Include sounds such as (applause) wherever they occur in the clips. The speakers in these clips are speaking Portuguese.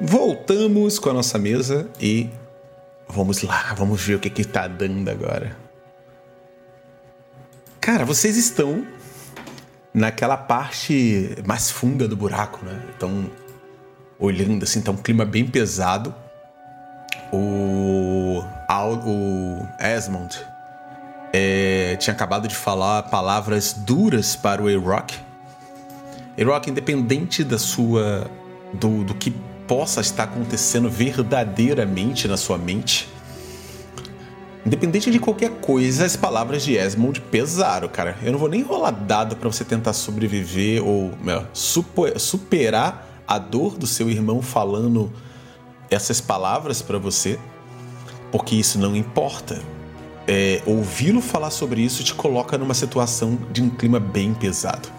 voltamos com a nossa mesa e vamos lá, vamos ver o que que tá dando agora. Cara, vocês estão naquela parte mais funda do buraco, né? Estão olhando assim, tá um clima bem pesado. O, o Esmond é, tinha acabado de falar palavras duras para o A-Rock. A-Rock, independente da sua. Do, do que possa estar acontecendo verdadeiramente na sua mente, Independente de qualquer coisa, as palavras de Esmond pesaram, cara. Eu não vou nem rolar dado para você tentar sobreviver ou meu, superar a dor do seu irmão falando essas palavras para você, porque isso não importa. É, Ouvi-lo falar sobre isso te coloca numa situação de um clima bem pesado.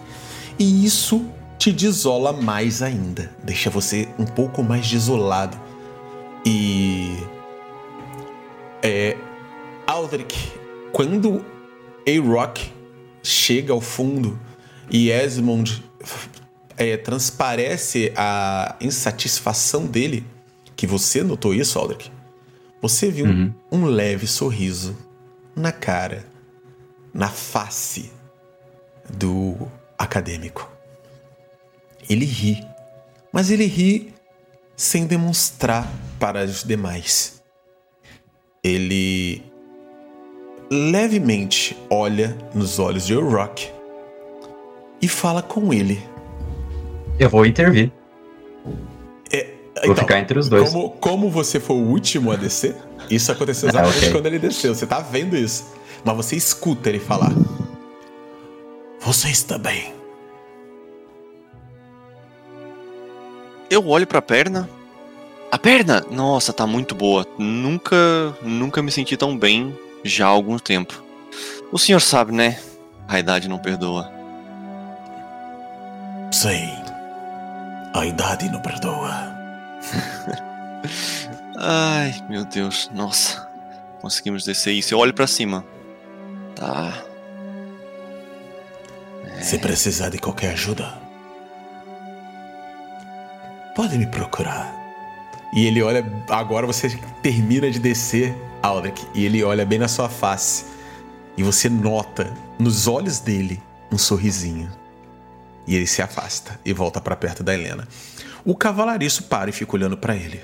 E isso te desola mais ainda, deixa você um pouco mais desolado. E. É, Aldrich, quando A-Rock chega ao fundo e Esmond é, transparece a insatisfação dele, que você notou isso, Aldrich, você viu uhum. um, um leve sorriso na cara, na face do acadêmico. Ele ri, mas ele ri sem demonstrar para os demais. Ele levemente olha nos olhos de Rock e fala com ele. Eu vou intervir. É, vou então, ficar entre os dois. Como, como, você foi o último a descer, isso aconteceu ah, exatamente ah, okay. quando ele desceu. Você tá vendo isso. Mas você escuta ele falar. Você está Eu olho pra perna. A perna? Nossa, tá muito boa. Nunca, nunca me senti tão bem já há algum tempo. O senhor sabe, né? A idade não perdoa. Sei. A idade não perdoa. (laughs) Ai, meu Deus, nossa. Conseguimos descer isso. Eu olho para cima. Tá. É... Se precisar de qualquer ajuda, pode me procurar. E ele olha. Agora você termina de descer Aldrich, e ele olha bem na sua face. E você nota nos olhos dele um sorrisinho. E ele se afasta e volta para perto da Helena. O cavalariço para e fica olhando para ele.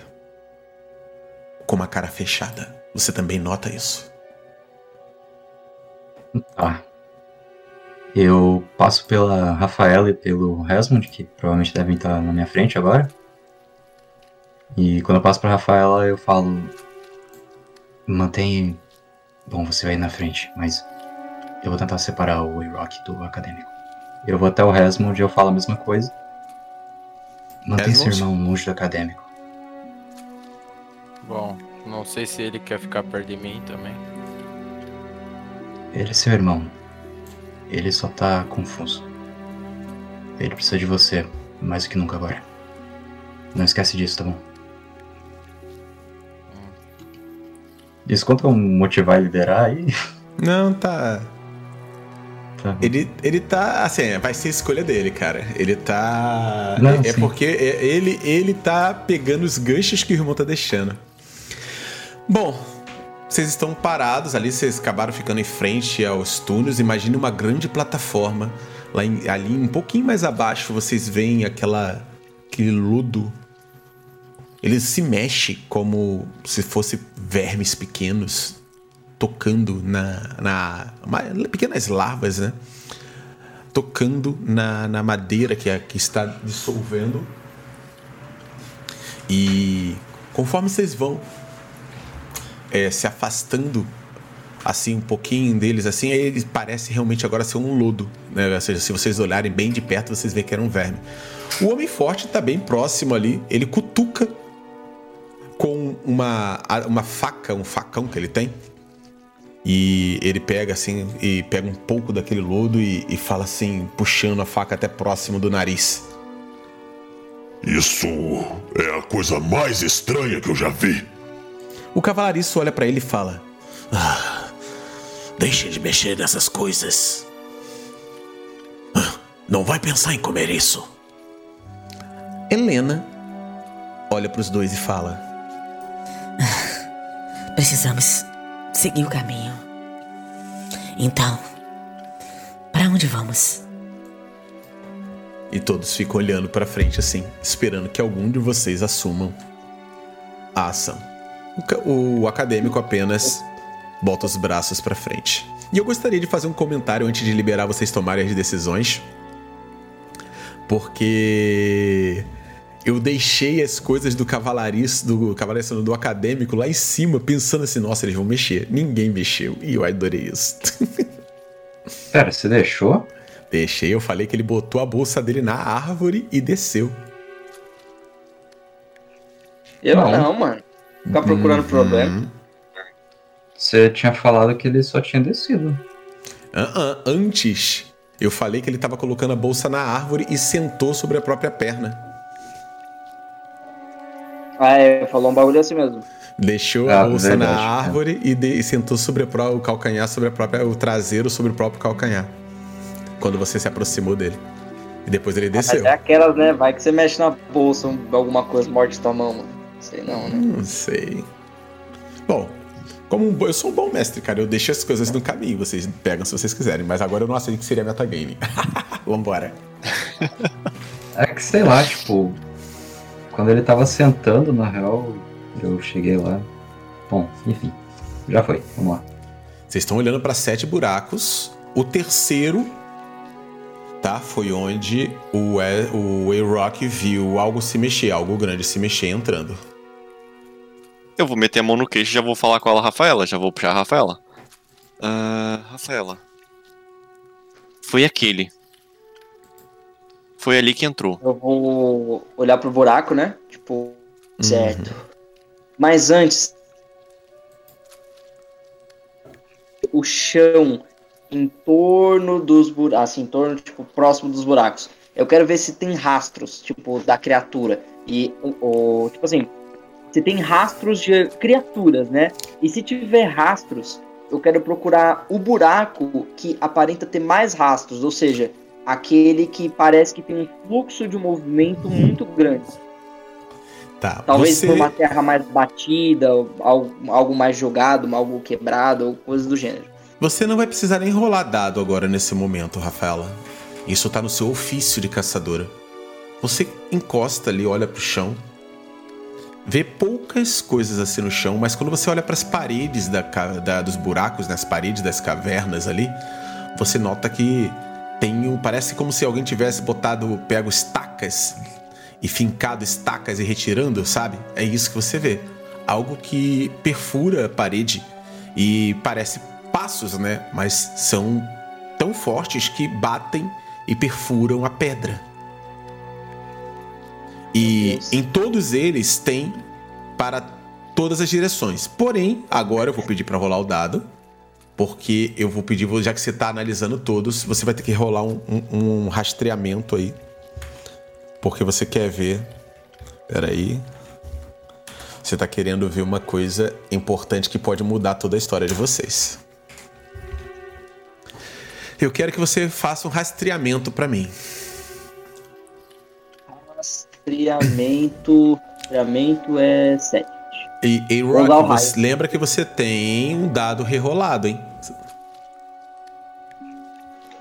Com uma cara fechada. Você também nota isso. Tá. Eu passo pela Rafaela e pelo Resmond, que provavelmente devem estar na minha frente agora. E quando eu passo pra Rafaela, eu falo: Mantém. Bom, você vai na frente, mas eu vou tentar separar o A-Rock do acadêmico. Eu vou até o Resmond e eu falo a mesma coisa. Mantém seu irmão longe do acadêmico. Bom, não sei se ele quer ficar perto de mim também. Ele é seu irmão. Ele só tá confuso. Ele precisa de você mais do que nunca agora. Não esquece disso, tá bom? Isso conta um motivar e liderar aí? Não, tá. tá. Ele, ele tá, assim, vai ser a escolha dele, cara. Ele tá. Não, é, é porque ele, ele tá pegando os ganchos que o irmão tá deixando. Bom, vocês estão parados ali, vocês acabaram ficando em frente aos túneis. Imagine uma grande plataforma. Lá em, ali, um pouquinho mais abaixo, vocês veem aquela, aquele ludo ele se mexe como se fosse vermes pequenos tocando na, na pequenas larvas, né? Tocando na, na madeira que, que está dissolvendo. E conforme vocês vão é, se afastando assim um pouquinho deles assim, ele parece realmente agora ser um lodo, né? Ou seja, se vocês olharem bem de perto, vocês veem que era um verme. O homem forte está bem próximo ali, ele cutuca com uma, uma faca, um facão que ele tem. E ele pega assim, e pega um pouco daquele lodo e, e fala assim, puxando a faca até próximo do nariz. Isso é a coisa mais estranha que eu já vi. O cavalariço olha para ele e fala: ah, Deixe de mexer nessas coisas. Ah, não vai pensar em comer isso. Helena olha para os dois e fala: Precisamos seguir o caminho. Então, para onde vamos? E todos ficam olhando para frente assim, esperando que algum de vocês assumam a ação. O, o acadêmico apenas bota os braços para frente. E eu gostaria de fazer um comentário antes de liberar vocês tomarem as decisões. Porque eu deixei as coisas do cavalariço, do cavaleiro não, do acadêmico lá em cima, pensando assim, nossa, eles vão mexer. Ninguém mexeu. E eu adorei isso. (laughs) Pera, você deixou? Deixei, eu falei que ele botou a bolsa dele na árvore e desceu. Eu Não. não, mano. Ficar procurando Uhum. problema. Você tinha falado que ele só tinha descido. Ah, ah, antes, eu falei que ele tava colocando a bolsa na árvore e sentou sobre a própria perna. Ah, é, falou um bagulho assim mesmo. Deixou Ah, a bolsa verdade, na é. árvore e, de- e sentou sobre a o calcanhar, sobre a própria, o traseiro sobre o próprio calcanhar. Quando você se aproximou dele. E depois ele Mas desceu. é aquelas, né? Vai que você mexe na bolsa, um- alguma coisa morde tua mão, mano. Sei não, né? Não sei. Bom, como um eu sou um bom mestre, cara, eu deixo as coisas no caminho, vocês pegam se vocês quiserem, mas agora eu não aceito que seria metagame. (laughs) Vambora. É que sei lá, tipo. Quando ele tava sentando, na real, eu cheguei lá. Bom, enfim. Já foi, vamos lá. Vocês estão olhando para sete buracos. O terceiro, tá? Foi onde o, E- o A-Rock viu algo se mexer, algo grande se mexer entrando. Eu vou meter a mão no queixo e já vou falar com ela, Rafaela. Já vou puxar a Rafaela. Ah, Rafaela. Foi aquele. Foi ali que entrou. Eu vou olhar pro buraco, né? Tipo, certo. Mas antes. O chão em torno dos buracos. Assim, em torno, tipo, próximo dos buracos. Eu quero ver se tem rastros, tipo, da criatura. E o. o- tipo assim. Se tem rastros de criaturas, né? E se tiver rastros, eu quero procurar o buraco que aparenta ter mais rastros. Ou seja, aquele que parece que tem um fluxo de movimento muito grande. Tá. Talvez você... por uma terra mais batida, algo, algo mais jogado, algo quebrado, ou coisas do gênero. Você não vai precisar nem rolar dado agora nesse momento, Rafaela. Isso tá no seu ofício de caçadora. Você encosta ali, olha pro chão. Vê poucas coisas assim no chão, mas quando você olha para as paredes da, da- dos buracos, nas paredes das cavernas ali, você nota que tem um. Parece como se alguém tivesse botado, pego estacas e fincado estacas e retirando, sabe? É isso que você vê. Algo que perfura a parede e parece passos, né? Mas são tão fortes que batem e perfuram a pedra. E em todos eles tem para todas as direções. Porém, agora eu vou pedir para rolar o dado. Porque eu vou pedir, já que você está analisando todos, você vai ter que rolar um, um- um rastreamento aí. Porque você quer ver. Peraí. Você está querendo ver uma coisa importante que pode mudar toda a história de vocês. Eu quero que você faça um rastreamento para mim. Rastreamento. Rastreamento é 7. E, e Rock, lembra que você tem um dado rerolado, hein?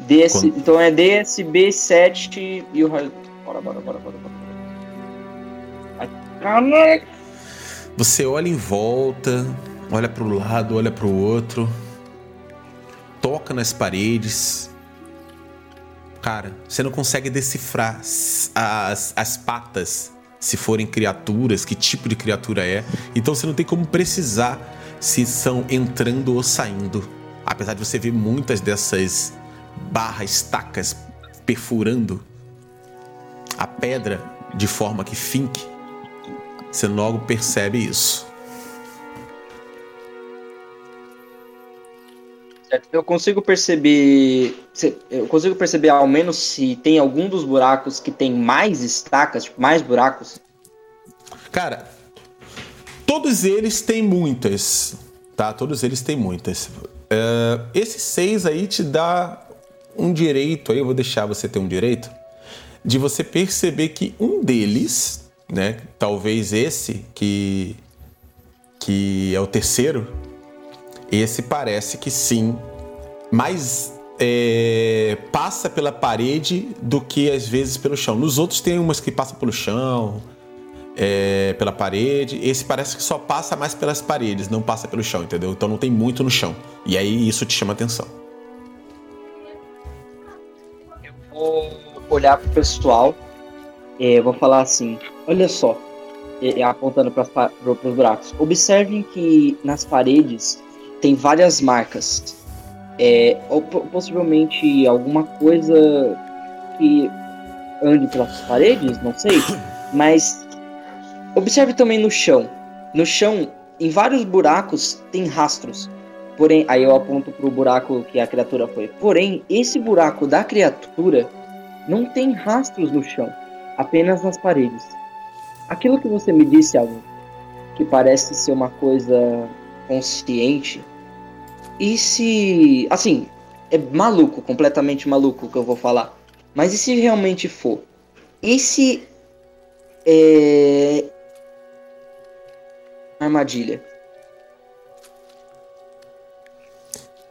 DS, Quando- Então é DSB 7 e o. ra- Bora, bora, bora, bora, bora. Caralho! Você olha em volta, olha pro lado, olha pro outro, toca nas paredes. Cara, você não consegue decifrar as, as patas, se forem criaturas, que tipo de criatura é. Então você não tem como precisar se são entrando ou saindo. Apesar de você ver muitas dessas barras, estacas perfurando a pedra de forma que finque, você logo percebe isso. Eu consigo perceber. Eu consigo perceber ao menos se tem algum dos buracos que tem mais estacas, tipo, mais buracos. Cara, todos eles têm muitas, tá? Todos eles têm muitas. É, esse seis aí te dá um direito aí, eu vou deixar você ter um direito, de você perceber que um deles né? Talvez esse que que é o terceiro, esse parece que sim, mas é, passa pela parede do que às vezes pelo chão. Nos outros tem umas que passam pelo chão, é, pela parede. Esse parece que só passa mais pelas paredes, não passa pelo chão, entendeu? Então não tem muito no chão. E aí isso te chama atenção. Vou olhar pro pessoal, é, vou falar assim: olha só, é, é, apontando para os buracos. Observem que nas paredes tem várias marcas. É, ou possivelmente alguma coisa que ande pelas paredes, não sei. Mas observe também no chão. No chão, em vários buracos, tem rastros. Porém, aí eu aponto para o buraco que a criatura foi. Porém, esse buraco da criatura não tem rastros no chão, apenas nas paredes. Aquilo que você me disse, algo que parece ser uma coisa consciente, e se. Assim, é maluco, completamente maluco o que eu vou falar. Mas e se realmente for? E se. É. Armadilha.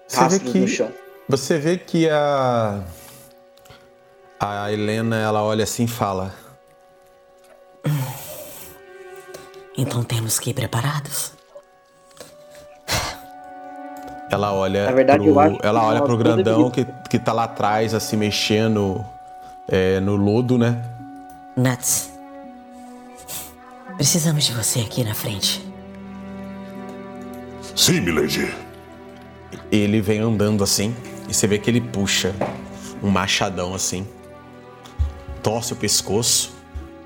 Você vê que, no chão. Você vê que a. A Helena, ela olha assim e fala. Então temos que ir preparados. Ela olha, verdade, pro, ela olha pro grandão que, que tá lá atrás, assim, mexendo é, no lodo, né? Nuts. Precisamos de você aqui na frente. Sim, milady. Ele vem andando assim, e você vê que ele puxa um machadão assim, torce o pescoço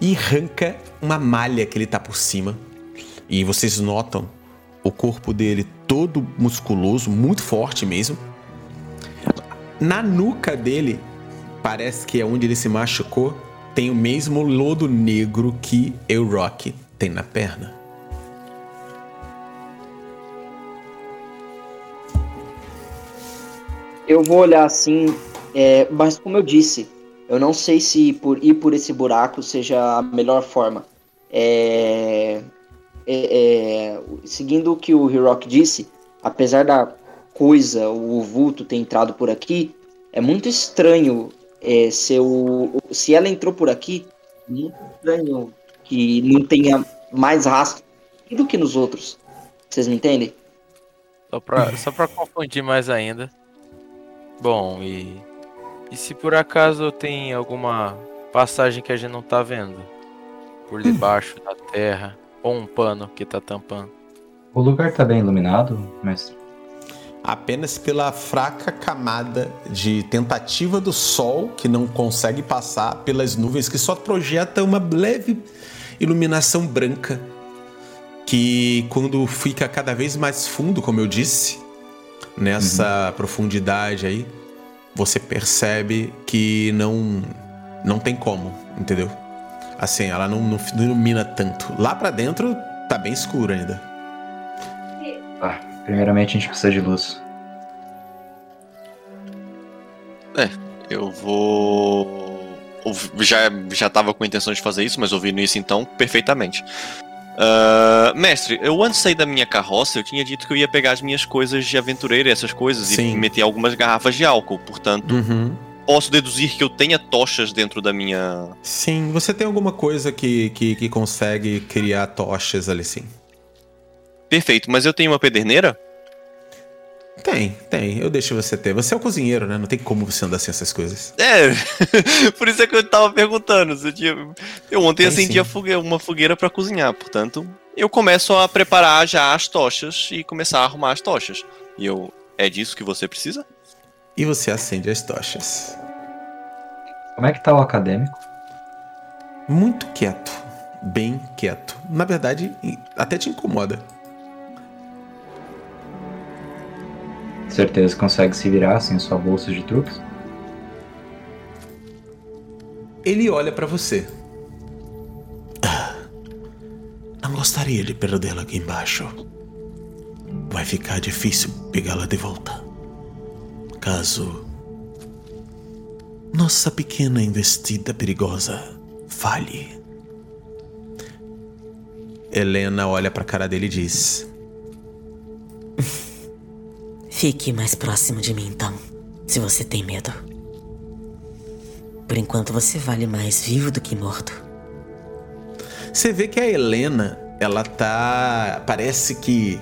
e arranca uma malha que ele tá por cima. E vocês notam o corpo dele todo musculoso, muito forte mesmo. Na nuca dele, parece que é onde ele se machucou, tem o mesmo lodo negro que o Rock tem na perna. Eu vou olhar assim, é, mas como eu disse, eu não sei se por ir por esse buraco seja a melhor forma. É, é, é, seguindo o que o Hiroki disse, apesar da coisa, o vulto ter entrado por aqui, é muito estranho é, se, se ela entrou por aqui, muito estranho que não tenha mais rastro do que nos outros. Vocês me entendem? Só pra, só pra confundir mais ainda. Bom, e e se por acaso tem alguma passagem que a gente não tá vendo? Por debaixo da terra, ou um pano que tá tampando? O lugar tá bem iluminado, mestre? Apenas pela fraca camada de tentativa do sol que não consegue passar pelas nuvens, que só projeta uma leve iluminação branca. Que quando fica cada vez mais fundo, como eu disse, nessa uhum. profundidade aí, você percebe que não não tem como, entendeu? Assim, ela não, não, não ilumina tanto. Lá para dentro tá bem escuro ainda. Ah, primeiramente a gente precisa de luz. É, eu vou. Já, já tava com a intenção de fazer isso, mas ouvindo isso então, perfeitamente. Uh, mestre, eu antes de sair da minha carroça, eu tinha dito que eu ia pegar as minhas coisas de aventureiro e essas coisas Sim. e meter algumas garrafas de álcool. Portanto, uhum. posso deduzir que eu tenha tochas dentro da minha. Sim, você tem alguma coisa que, que, que consegue criar tochas ali, sim. Perfeito, mas eu tenho uma pederneira? Tem, tem. Eu deixo você ter. Você é o cozinheiro, né? Não tem como você andar sem essas coisas. É, (laughs) por isso é que eu tava perguntando. Eu, tinha... eu ontem tem, acendi fogueira, uma fogueira para cozinhar, portanto, eu começo a preparar já as tochas e começar a arrumar as tochas. E eu. É disso que você precisa? E você acende as tochas. Como é que tá o acadêmico? Muito quieto. Bem quieto. Na verdade, até te incomoda. Certeza consegue se virar sem sua bolsa de truques? Ele olha para você. Não gostaria de perdê-la aqui embaixo. Vai ficar difícil pegá-la de volta. Caso nossa pequena investida perigosa falhe. Helena olha pra cara dele e diz: Fique mais próximo de mim então, se você tem medo. Por enquanto você vale mais vivo do que morto. Você vê que a Helena, ela tá. Parece que.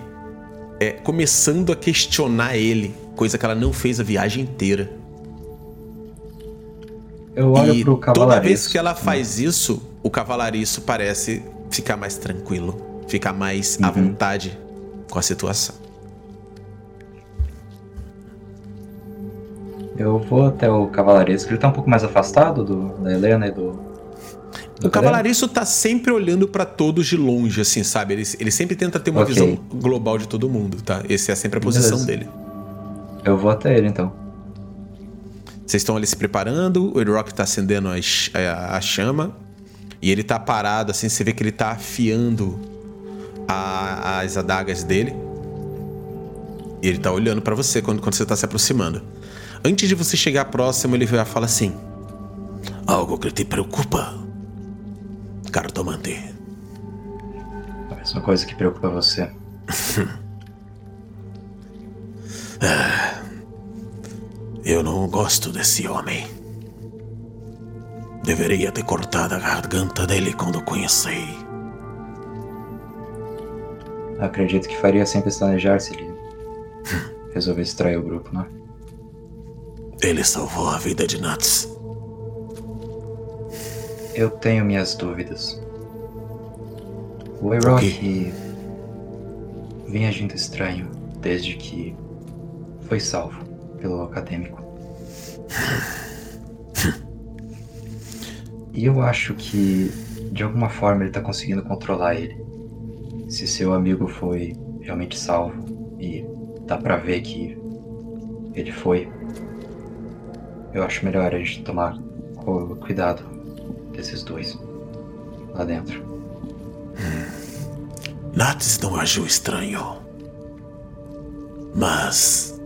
É, começando a questionar ele, coisa que ela não fez a viagem inteira. Eu olho e pro toda cavalariço. vez que ela faz isso, o cavalariço parece ficar mais tranquilo, ficar mais à Uhum. vontade com a situação. Eu vou até o cavalaresco. Ele tá um pouco mais afastado do, da Helena e do. do O cavalariço tá sempre olhando pra todos de longe, assim, sabe? Ele, ele sempre tenta ter uma Ok. visão global de todo mundo, tá? Essa é sempre a posição Beleza. dele. Eu vou até ele então. Vocês estão ali se preparando, o Rock tá acendendo a, a- a chama. E ele tá parado, assim, você vê que ele tá afiando a- as adagas dele. E ele tá olhando pra você quando, quando você tá se aproximando. Antes de você chegar próximo, ele já fala assim: Algo que te preocupa, cartomante. A mesma coisa que preocupa você. (laughs) Eu não gosto desse homem. Deveria ter cortado a garganta dele quando conheci. Acredito que faria sem pestanejar se ele (laughs) resolvesse trair o grupo, né? Ele salvou a vida de Nats. Eu tenho minhas dúvidas. O Erock vem agindo estranho desde que foi salvo pelo acadêmico. E eu acho que de alguma forma ele tá conseguindo controlar ele. Se seu amigo foi realmente salvo e dá pra ver que ele foi, eu acho melhor a gente tomar cu- cuidado desses dois lá dentro. Nats não agiu estranho. Mas.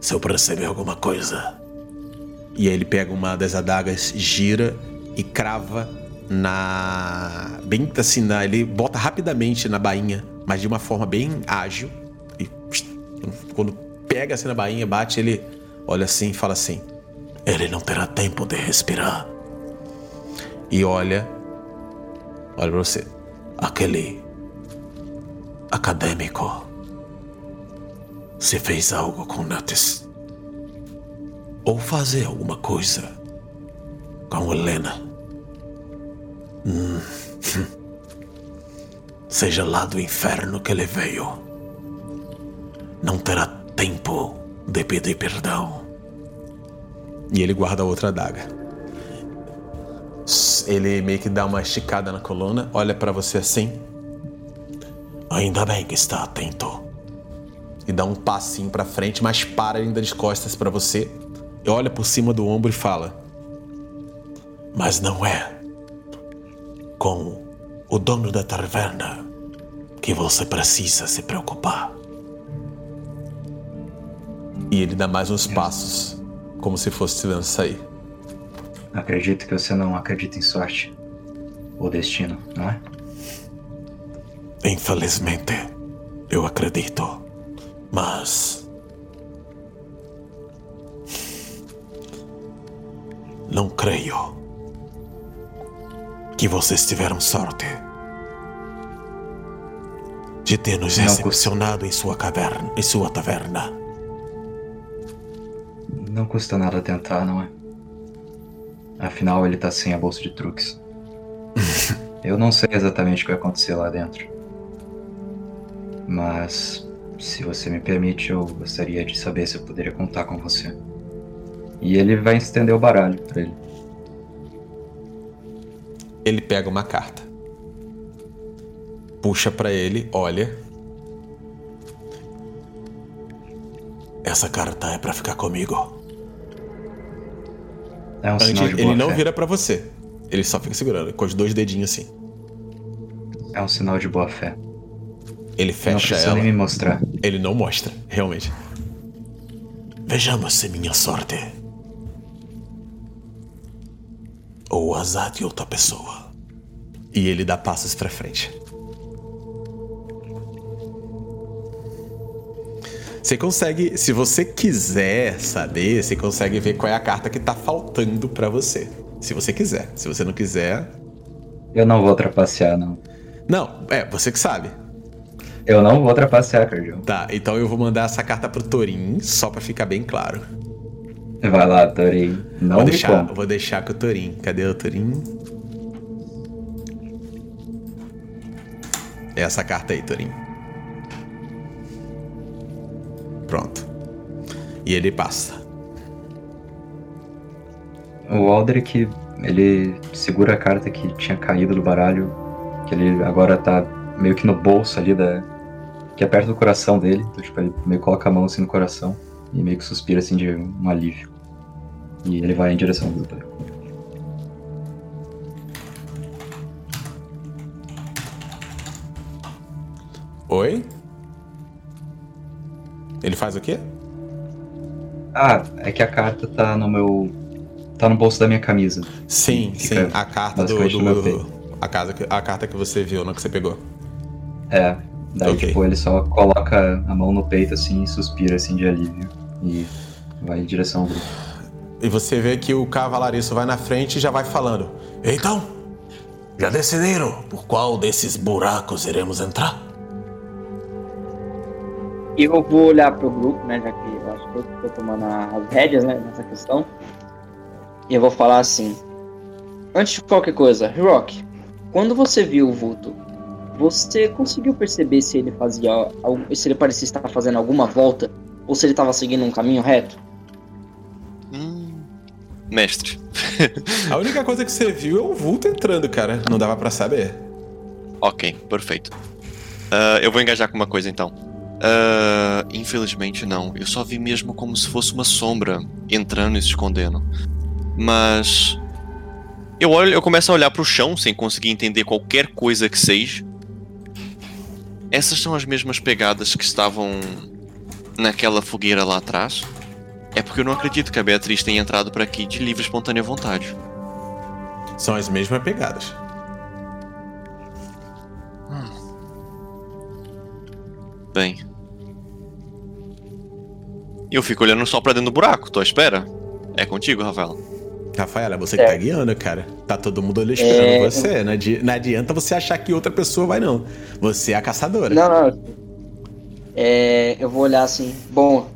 Se eu perceber alguma coisa, E aí ele pega uma das adagas, gira e crava na. Bem assim, na... ele bota rapidamente na bainha, mas de uma forma bem ágil. E quando pega assim na bainha, bate, ele olha assim e fala assim. ele não terá tempo de respirar. E olha. Olha pra você. Aquele acadêmico se fez algo com Nats. Ou fazer alguma coisa com Helena. Hum. Seja lá do inferno que ele veio, não terá tempo de pedir perdão. E ele guarda a outra adaga. Ele meio que dá uma esticada na coluna, olha pra você assim Ainda bem que está atento. e dá um passinho pra frente, mas para ainda de costas pra você. E olha por cima do ombro e fala: Mas não é com o dono da taverna que você precisa se preocupar. E ele dá mais uns passos, como se fosse tentando sair. Acredito que você não acredita em sorte ou destino, não é? Infelizmente, eu acredito. Mas. Não creio que vocês tiveram sorte de ter nos recepcionado em sua caverna, em sua taverna. Não custa nada tentar, não é? Afinal, ele tá sem a bolsa de truques. (laughs) Eu não sei exatamente o que vai acontecer lá dentro. Mas, se você me permite, eu gostaria de saber se eu poderia contar com você. E ele vai estender o baralho pra ele. Ele pega uma carta. Puxa pra ele, olha. Essa carta é pra ficar comigo. É um sinal de boa ele não fé. vira pra você. Ele só fica segurando, com os dois dedinhos assim. É um sinal de boa fé. Ele não fecha precisa ela. nem me mostrar. Ele não mostra, realmente. Vejamos se minha sorte. Ou o azar de outra pessoa. E ele dá passos pra frente. Você consegue, se você quiser saber, você consegue ver qual é a carta que tá faltando pra você. Se você quiser. Se você não quiser. Eu não vou trapacear, não. Não, é, você que sabe. Eu não vou trapacear, Cardio. Tá, então eu vou mandar essa carta pro Torin, só pra ficar bem claro. Vai lá, Torin. Não vou deixar, vou deixar com o Torin. Cadê o Torin? É essa carta aí, Torin. Pronto. E ele passa. O Aldrich, ele segura a carta que tinha caído do baralho, que ele agora tá meio que no bolso ali da. que é perto do coração dele. Então, tipo, ele meio coloca a mão assim no coração e meio que suspira assim de um alívio. E ele vai em direção do grupo. Oi? Ele faz o quê? Ah, é que a carta tá no meu. tá no bolso da minha camisa. Sim, Fica sim. A carta do. do peito. a, casa, a carta que você viu, não que você pegou. É. Daí, Ok. tipo, ele só coloca a mão no peito assim e suspira assim de alívio. E vai em direção ao grupo. E você vê que o cavalariço vai na frente e já vai falando. Então, já decidiram por qual desses buracos iremos entrar? E eu vou olhar pro grupo, né? Já que eu acho que eu tô tomando as rédeas, né? Nessa questão. E eu vou falar assim. Antes de qualquer coisa, Rock, quando você viu o vulto, você conseguiu perceber se ele fazia. algo- se ele parecia estar fazendo alguma volta? Ou se ele estava seguindo um caminho reto? Hum, mestre. (laughs) A única coisa que você viu é o vulto entrando, cara. Não dava pra saber. Ok, perfeito. Ah, eu vou engajar com uma coisa então. Ah, infelizmente não. Eu só vi mesmo como se fosse uma sombra entrando e se escondendo. Mas eu olho, eu começo a olhar para o chão sem conseguir entender qualquer coisa que seja. Essas são as mesmas pegadas que estavam naquela fogueira lá atrás. É porque eu não acredito que a Beatriz tenha entrado por aqui de livre e espontânea vontade. São as mesmas pegadas. Bem. E eu fico olhando só pra dentro do buraco, tô à espera. É contigo, Rafael. Rafael, é você que tá guiando, cara. Tá todo mundo ali esperando É. você. Não, adi- não adianta você achar que outra pessoa vai, não. Você é a caçadora. Não, não. É, eu vou olhar assim. Bom,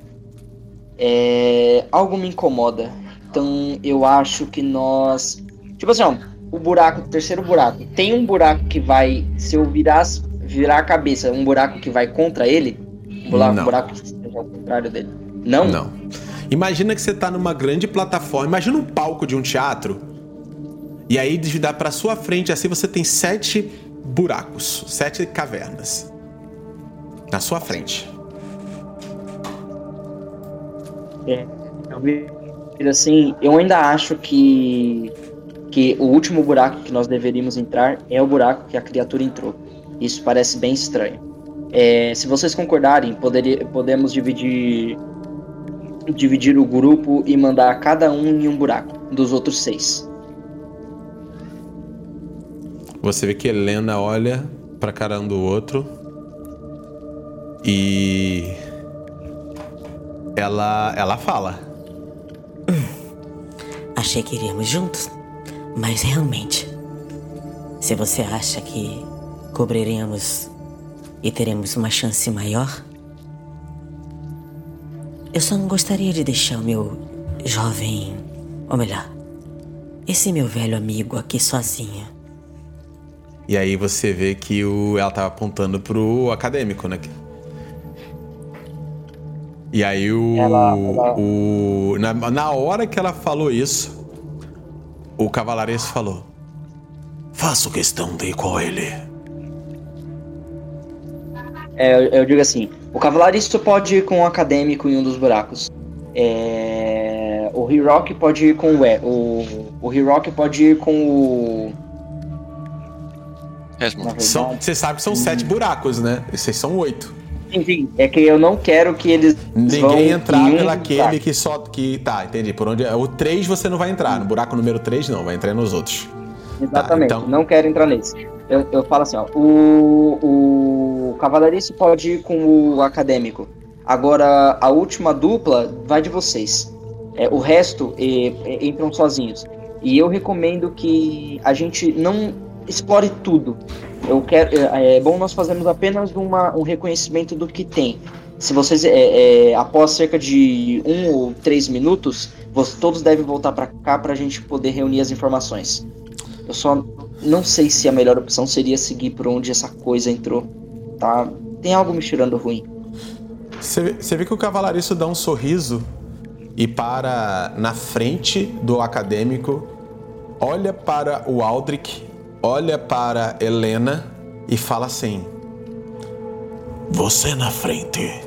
é, algo me incomoda. Então eu acho que nós. Tipo assim, ó, o buraco, o terceiro buraco. Tem um buraco que vai. Se eu virar, as- virar a cabeça, um buraco que vai contra ele. Um buraco, Não. um buraco que seja ao contrário dele. Não? Não. Imagina que você tá numa grande plataforma. Imagina um palco de um teatro. E aí, de dar pra sua frente, assim, você tem sete buracos, sete cavernas. Na sua frente. Eu vi assim, eu ainda acho que que o último buraco que nós deveríamos entrar é o buraco que a criatura entrou. Isso parece bem estranho. É, se vocês concordarem, poderia, podemos dividir dividir o grupo e mandar cada um em um buraco dos outros seis. Você vê que Helena olha pra cara um do outro. E. Ela. Ela fala. (clears throat) Achei que iríamos juntos, mas realmente, se você acha que cobriremos e teremos uma chance maior, eu só não gostaria de deixar o meu jovem, ou melhor, esse meu velho amigo aqui sozinho. E aí você vê que o, ela tava apontando pro acadêmico, né? E aí o. Ela- ela- o na, na hora que ela falou isso, o cavalarense falou. Faço questão de ir com ele. É, eu, eu digo assim, o cavalarista pode ir com o acadêmico em um dos buracos. É, o Hiroki pode ir com o E. O, o Hiroki pode ir com o. São, você sabe que são sete buracos, né? Esses são oito. Enfim, é que eu não quero que eles. vão Ninguém entrar em pelaquele buraco. que só. que Tá, entendi. Por onde. O 3 você não vai entrar. No buraco número 3 não, vai entrar nos outros. Exatamente, então- não quero entrar nesse. Eu, eu falo assim, ó, o, o cavalariço pode ir com o acadêmico. Agora, a última dupla vai de vocês. É, o resto é, é, entram sozinhos. E eu recomendo que a gente não explore tudo. Eu quero, é, é bom nós fazermos apenas uma, um reconhecimento do que tem. Se vocês, é, é, após cerca de um ou três minutos, vocês todos devem voltar para cá para a gente poder reunir as informações. Eu só não sei se a melhor opção seria seguir por onde essa coisa entrou. Tá? Tem algo me cheirando ruim. Você vê que o cavalariço dá um sorriso e para na frente do acadêmico, olha para o Aldrich, olha para Helena e fala assim: Você na frente.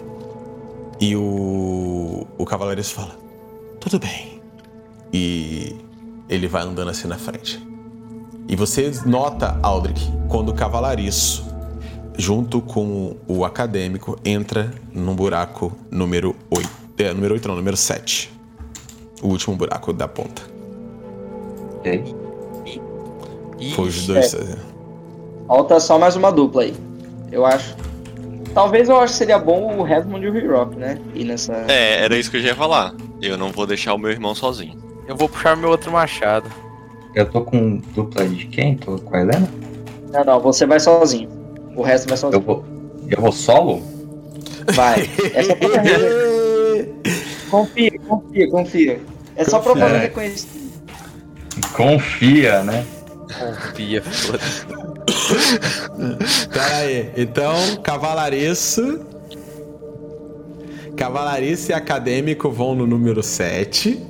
E o, o cavalariço fala: Tudo bem. E ele vai andando assim na frente. E você nota, Aldrich, quando o cavalariço, junto com o acadêmico, entra num buraco número 8. É, número 8 não, número 7. O último buraco da ponta. Ok. Foi os dois. Falta só mais uma dupla aí. Eu acho. Talvez eu acho que seria bom o Redmond e o Rock, né? E nessa. É, era isso que eu já ia falar. Eu não vou deixar o meu irmão sozinho. Eu vou puxar meu outro machado. Eu tô com dupla de quem? Tô com a Helena? Não, não, você vai sozinho. O resto vai Eu sozinho. vou. Eu vou solo? Vai. É só pra Confia, confia, confia. É só pra fazer reconhecer. Confia, né? Confia, foda-se. Pera aí. Então, cavalariço. Cavalariço e acadêmico vão no número 7.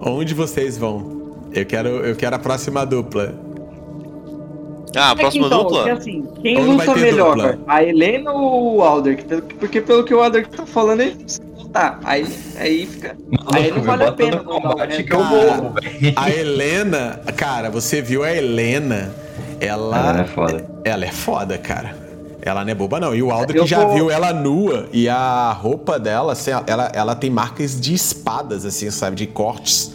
Onde vocês vão? Eu quero, eu quero a próxima dupla. Ah, a próxima então, dupla? porque assim, quem luta melhor? dupla? A Helena ou o Alder? Pelo- Porque pelo que o Alder tá falando, ele precisa lutar. Aí, aí fica. Aí não vale a pena combate resto. que eu vou, velho. A Helena, cara, você viu a Helena? Ela, Ela é foda. ela é foda, cara. Ela não é boba, não. E o Aldo Eu que já vou- viu ela nua e a roupa dela, assim, ela, ela tem marcas de espadas, assim, sabe? De cortes.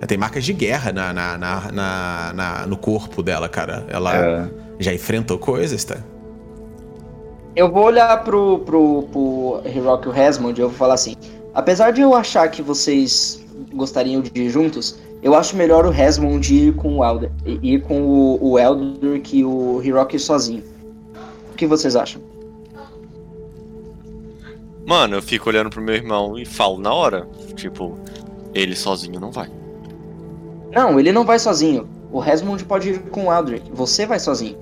Ela tem marcas de guerra na, na, na, na- na- no corpo dela, cara. Ela É. já enfrentou coisas, tá? Eu vou olhar pro, pro, pro Hiroki e o Resmond e eu vou falar assim. Apesar de eu achar que vocês gostariam de ir juntos, eu acho melhor o Resmond ir com o Elder. e- Ir com o, o Elder que o Hiroki sozinho. O que vocês acham? Mano, eu fico olhando pro meu irmão e falo na hora. Tipo, ele sozinho não vai. Não, ele não vai sozinho. O Resmond pode ir com o Elder. Você vai sozinho.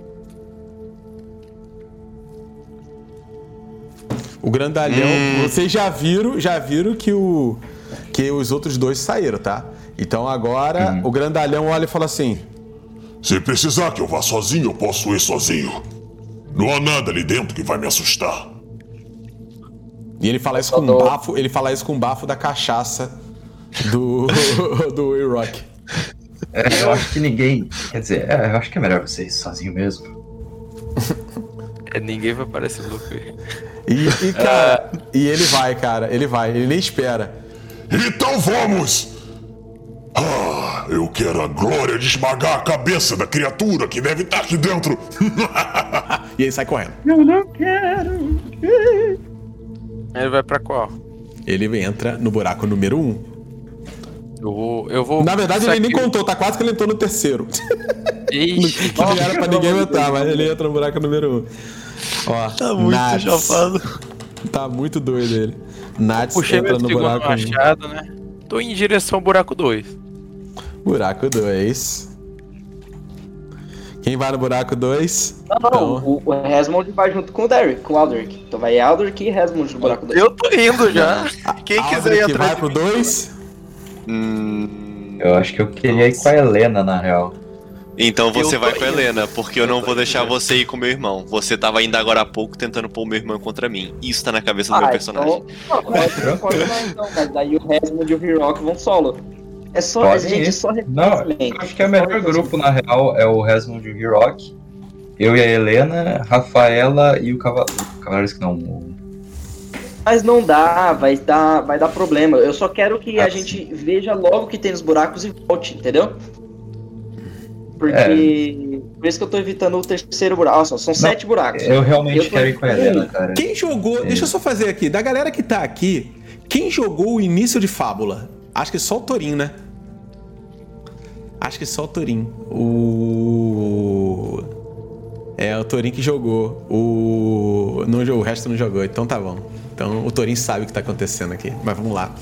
O grandalhão, Hum. vocês já viram, já viram que o que os outros dois saíram, tá? Então agora o grandalhão olha e fala assim: Se precisar que eu vá sozinho, eu posso ir sozinho. Não há nada ali dentro que vai me assustar. E ele fala isso com Falou. bafo, ele fala isso com bafo da cachaça do (laughs) do E-Rock. É, eu acho que ninguém. Quer dizer, é, eu acho que é melhor você ir sozinho mesmo. (laughs) É, ninguém vai parecer louco. aí. E, e, cara, e ele vai, cara, ele vai, ele nem espera. Então vamos! Ah, eu quero a glória de esmagar a cabeça da criatura que deve estar aqui dentro. (laughs) E ele sai correndo. Ele vai pra qual? Ele entra no buraco número 1. Um. Eu vou. Eu vou Na verdade, ele nem contou, tá quase que ele entrou no terceiro. Ixi, Que (laughs) não era pra ninguém entrar, mas ele entra no buraco número 1. Um. Ó, tá muito chapado. Tá muito doido ele. Nats puxei entra no buraco 1. machado, né? Tô em direção ao buraco 2. Buraco 2. Quem vai no buraco 2? Não, não. O, o Resmond vai junto com o Derek, com o Aldrich. Então vai Aldrich e Resmond no buraco 2. Eu tô indo já. Quem quiser ir vai atrás de pro mim. 2? Hum, Eu acho que eu queria ir com a Helena, na real. então você Eu vai com a. Helena, porque eu Eu não vou deixar indo. você ir com meu irmão. Você tava ainda agora há pouco tentando pôr o meu irmão contra mim. Isso tá na cabeça do Ah, meu personagem. Então, não, pode, pode então, mas daí o Resmond e o Hiroki vão solo. É só, Pode gente, ir. só Não, acho que é o melhor grupo, na real, é o Resmond e o Hirok. Eu e a Helena, Rafaela e o Cavaleiro. Cavaleiros que não. o- Mas não dá, vai dar, vai dar problema. Eu só quero que Ah, a gente veja logo que tem nos buracos e volte, entendeu? Porque. Por isso que eu tô evitando o terceiro buraco. Nossa, são sete buracos. Eu realmente Eu tô- quero ir com a Helena, cara. Quem jogou. Deixa eu só fazer aqui. Da galera que tá aqui, quem jogou o início de Fábula? Acho que só o Torin, né? Acho que só o Torin. O. É, o Torin que jogou. O. Não, jogou, o resto não jogou, então tá bom. Então o Torin sabe o que tá acontecendo aqui. Mas vamos lá.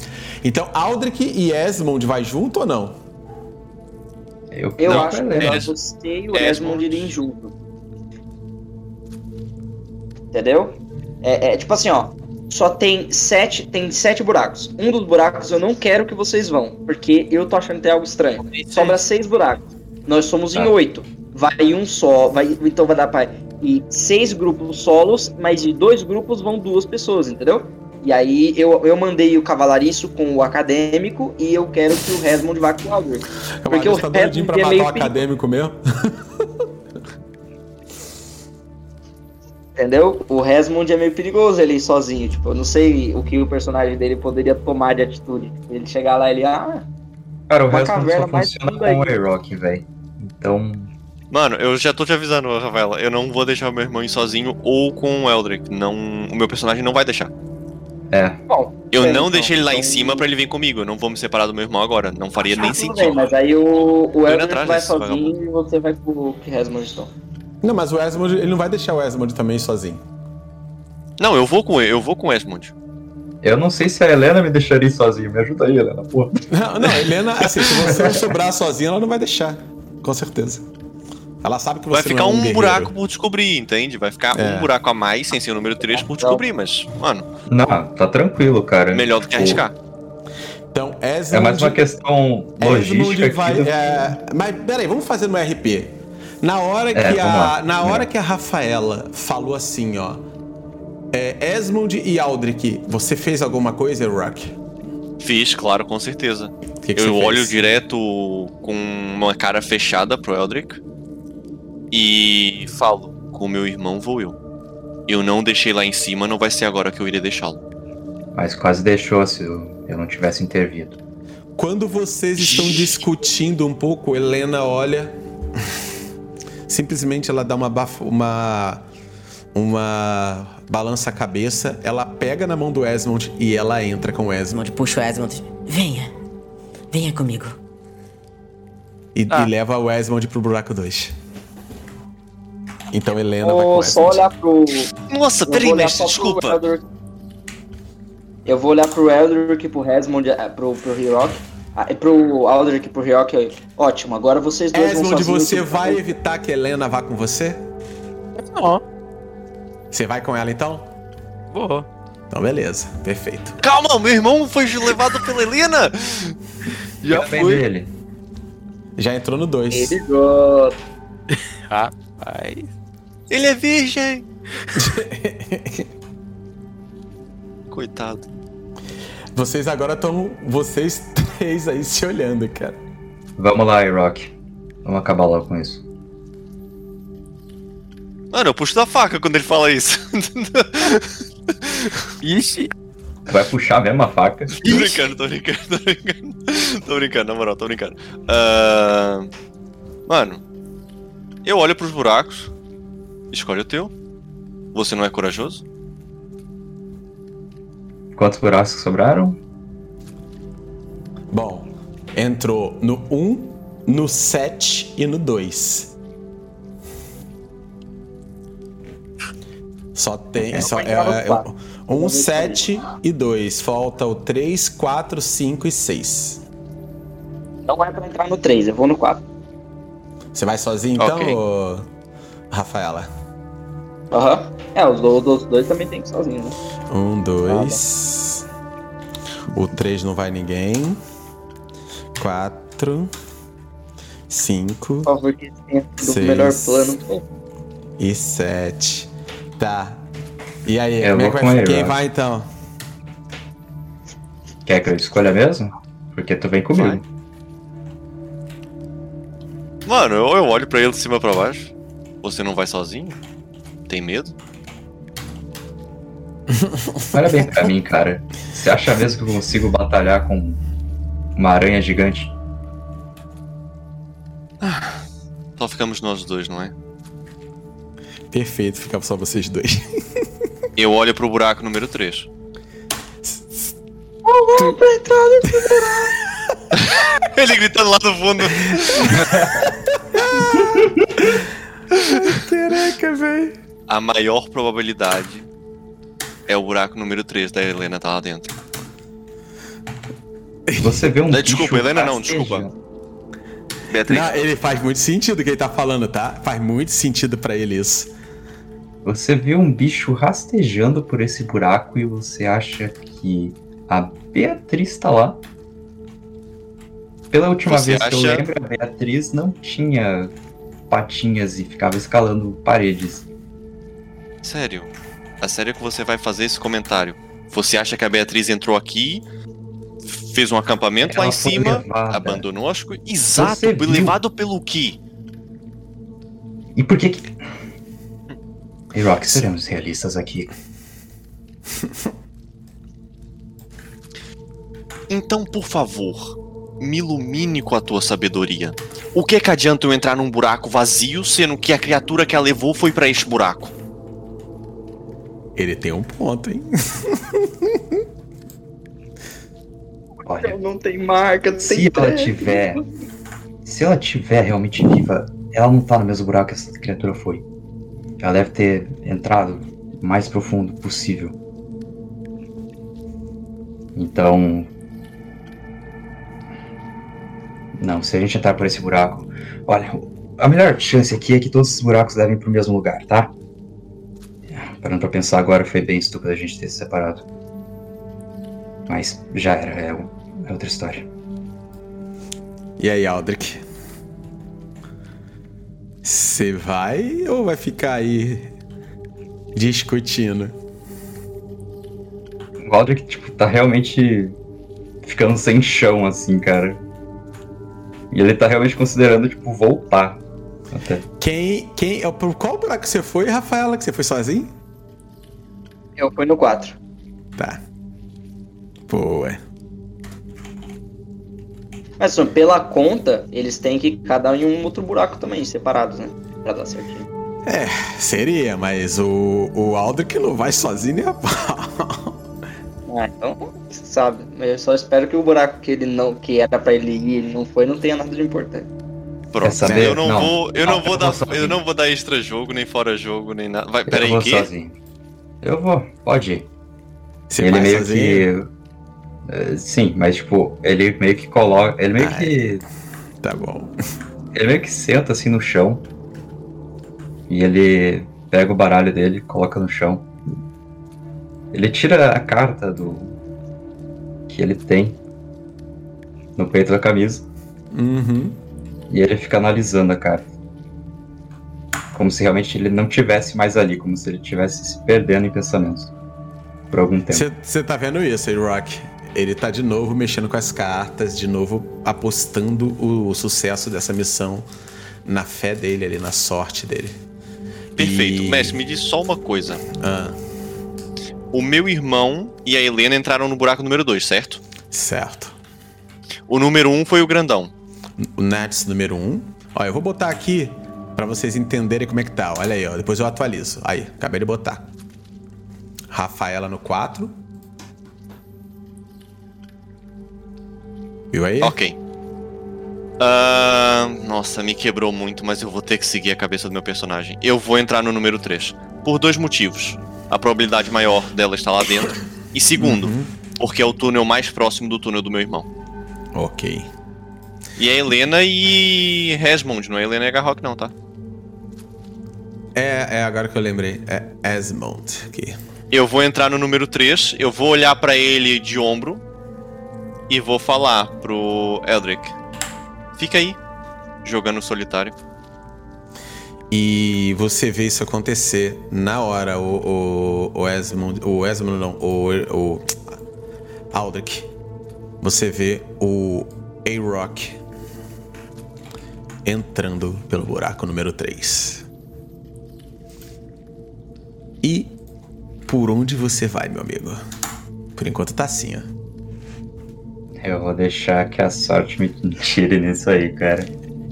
Então, Aldrich e Esmond vai junto ou não? Eu, Eu não, acho Helena. nós você e o É, Esmond irem junto. Entendeu? É, é tipo assim, ó. Só tem sete, tem sete buracos. Um dos buracos eu não quero que vocês vão, porque eu tô achando que tem algo estranho. Sobra seis buracos. Nós somos em Tá. oito. Vai um só, vai, então vai dar pra ir seis grupos solos, mas de dois grupos vão duas pessoas, entendeu? E aí eu, eu mandei o cavalariço com o acadêmico e eu quero que o Resmond vá com o Aldrich. Porque o tá doidinho Resmond pra é matar meio o acadêmico mesmo. Entendeu? O Resmond é meio perigoso ele ir sozinho. Tipo, eu não sei o que o personagem dele poderia tomar de atitude. Ele chegar lá e ele, ah, Cara, o caverna só funciona com o aí. A-Rock, velho. Então, Mano, eu já tô te avisando, Rafaela. Eu não vou deixar o meu irmão ir sozinho ou com o Eldrick. Não, o meu personagem não vai deixar. é. bom. Eu Bem, não então, deixei ele lá em então- cima pra ele vir comigo. Eu não vou me separar do meu irmão agora. Não faria nem Ah, tudo sentido. bem, mas aí o, o atrás vai sozinho e você vai com o Resmond então. Não, mas o Esmond, ele não vai deixar o Esmond também sozinho. Não, eu vou com ele, eu vou com o Esmond. Eu não sei se a Helena me deixaria sozinho. Me ajuda aí, Helena, porra. Não, não, Helena, assim, se você sobrar sozinha, ela não vai deixar. Com certeza. Ela sabe que você Vai ficar não é um, guerreiro. buraco por descobrir, entende? Vai ficar É. um buraco a mais, sem ser o número 3, por descobrir, mas, mano, Não, tá tranquilo, cara. melhor do que arriscar. Então, Esmond... É mais uma questão logística vai... é, Mas, peraí, vamos fazer no RP. Na hora que, É, vamos a, na hora É. que a Rafaela falou assim, ó... É, Esmond e Aldrich, você fez alguma coisa, Rock? Fiz, claro, com certeza. Que, que eu olho fez? direto com uma cara fechada pro Eldrick e falo: com meu irmão vou eu. Eu não deixei lá em cima, não vai ser agora que eu irei deixá-lo. Mas quase deixou se eu, eu não tivesse intervido. Quando vocês estão discutindo um pouco, Helena olha. (laughs) Simplesmente ela dá uma baf... uma uma balança a cabeça, ela pega na mão do Esmond e ela entra com o Esmond puxa o Esmond. Venha. Venha comigo. e, Tá. e leva o Esmond pro buraco 2. Então Helena vai com Vou o só olhar pro. Nossa, eu peraí, vou olhar mestre, pro desculpa. Eu vou olhar pro Eldrick, pro Resmond, eh, pro, pro Hirock. Ah, pro Aldrich e pro Hirock. Ótimo, agora vocês dois vão Esmond, sozinhos. você pro- vai evitar que Helena vá com você? Não, Você vai com ela então? vou. Então beleza, perfeito. Calma, meu irmão foi levado pela Helena! Já bem foi. dele. Já entrou no 2. Ele. (laughs) Rapaz. Ele é virgem! (laughs) Coitado. Vocês agora estão. Vocês três aí se olhando, cara. Vamos lá, A-Rock. Vamos acabar logo com isso. Mano, eu puxo da faca quando ele fala isso. (laughs) Ixi. Vai puxar mesmo a faca. tô brincando, tô brincando, tô brincando. Tô brincando, na moral, tô brincando. Ah, Mano, eu olho pros buracos, escolhe o teu. Você não é corajoso? Quantos buracos que sobraram? Bom, entrou no 1, no 7 e no 2. Só tem. Eu Só, no é, é, quatro. 1, 7 e 2. Falta o 3, 4, 5 e 6. Não vai pra entrar no 3, eu vou no 4. Você vai sozinho então, Ok. ô, Rafaela? Aham. É, os dos dois também tem que ir sozinho, né? 1, 2. O 3 não vai ninguém. 4. 5. Por favor, que tenha sido o melhor plano. e 7. Tá. E aí, Eu como é que vai, ele, quem vai então? Quer que eu escolha mesmo? Porque tu vem comigo. Mano, eu, eu olho pra ele de cima pra baixo. Você não vai sozinho? Tem medo? Olha bem pra mim, cara. Você acha mesmo que eu consigo batalhar com uma aranha gigante? ficamos nós dois, não é? Perfeito, ficava só vocês dois. (laughs) Eu olho pro buraco número 3. (laughs) Ele gritando lá do fundo. (laughs) Caraca, velho. A maior probabilidade é o buraco número 3 da Helena tá lá dentro. Você vê um Eh, Desculpa, bicho Helena não, rastejando. Beatriz. Não, ele faz muito sentido o que ele tá falando, tá? Faz muito sentido pra ele isso. Você vê um bicho rastejando por esse buraco e você acha que a Beatriz tá lá. Pela última Você vez que eu acha- lembro, a Beatriz não tinha patinhas e ficava escalando paredes. Sério? A sério que você vai fazer esse comentário? Você acha que a Beatriz entrou aqui, fez um acampamento lá Ela em foi cima, levada. abandonou as coisas? Exato, Você viu? levado pelo quê? E por que que. Ei, Rock, seremos realistas aqui. (laughs) Então, por favor, me ilumine com a tua sabedoria. O que é que adianta eu entrar num buraco vazio, sendo que a criatura que a levou foi pra este buraco? Ele tem um ponto, hein? (laughs) Olha, Não tem marca, não tem se ela tiver. Se ela tiver realmente viva, ela não tá no mesmo buraco que essa criatura foi. Ela deve ter entrado o mais profundo possível. Então. Não, se a gente entrar por esse buraco. Olha, a melhor chance aqui é que todos esses buracos levem pro mesmo lugar, tá? Parando pra pensar agora, foi bem estúpido a gente ter se separado. Mas já era, é, é outra história. E aí, Aldrich? Você vai ou vai ficar aí discutindo? O Aldrich, tipo, tá realmente ficando sem chão, assim, cara. E ele tá realmente considerando, tipo, voltar. Até. Quem. quem é por qual buraco você foi, Rafaela? Que você foi sozinho? Eu fui no 4. Tá. Pô, ué. Mas assim, pela conta, eles têm que cada um em um outro buraco também, separados, né? Pra dar certinho. É, seria, mas o, o Aldrich não vai sozinho nem a pau. Ah, então, sabe. Eu só espero que o buraco que ele não. que era pra ele ir, ele não foi, não tenha nada de importante. Pronto, saber? eu não, Não. vou, eu Não, não vou eu dar, eu não vou dar extra jogo, nem fora jogo, nem nada. Vai, eu peraí, vou que? sozinho. Eu vou, pode ir. Você ele meio sozinho? que. eh, sim, mas tipo, ele meio que coloca. Ele meio Ai. que. Tá bom. (laughs) Ele meio que senta assim no chão. E ele pega o baralho dele, coloca no chão. Ele tira a carta do. que ele tem no peito da camisa. Uhum. E ele fica analisando a carta. Como se realmente ele não tivesse mais ali, como se ele estivesse se perdendo em pensamentos. Por algum tempo. Você tá vendo isso aí, Rock? Ele tá de novo mexendo com as cartas, de novo apostando o, o sucesso dessa missão na fé dele ali, na sorte dele. Perfeito. E- Mestre, me diz só uma coisa. Ah, O meu irmão e a Helena entraram no buraco número 2, certo? certo. O número 1 um foi o grandão. O Nats número 1. Um. Ó, eu vou botar aqui pra vocês entenderem como é que tá. Olha aí, ó. Depois eu atualizo. Aí, acabei de botar. Rafaela no 4. Viu aí? Ok. Ah, nossa, me quebrou muito, mas eu vou ter que seguir a cabeça do meu personagem. Eu vou entrar no número 3. Por dois motivos. A probabilidade maior dela estar lá dentro. E segundo, Uhum. porque é o túnel mais próximo do túnel do meu irmão. Ok. E é Helena e Resmond, não é Helena e Garrock não, tá? É, é agora que eu lembrei. É Esmond aqui. Eu vou entrar no número 3, eu vou olhar pra ele de ombro e vou falar pro Eldrick. Fica aí, jogando solitário. E você vê isso acontecer na hora, o, o, o Esmond. O Esmond não, o, o Aldrich. Você vê o A-Rock entrando pelo buraco número 3. E por onde você vai, meu amigo? Por enquanto tá assim, ó. Eu vou deixar que a sorte me tire nisso aí, cara.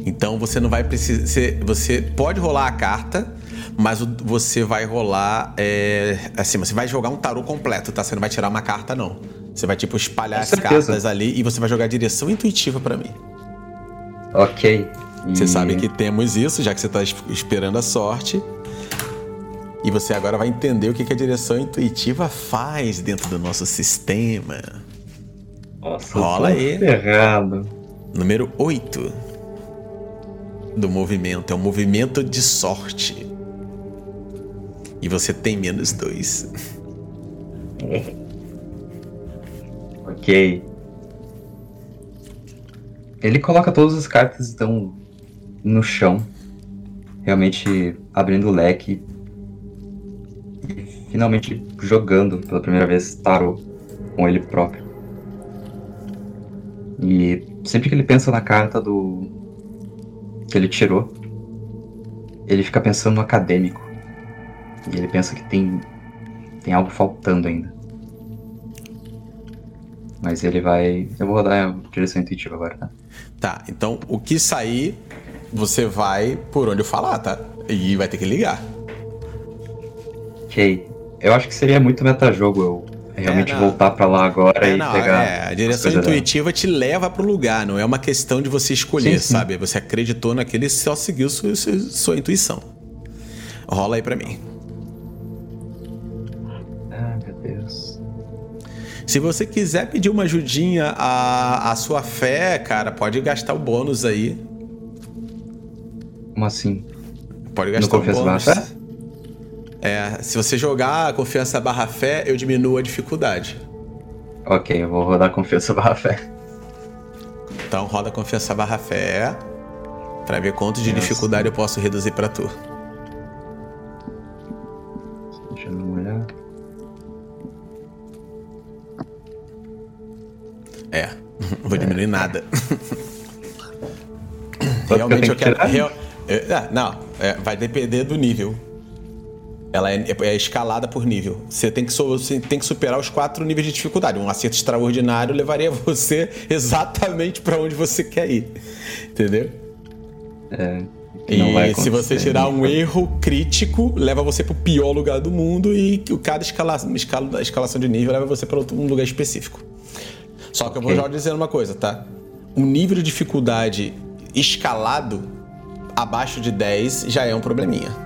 Então você não vai precisar. Você, você pode rolar a carta, mas você vai rolar. É, assim, você vai jogar um tarô completo, tá? Você não vai tirar uma carta, não. Você vai, tipo, espalhar Com as certeza. cartas ali e você vai jogar direção intuitiva pra mim. Ok. Você E- sabe que temos isso, já que você tá es- esperando a sorte. E você agora vai entender o que a direção intuitiva faz dentro do nosso sistema. Nossa, Rola aí. Ferrado. Número 8 do movimento. É um movimento de sorte. E você tem menos dois. (laughs) Ok. Ele coloca todas as cartas então no chão, realmente abrindo o leque finalmente jogando pela primeira vez tarô com ele próprio. E sempre que ele pensa na carta do que ele tirou, ele fica pensando no acadêmico. E ele pensa que tem tem algo faltando ainda. Mas ele vai. Eu vou rodar a direção intuitiva agora, tá? Tá, então o que sair, você vai por onde eu falar, tá? E vai ter que ligar. Ok. Eu acho que seria muito metajogo eu realmente não. voltar pra lá agora É, e não, pegar. é, a direção intuitiva te leva pro lugar, não é uma questão de você escolher, Sim, sim. sabe? Você acreditou naquele e só seguiu sua, sua, sua intuição. Rola aí pra mim. Ah, meu Deus. Se você quiser pedir uma ajudinha à, à sua fé, cara, pode gastar o bônus aí. Como assim? Pode gastar o Confiança bônus. fé? É, se você jogar a confiança barra fé, eu diminuo a dificuldade. Ok, eu vou rodar confiança barra fé. Então roda confiança barra fé. Pra ver quanto de Nossa. dificuldade eu posso reduzir pra tu. Deixa eu olhada. É, não (laughs) vou diminuir nada. Quanto que eu Realmente eu que quero. real- é, não, é, vai depender do nível. Ela é, é escalada por nível. Você tem, que, você tem que superar os quatro níveis de dificuldade. Um acerto extraordinário levaria você (laughs) exatamente pra onde você quer ir. Entendeu? vai E se você tirar né? um erro crítico, leva você pro pior lugar do mundo e o cada escala, escala, escalação de nível leva você para um lugar específico. Só que eu vou já dizer uma coisa, tá? Um nível de dificuldade escalado abaixo de 10 já é um probleminha.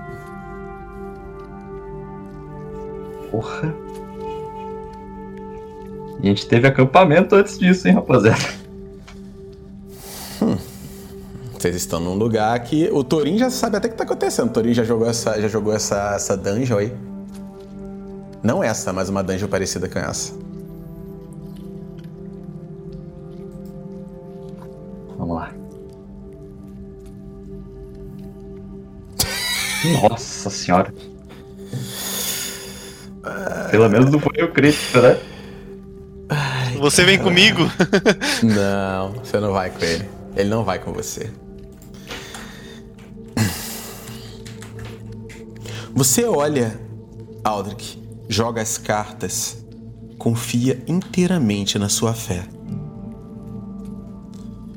Porra. E a gente teve acampamento antes disso, hein, rapaziada? Vocês estão num lugar que o Torin já sabe até o que tá acontecendo. O Torin já jogou essa, já jogou essa, essa dungeon aí. Não essa, mas uma dungeon parecida com essa. Vamos lá. Nossa senhora. Pelo menos não foi o crítico, né? Você vem comigo? (laughs) Não, você não vai com ele. Ele não vai com você. Você olha, Aldrich, joga as cartas, confia inteiramente na sua fé.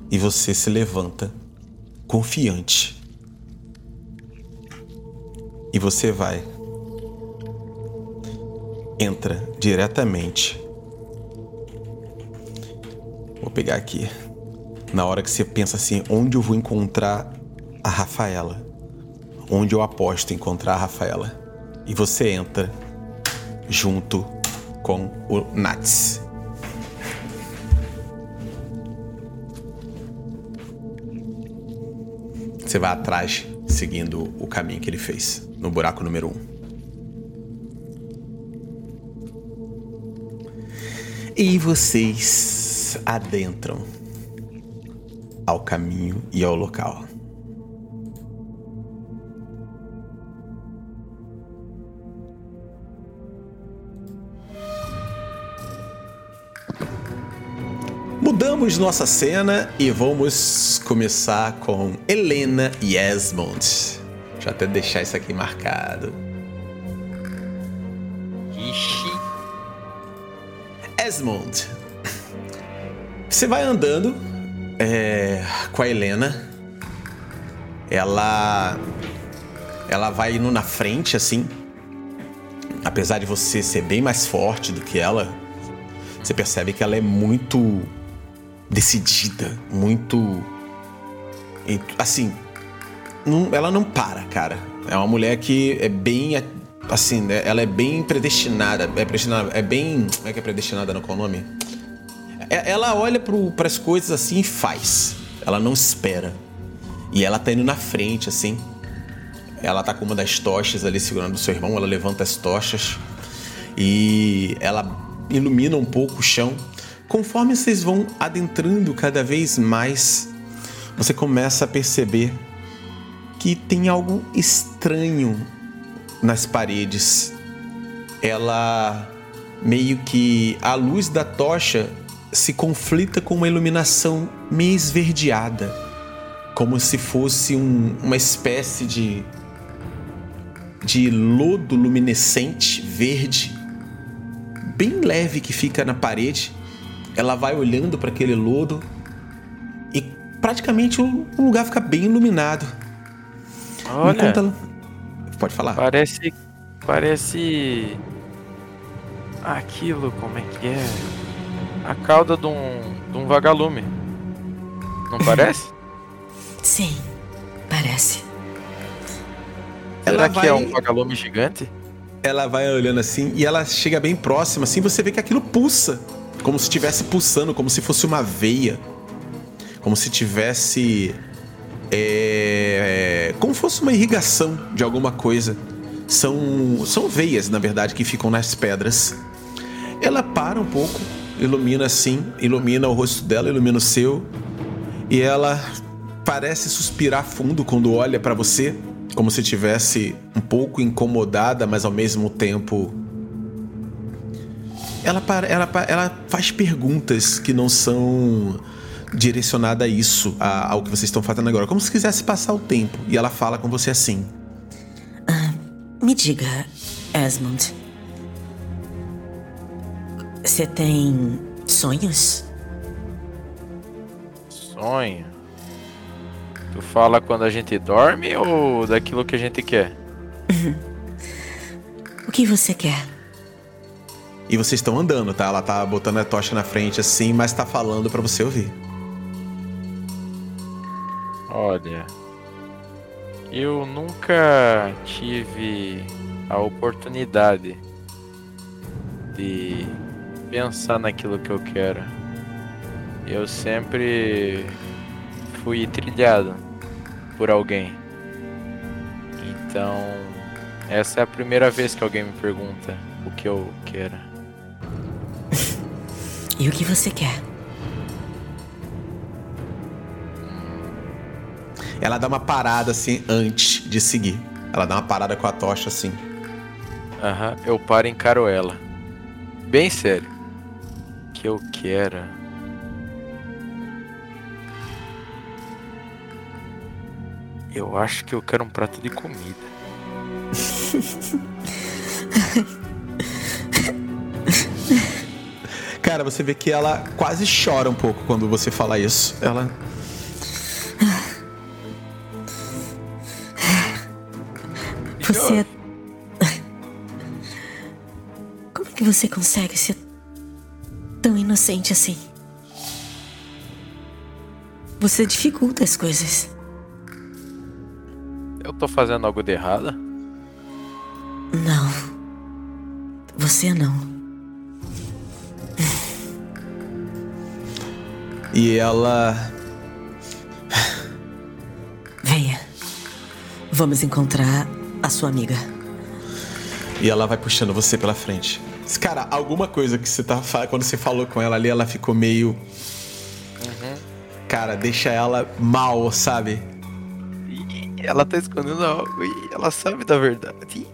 E você se levanta, confiante. E você vai. Entra diretamente. Vou pegar aqui. Na hora que você pensa assim, onde eu vou encontrar a Rafaela? Onde eu aposto encontrar a Rafaela? E você entra junto com o Nats. Você vai atrás, seguindo o caminho que ele fez, no buraco número 1. Um. E vocês adentram ao caminho e ao local. Mudamos nossa cena e vamos começar com Helena e Esmond. Deixa eu até deixar isso aqui marcado. Ixi. Esmond. Você vai andando é, com a Helena ela ela vai indo na frente assim. Apesar de você ser bem mais forte do que ela, você percebe que ela é muito decidida, muito assim, não, ela não para, cara. É uma mulher que é bem assim, né? Ela é bem predestinada, é predestinada, é bem, como é que é predestinada no qual nome? É, ela olha para as coisas assim e faz. Ela não espera. E ela tá indo na frente assim. Ela tá com uma das tochas ali segurando o seu irmão, ela levanta as tochas e ela ilumina um pouco o chão. Conforme vocês vão adentrando cada vez mais, você começa a perceber que tem algo estranho nas paredes. Ela meio que a luz da tocha se conflita com uma iluminação meio esverdeada, como se fosse um, uma espécie de de lodo luminescente verde, bem leve que fica na parede. Ela vai olhando para aquele lodo e praticamente o lugar fica bem iluminado. Olha, ela... pode falar. Parece, parece aquilo, como é que é? A cauda de um, de um vagalume. Não (laughs) parece? Sim, parece. Será que é um vagalume gigante? Ela vai olhando assim e ela chega bem próxima, assim você vê que aquilo pulsa, como se estivesse pulsando, como se fosse uma veia, como se tivesse é, como fosse uma irrigação de alguma coisa. São, são veias, na verdade, que ficam nas pedras. Ela para um pouco, ilumina assim, ilumina o rosto dela, ilumina o seu, e ela parece suspirar fundo quando olha para você como se tivesse um pouco incomodada, mas ao mesmo tempo ela, ela, ela faz perguntas que não são direcionadas a isso, a, ao que vocês estão fazendo agora, como se quisesse passar o tempo. E ela fala com você assim: ah, Me diga, Esmond, você tem sonhos? Sonho? Tu fala quando a gente dorme ou daquilo que a gente quer? (laughs) o que você quer? E vocês estão andando, tá? Ela tá botando a tocha na frente assim, mas tá falando para você ouvir. Olha, eu nunca tive a oportunidade de pensar naquilo que eu quero. Eu sempre fui trilhado por alguém. Então, essa é a primeira vez que alguém me pergunta o que eu quero. (laughs) e o que você quer? Ela dá uma parada assim antes de seguir. Ela dá uma parada com a tocha assim. Aham, eu paro e encaro ela. Bem sério. Que eu quero Eu acho que eu quero um prato de comida. Cara, você vê que ela quase chora um pouco quando você fala isso. Ela. Que você consegue ser tão inocente assim? Você dificulta as coisas. Eu tô fazendo algo de errado? Não. Você não. E ela. Venha. Vamos encontrar a sua amiga. E ela vai puxando você pela frente. Cara, alguma coisa que você tá quando você falou com ela ali, ela ficou meio. Uhum. Cara, deixa ela mal, sabe? ela tá escondendo algo e ela sabe da verdade.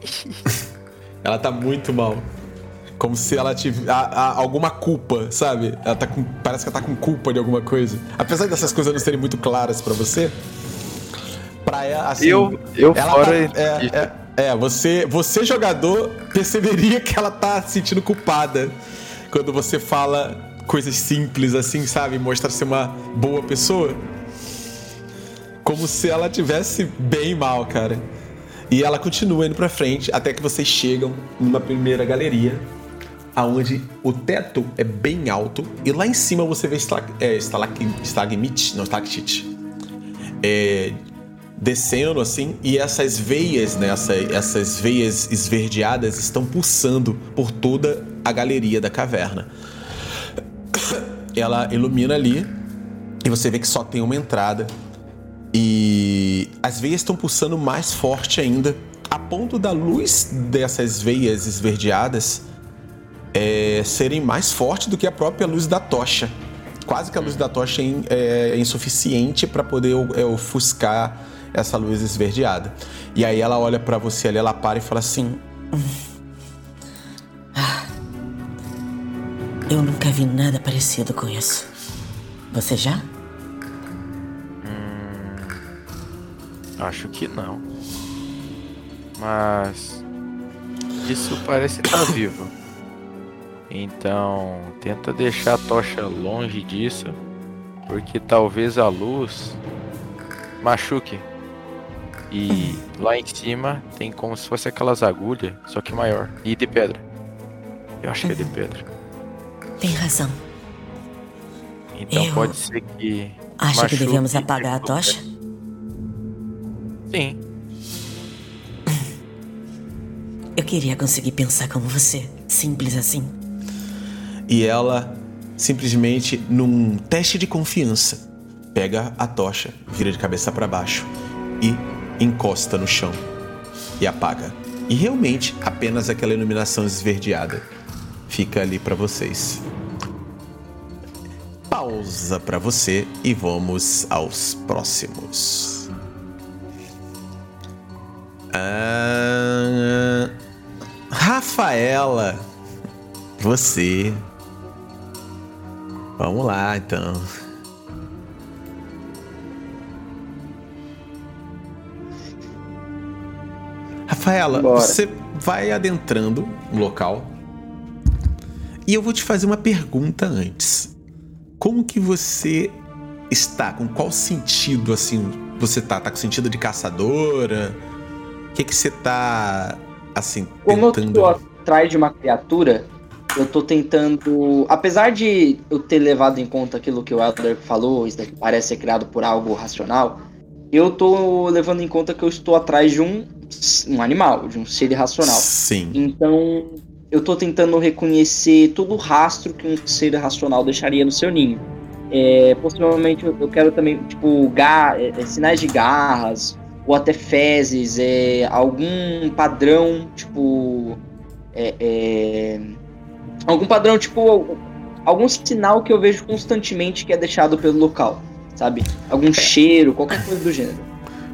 (laughs) ela tá muito mal. Como se ela tivesse alguma culpa, sabe? Ela tá com, parece que ela tá com culpa de alguma coisa. Apesar dessas coisas não serem muito claras para você, pra ela, assim. Eu, eu ela fora. Tá, é, é, é, você, você jogador perceberia que ela tá se sentindo culpada quando você fala coisas simples assim, sabe? Mostra ser uma boa pessoa Como se ela tivesse bem mal, cara. E ela continua indo pra frente até que vocês chegam numa primeira galeria, aonde o teto é bem alto e lá em cima você vê estalag, é, estalag, estalagmite, não estalactite. É, descendo assim e essas veias, né, essa, essas veias esverdeadas estão pulsando por toda a galeria da caverna. Ela ilumina ali e você vê que só tem uma entrada e as veias estão pulsando mais forte ainda, a ponto da luz dessas veias esverdeadas é, serem mais fortes do que a própria luz da tocha. Quase que a luz da tocha é, é insuficiente para poder é, ofuscar essa luz esverdeada. E aí ela olha para você ali, ela para e fala assim: Eu nunca vi nada parecido com isso. Você já? Acho que não. Mas isso parece estar tá (coughs) vivo. Então, tenta deixar a tocha longe disso, porque talvez a luz machuque. E lá em cima tem como se fosse aquelas agulhas, só que maior e de pedra. Eu acho que é de pedra. Tem razão. Então Eu pode ser que. Acha que devemos apagar a tocha? Sim. Eu queria conseguir pensar como você. Simples assim. E ela, simplesmente, num teste de confiança, pega a tocha, vira de cabeça para baixo e encosta no chão e apaga. E realmente, apenas aquela iluminação esverdeada fica ali para vocês. Pausa para você e vamos aos próximos. Ah, Rafaela, você. Vamos lá, então. Rafaela, Bora. você vai adentrando o local. E eu vou te fazer uma pergunta antes. Como que você está? Com qual sentido assim você tá? Tá com sentido de caçadora? que que você tá assim Como tentando? eu tô atrás de uma criatura, eu tô tentando, apesar de eu ter levado em conta aquilo que o Elder falou, isso daqui parece ser criado por algo racional, eu tô levando em conta que eu estou atrás de um, um animal, de um ser irracional. Sim. Então, eu tô tentando reconhecer todo o rastro que um ser irracional deixaria no seu ninho. É, possivelmente eu quero também, tipo, gar, é, sinais de garras, ou até fezes, é, algum padrão, tipo. É, é, algum padrão, tipo. Algum sinal que eu vejo constantemente que é deixado pelo local, sabe? Algum cheiro, qualquer coisa do gênero.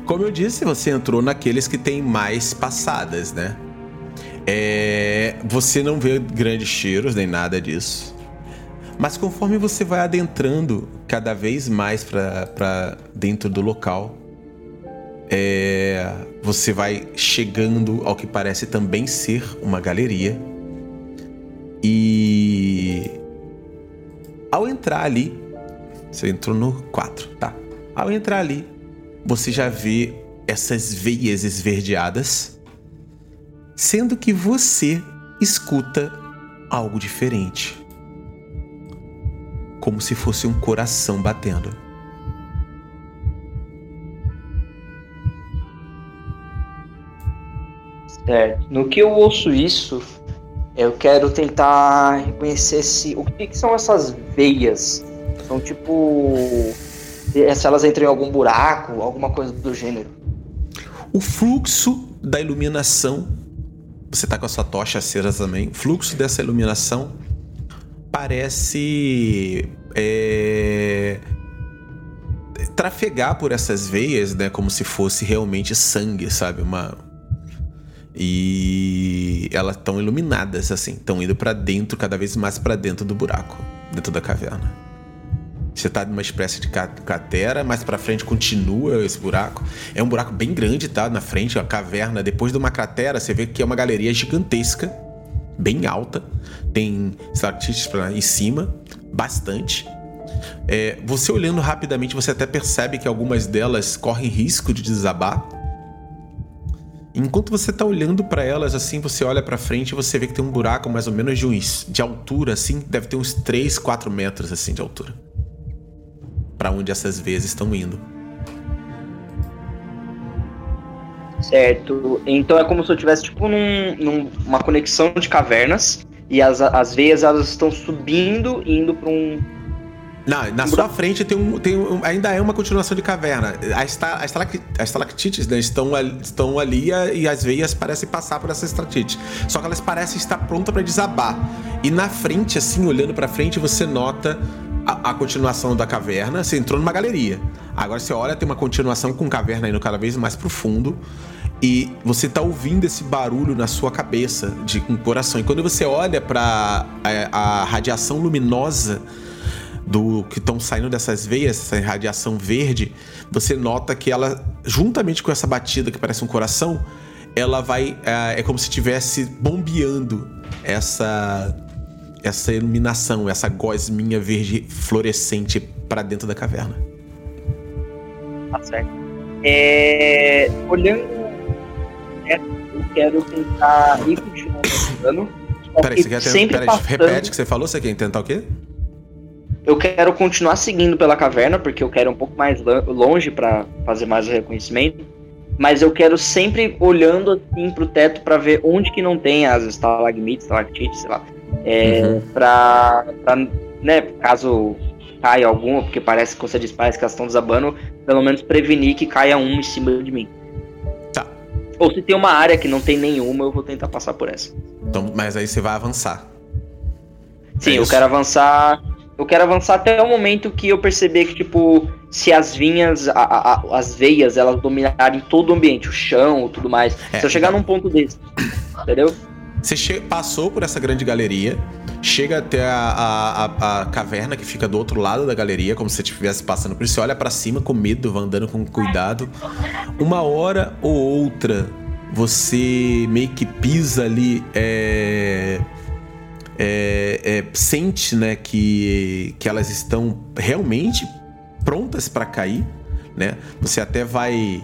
Como eu disse, você entrou naqueles que tem mais passadas, né? É, você não vê grandes cheiros nem nada disso. Mas conforme você vai adentrando cada vez mais para dentro do local, é, você vai chegando ao que parece também ser uma galeria. E ao entrar ali, você entrou no 4, tá? Ao entrar ali, você já vê essas veias esverdeadas, sendo que você escuta algo diferente. Como se fosse um coração batendo. Certo. No que eu ouço isso, eu quero tentar reconhecer se o que, que são essas veias. São tipo se elas entram em algum buraco, alguma coisa do gênero. O fluxo da iluminação, você tá com a sua tocha acesa também. O fluxo dessa iluminação parece é, trafegar por essas veias, né, como se fosse realmente sangue, sabe? Uma e elas estão iluminadas assim, estão indo para dentro, cada vez mais para dentro do buraco, dentro da caverna. Você tá numa espécie de cratera, mais para frente continua esse buraco. É um buraco bem grande, tá? Na frente, a caverna. Depois de uma cratera, você vê que é uma galeria gigantesca, bem alta. Tem estalactites em cima, bastante. É, você olhando rapidamente, você até percebe que algumas delas correm risco de desabar. Enquanto você tá olhando para elas assim, você olha para frente e você vê que tem um buraco mais ou menos de uns de altura assim, deve ter uns 3, 4 metros assim de altura. Para onde essas veias estão indo. Certo. Então é como se eu tivesse tipo num, num- uma conexão de cavernas e as, as veias elas estão subindo e indo para um. Na, na sua frente tem um, tem um- ainda é uma continuação de caverna. As, esta, as, estalacti- as estalactites né, estão, ali, estão ali e as veias parecem passar por essa estalactite. Só que elas parecem estar prontas para desabar. E na frente, assim, olhando para frente, você nota a, a continuação da caverna. Você entrou numa galeria. Agora você olha, tem uma continuação com caverna indo cada vez mais profundo. E você tá ouvindo esse barulho na sua cabeça de um coração. E quando você olha para a radiação luminosa do que estão saindo dessas veias, essa radiação verde, você nota que ela, juntamente com essa batida que parece um coração, ela vai. É, é como se estivesse bombeando essa essa iluminação, essa gosminha verde fluorescente para dentro da caverna. Tá certo. É, olhando. é, Eu quero tentar ir continuando (coughs) Peraí, você quer tentar. sempre Peraí, passando- repete o que você falou, você quer tentar o quê? Eu quero continuar seguindo pela caverna, porque eu quero um pouco mais longe pra fazer mais o reconhecimento. Mas eu quero sempre olhando assim pro teto pra ver onde que não tem as estalagmites, estalactites, sei lá. É, Uhum. pra, pra, né, caso caia alguma, porque parece que você diz, parece que elas estão desabando, pelo menos prevenir que caia uma em cima de mim. Tá. Ou se tem uma área que não tem nenhuma, eu vou tentar passar por essa. Então, mas aí você vai avançar. Sim, É eu quero avançar. Eu quero avançar até o momento que eu perceber que, tipo, se as vinhas, a- a- a- as veias, elas dominarem todo o ambiente, o chão, tudo mais. É, se eu chegar então. num ponto desse, entendeu? Você passou por essa grande galeria, chega até a, a- a- caverna que fica do outro lado da galeria, como se você estivesse passando por isso. Você olha pra cima com medo, andando com cuidado. Uma hora ou outra, você meio que pisa ali, é, é, é, sente, né, que, que elas estão realmente prontas pra cair, né? Você até vai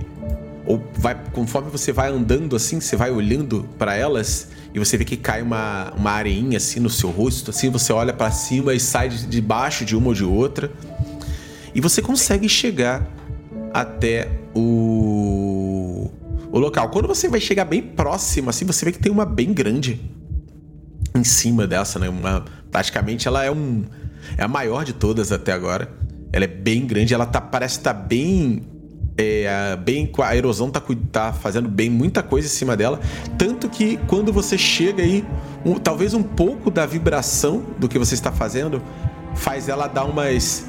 ou vai conforme você vai andando assim, você vai olhando pra elas e você vê que cai uma, uma areinha assim no seu rosto, assim você olha pra cima e sai de, de baixo de uma ou de outra e você consegue chegar até o o local. Quando você vai chegar bem próximo, assim você vê que tem uma bem grande em cima dessa, né? Uma, praticamente ela é um é a maior de todas até agora. Ela é bem grande, ela tá parece estar bem é, bem a erosão tá, tá fazendo bem muita coisa em cima dela, tanto que quando você chega aí, um- talvez um pouco da vibração do que você está fazendo faz ela dar umas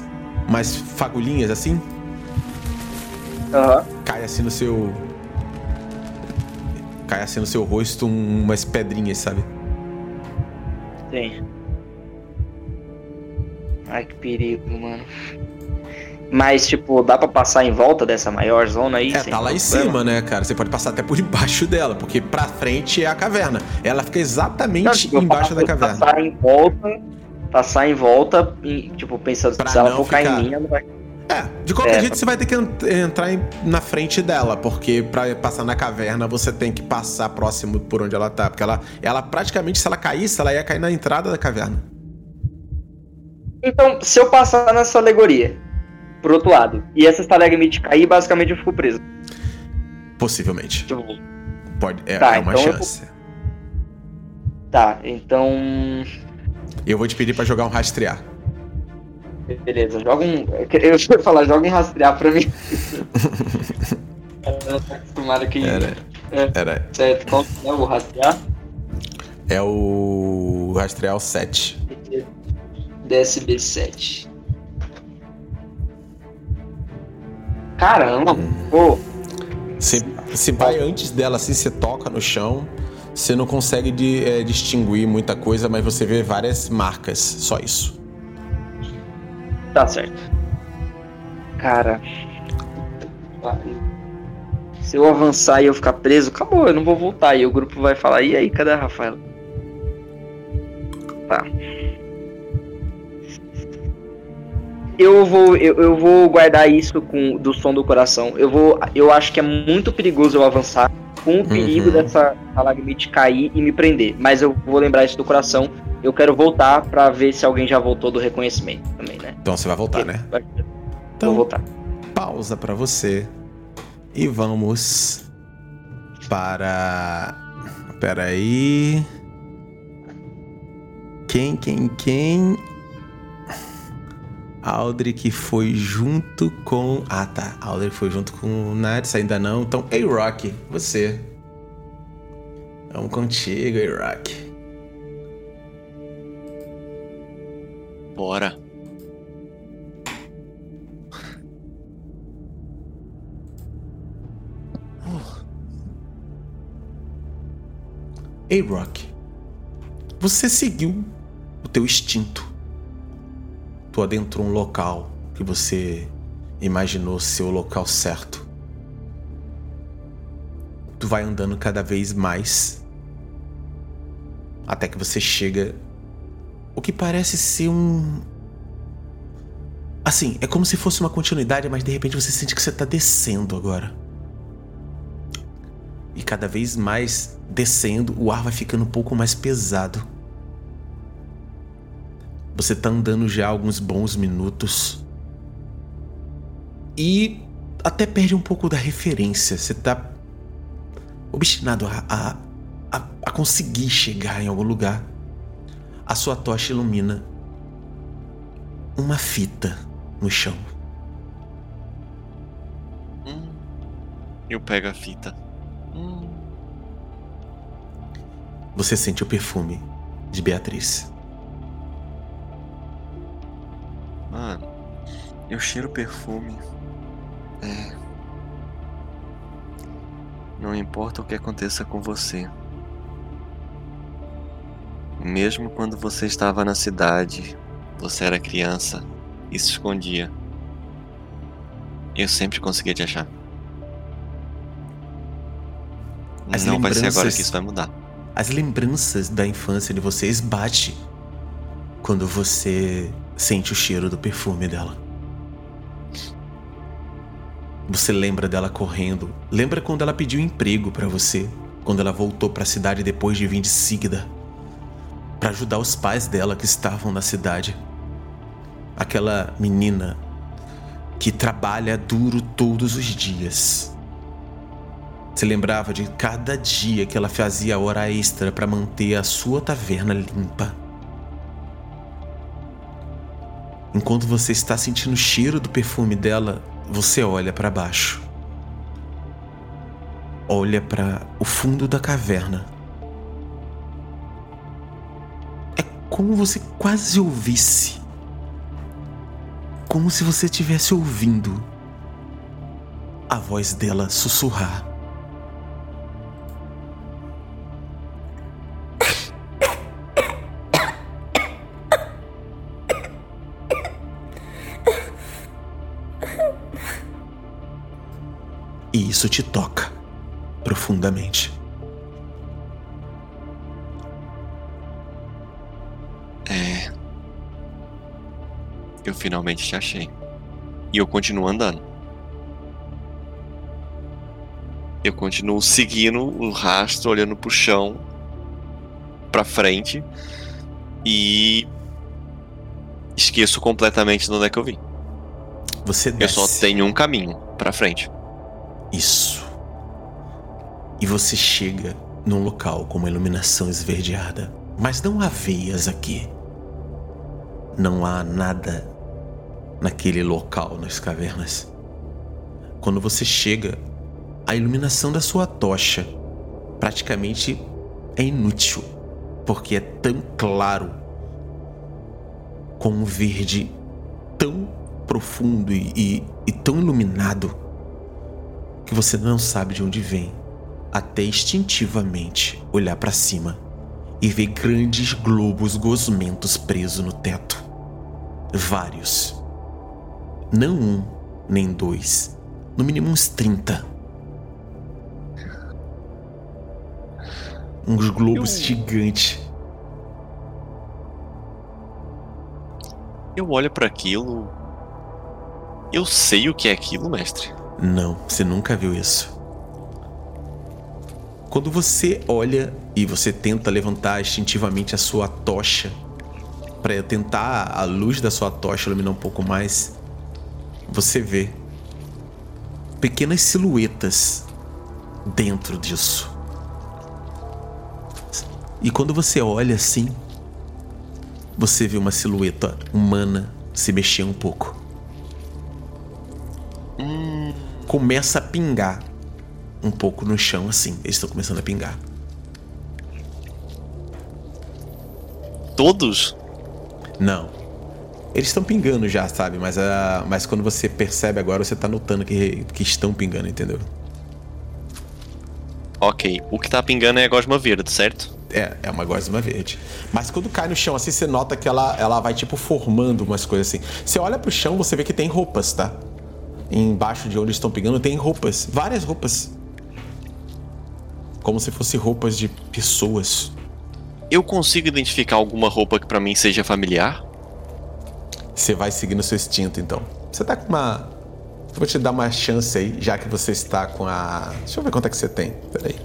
umas fagulhinhas assim, Aham. cai assim no seu cai assim no seu rosto um- umas pedrinhas, sabe? Sim. Ai, que perigo, mano. Mas, tipo, dá pra passar em volta dessa maior zona aí? É, tá lá em problema? cima, né, cara? Você pode passar até por (laughs) debaixo dela, porque pra frente é a caverna. Ela fica exatamente Não, tipo, embaixo da caverna. Passar em volta, passar em volta, e, tipo, pensando Pra se ela focar ficar- em mim, ela não vai. É, de qualquer É, jeito tá- você vai ter que ent- entrar em- na frente dela, porque pra passar na caverna você tem que passar próximo por onde ela tá. Porque ela, ela praticamente, se ela caísse, ela ia cair na entrada da caverna. Então, se eu passar nessa alegoria, pro outro lado, e essa estalagmite cair, basicamente eu fico preso. Possivelmente. Tipo, Pode, é, Tá, é uma então eu- chance. tá, então. Eu vou te pedir pra jogar um rastrear. Beleza, joga um. Eu ia falar, joga um rastrear pra mim. (laughs) Eu acostumado que. Era, É. era. Certo, qual que é o rastrear? É o rastrear o 7. DSB7. Caramba, pô. Você, você vai antes dela assim, você toca no chão, você não consegue de- é, distinguir muita coisa, mas você vê várias marcas, só isso. Tá certo. Cara. Se eu avançar e eu ficar preso, acabou, eu não vou voltar. E o grupo vai falar, e aí, cadê a Rafaela? Tá. Eu vou, eu, eu vou guardar isso com do som do coração. Eu vou, eu acho que é muito perigoso eu avançar com o perigo Uhum. dessa Alagmite cair e me prender. Mas eu vou lembrar isso do coração. Eu quero voltar pra ver se alguém já voltou do reconhecimento também, né? Então você vai voltar, né? Vou Então, voltar. pausa pra você. E vamos para. Pera aí. Quem, quem, quem? Aldrich foi junto com. Ah, tá. Aldrich foi junto com o Nats, ainda não. Então, ei, Rock, você. Vamos contigo, ei, Rock. Bora. Ei, Rock. Você seguiu o teu instinto. Tu adentrou um local que você imaginou ser o local certo. Tu vai andando cada vez mais até que você chega o que parece ser um assim, é como se fosse uma continuidade, mas de repente você sente que você tá descendo agora. E cada vez mais descendo, o ar vai ficando um pouco mais pesado. Você tá andando já alguns bons minutos. E até perde um pouco da referência. Você tá obstinado a, a, a, a conseguir chegar em algum lugar. A sua tocha ilumina uma fita no chão. Hum. Eu pego a fita. Hum. Você sente o perfume de Beatriz. Mano, eu cheiro perfume. É. Não importa o que aconteça com você. Mesmo quando você estava na cidade, você era criança e se escondia. Eu sempre conseguia te achar. As Não vai ser agora que isso vai mudar. As lembranças da infância de vocês bate quando você sente o cheiro do perfume dela. Você lembra dela correndo, lembra quando ela pediu emprego pra você, quando ela voltou pra cidade depois de vir de Sigda, Pra ajudar os pais dela que estavam na cidade. Aquela menina que trabalha duro todos os dias. Se lembrava de cada dia que ela fazia hora extra para manter a sua taverna limpa. Enquanto você está sentindo o cheiro do perfume dela, você olha para baixo. Olha para o fundo da caverna. É como você quase ouvisse. Como se você estivesse ouvindo a voz dela sussurrar. E isso te toca profundamente. É. Eu finalmente te achei. E eu continuo andando. Eu continuo seguindo o rastro, olhando pro chão, pra frente. E. Esqueço completamente de onde é que eu vim. Você Eu desce. só tenho um caminho pra frente. Isso. E você chega num local com uma iluminação esverdeada. Mas não há veias aqui. Não há nada naquele local nas cavernas. Quando você chega, a iluminação da sua tocha praticamente é inútil, porque é tão claro com um verde tão profundo e, e- e tão iluminado que você não sabe de onde vem, até instintivamente olhar para cima e ver grandes globos gosmentos presos no teto. Vários. Não um, nem dois. No mínimo uns 30. Uns globos gigantes. Eu olho pra aquilo Eu sei o que é aquilo, mestre. Não, você nunca viu isso. Quando você olha e você tenta levantar instintivamente a sua tocha para tentar a luz da sua tocha iluminar um pouco mais, você vê pequenas silhuetas dentro disso. E quando você olha assim, você vê uma silhueta humana se mexer um pouco. Começa a pingar um pouco no chão, assim. Eles estão começando a pingar. Todos? Não. Eles estão pingando já, sabe? Mas, uh, mas quando você percebe agora, você tá notando que, que estão pingando, entendeu? Ok. O que tá pingando é a gosma verde, certo? É, é uma gosma verde. Mas quando cai no chão, assim, você nota que ela, ela vai, tipo, formando umas coisas assim. Você olha pro chão, você vê que tem roupas, tá? Embaixo de onde estão pingando tem roupas. Várias roupas. Como se fossem roupas de pessoas. Eu consigo identificar alguma roupa que para mim seja familiar? Você vai seguindo seu instinto, então. Você tá com uma. Eu vou te dar uma chance aí, já que você está com a. Deixa eu ver quanto é que você tem. Peraí.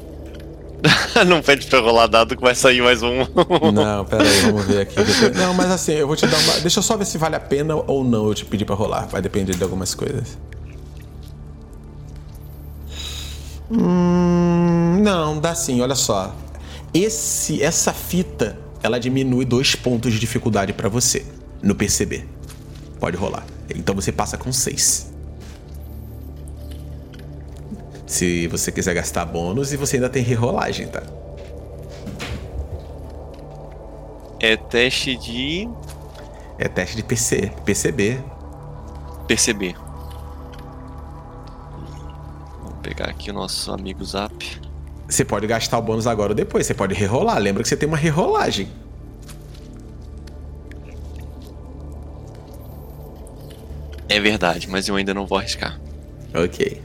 (laughs) não pede pra rolar dado que vai sair mais um. (laughs) não, peraí, vamos ver aqui. Não, mas assim, eu vou te dar uma. Deixa eu só ver se vale a pena ou não eu te pedir pra rolar. Vai depender de algumas coisas. Hum, não, dá sim, olha só. Esse, essa fita, ela diminui dois pontos de dificuldade para você no PCB. Pode rolar. Então você passa com seis. Se você quiser gastar bônus e você ainda tem rerolagem, tá? É teste de. É teste de PC, PCB. PCB. Pegar aqui o nosso amigo Zap. Você pode gastar o bônus agora ou depois, você pode rerolar. Lembra que você tem uma rerolagem. É verdade, mas eu ainda não vou arriscar. Ok.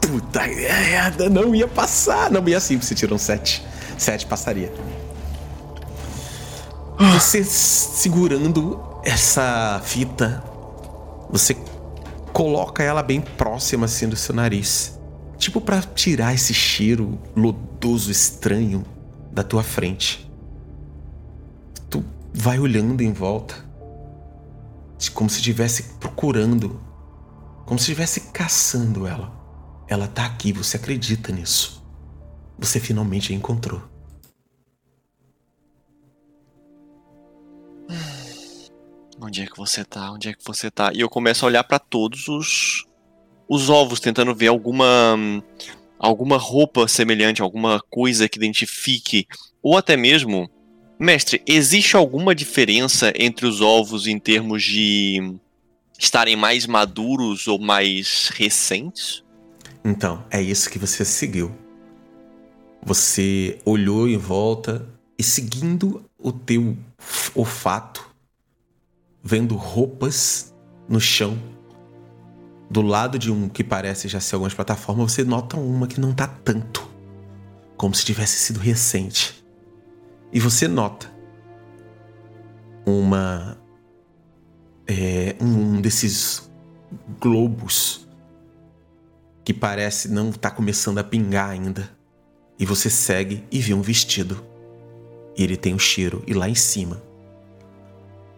Puta merda, não ia passar. Não ia assim, você tirou um 7. 7 passaria. Você segurando essa fita, você coloca ela bem próxima assim do seu nariz. Tipo para tirar esse cheiro lodoso estranho da tua frente. Tu vai olhando em volta, como se estivesse procurando, como se estivesse caçando ela. Ela tá aqui, você acredita nisso. Você finalmente a encontrou. Onde é que você tá? Onde é que você tá? E eu começo a olhar para todos os os ovos tentando ver alguma alguma roupa semelhante, alguma coisa que identifique ou até mesmo Mestre, existe alguma diferença entre os ovos em termos de estarem mais maduros ou mais recentes? Então, é isso que você seguiu. Você olhou em volta e seguindo o teu olfato, vendo roupas no chão, do lado de um que parece já ser algumas plataformas, você nota uma que não tá tanto, como se tivesse sido recente. E você nota uma é, um desses globos que parece não tá começando a pingar ainda. E você segue e vê um vestido. E ele tem um cheiro. E lá em cima,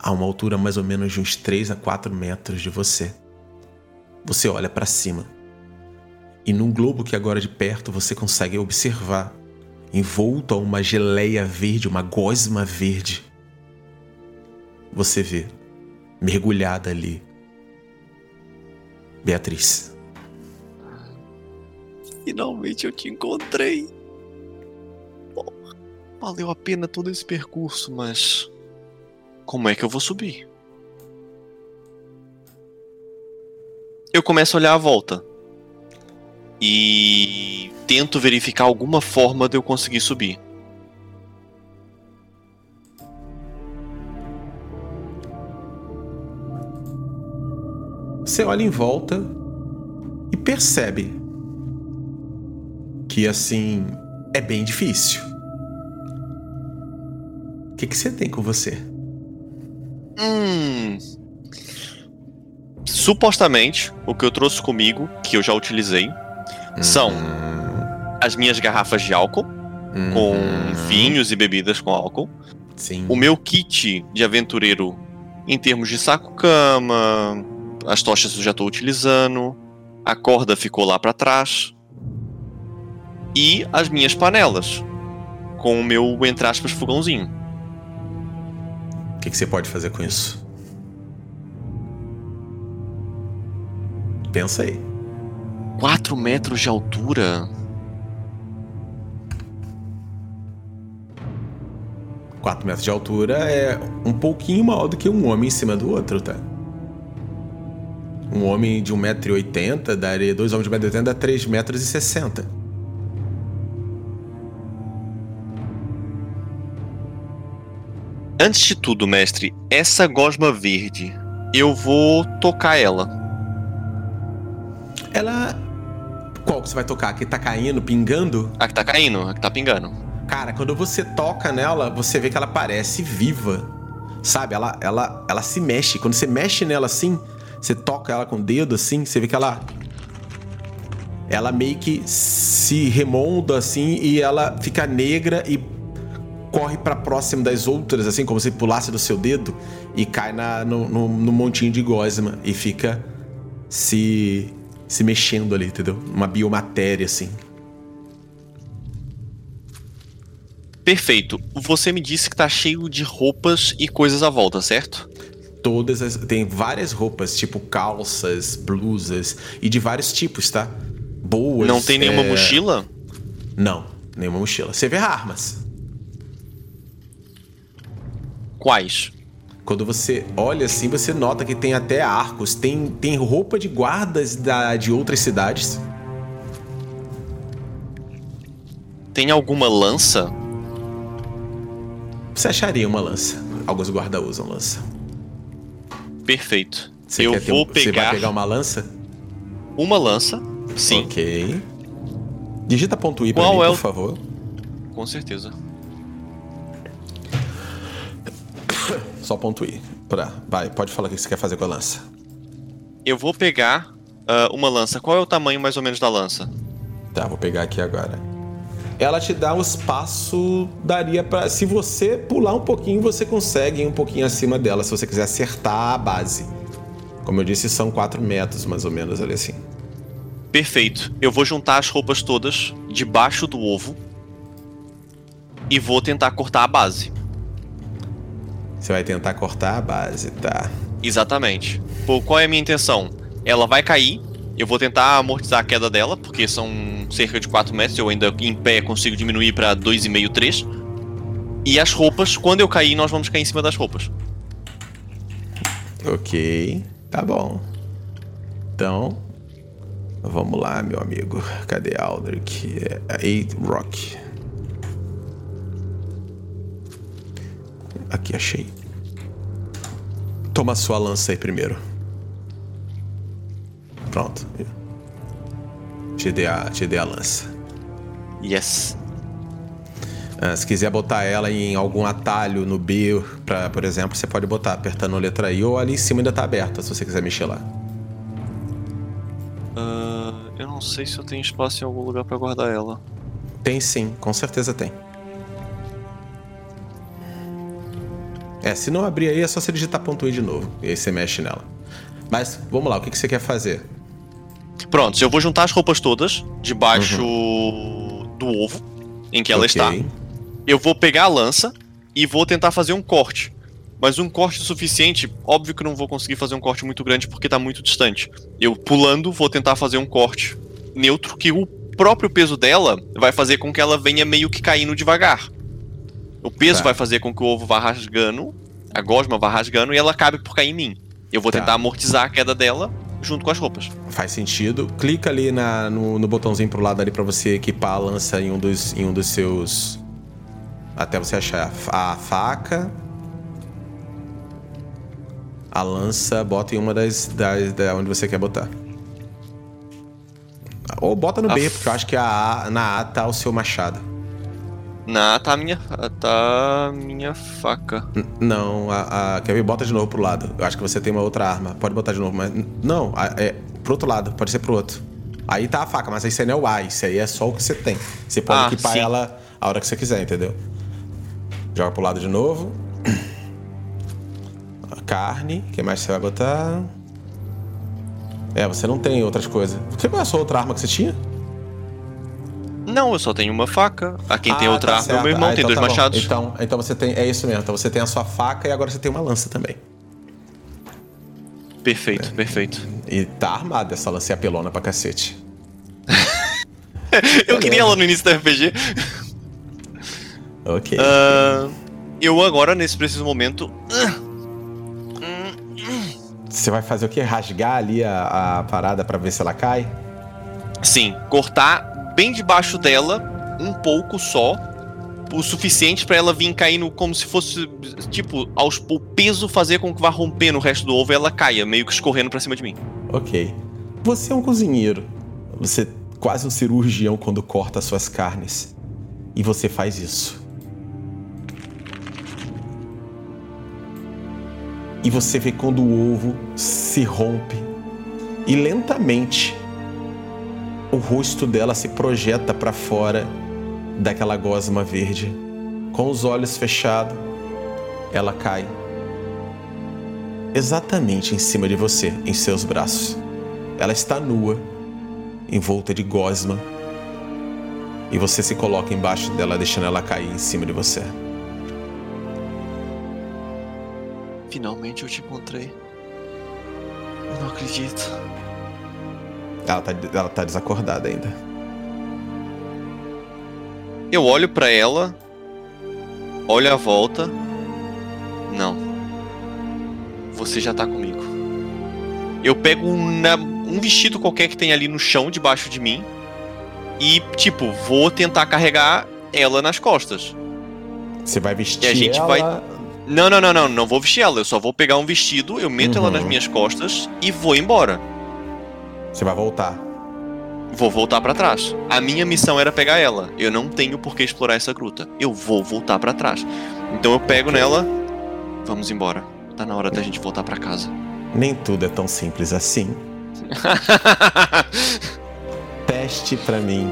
a uma altura mais ou menos de uns 3 a 4 metros de você, você olha para cima. E num globo que agora de perto você consegue observar, envolto a uma geleia verde, uma gosma verde, você vê, mergulhada ali, Beatriz. Finalmente eu te encontrei. valeu a pena todo esse percurso, mas. Como é que eu vou subir? Eu começo a olhar à volta. E tento verificar alguma forma de eu conseguir subir. Você olha em volta e percebe que assim é bem difícil. O que, que você tem com você? Hum. Supostamente, o que eu trouxe comigo, que eu já utilizei, são Hum, as minhas garrafas de álcool, com hum, vinhos e bebidas com álcool. Sim. O meu kit de aventureiro em termos de saco-cama, as tochas eu já estou utilizando, a corda ficou lá para trás. E as minhas panelas, com o meu, entre aspas, fogãozinho. O que, que você pode fazer com isso? Pensa aí. 4 metros de altura. Quatro metros de altura é um pouquinho maior do que um homem em cima do outro, tá? Um homem de 1,80m daria. Dois homens de 1,80m dá 3,60 metros. Antes de tudo, mestre, essa gosma verde, eu vou tocar ela. Ela. Qual que você vai tocar? Que tá caindo, pingando? A que tá caindo, a que tá pingando. Cara, quando você toca nela, você vê que ela parece viva. Sabe? Ela, ela, ela se mexe. Quando você mexe nela assim, você toca ela com o dedo assim, você vê que ela. Ela meio que se remonda assim e ela fica negra e corre pra próximo das outras, assim, como se pulasse do seu dedo e cai na, no, no, no montinho de gosma e fica se, se mexendo ali, entendeu? Uma biomatéria, assim. Perfeito. Você me disse que tá cheio de roupas e coisas à volta, certo? Todas as. Tem várias roupas, tipo calças, blusas e de vários tipos, tá? Boas. Não tem nenhuma é, mochila? Não, nenhuma mochila. Você vê armas. Quais? Quando você olha assim, você nota que tem até arcos. Tem, tem roupa de guardas da, de outras cidades. Tem alguma lança? Você acharia uma lança. Alguns guardas usam lança. Perfeito. Você eu vou um- Você vai pegar pegar uma lança? uma lança. Sim, Ok. Digita ponto I pra Qual mim, é por o- favor. com certeza. Só ponto I. Pra... Vai, pode falar o que você quer fazer com a lança. Eu vou pegar ah, uma lança. Qual é o tamanho mais ou menos da lança? Tá, vou pegar aqui agora. Ela te dá um espaço, daria pra. Se você pular um pouquinho, você consegue ir um pouquinho acima dela, se você quiser acertar a base. Como eu disse, são 4 metros mais ou menos ali assim. Perfeito. Eu vou juntar as roupas todas debaixo do ovo e vou tentar cortar a base. Você vai tentar cortar a base, tá? Exatamente. Pô, qual é a minha intenção? Ela vai cair, eu vou tentar amortizar a queda dela, porque são cerca de 4 metros, eu ainda em pé consigo diminuir pra 2,5, 3. E as roupas, quando eu cair, nós vamos cair em cima das roupas. Ok, tá bom. Então, vamos lá, meu amigo. Cadê Aldrich? É Eight Rock. Aqui, achei. Toma sua lança aí primeiro. Pronto. Te dei a, te dei a lança. Yes. Ah, se quiser botar ela em algum atalho no B, pra, por exemplo, você pode botar apertando a letra I ou ali em cima ainda tá aberta, se você quiser mexer lá. Ah, eu não sei se eu tenho espaço em algum lugar pra guardar ela. Tem sim, com certeza tem. É, se não abrir aí é só você digitar ponto I de novo. E aí você mexe nela. Mas vamos lá, o que, que você quer fazer? Pronto, eu vou juntar as roupas todas debaixo do ovo em que ela Ok. está. Eu vou pegar a lança e vou tentar fazer um corte. Mas um corte suficiente, óbvio que não vou conseguir fazer um corte muito grande porque tá muito distante. Eu pulando vou tentar fazer um corte neutro que o próprio peso dela vai fazer com que ela venha meio que caindo devagar. O peso Tá. vai fazer com que o ovo vá rasgando, a gosma vá rasgando e ela acabe por cair em mim. Eu vou Tá. tentar amortizar a queda dela junto com as roupas. Faz sentido. Clica ali na- no, no botãozinho pro lado ali pra você equipar a lança em um dos, em um dos seus. Até você achar a a faca. A lança, bota em uma das, das da onde você quer botar. Ou bota no A B, f- porque eu acho que A- na A tá o seu machado. Na, tá a minha. Tá a minha faca. N- Não, a, a quer ver? Bota de novo pro lado. Eu acho que você tem uma outra arma. Pode botar de novo, mas. Não, a- é pro outro lado, pode ser pro outro. Aí tá a faca, mas aí não é o A, isso aí é só o que você tem. Você pode Ah, equipar sim. ela a hora que você quiser, entendeu? Joga pro lado de novo. A carne, o que mais você vai botar? É, você não tem outras coisas. Você qual é a sua outra arma que você tinha? Não, eu só tenho uma faca. A quem tem Ah, outra tá arma é o certo. meu irmão, Ah, tem então dois tá machados. Então, então você tem. É isso mesmo. Então você tem a sua faca e agora você tem uma lança também. Perfeito, perfeito. E tá armada essa lança é apelona pra cacete. (laughs) Eu queria ela no início do RPG. Ok. Ah, eu agora, nesse preciso momento. Você vai fazer o quê? Rasgar ali a, a parada pra ver se ela cai? Sim, cortar bem debaixo dela, um pouco só. O suficiente pra ela vir caindo como se fosse, tipo, aos, o peso fazer com que vá rompendo o resto do ovo e ela caia, meio que escorrendo pra cima de mim. Ok. Você é um cozinheiro. Você é quase um cirurgião quando corta as suas carnes. E você faz isso. E você vê quando o ovo se rompe. E lentamente o rosto dela se projeta para fora daquela gosma verde. Com os olhos fechados, ela cai exatamente em cima de você, em seus braços. Ela está nua, envolta de gosma, e você se coloca embaixo dela, deixando ela cair em cima de você. Finalmente eu te encontrei. Não acredito. Ela tá, ela tá desacordada ainda. Eu olho pra ela, olho à volta. Não. Você já tá comigo. Eu pego um, um vestido qualquer que tem ali no chão debaixo de mim e, tipo, vou tentar carregar ela nas costas. Você vai vestir E a gente ela... vai- Não, não, não, não, não vou vestir ela. Eu só vou pegar um vestido, eu meto ela Uhum. nas minhas costas e vou embora. Você vai voltar. Vou voltar pra trás. A minha missão era pegar ela. Eu não tenho por que explorar essa gruta. Eu vou voltar pra trás. Então eu pego nela. Vamos embora. Tá na hora da gente voltar pra casa. Nem tudo é tão simples assim. (laughs) Teste pra mim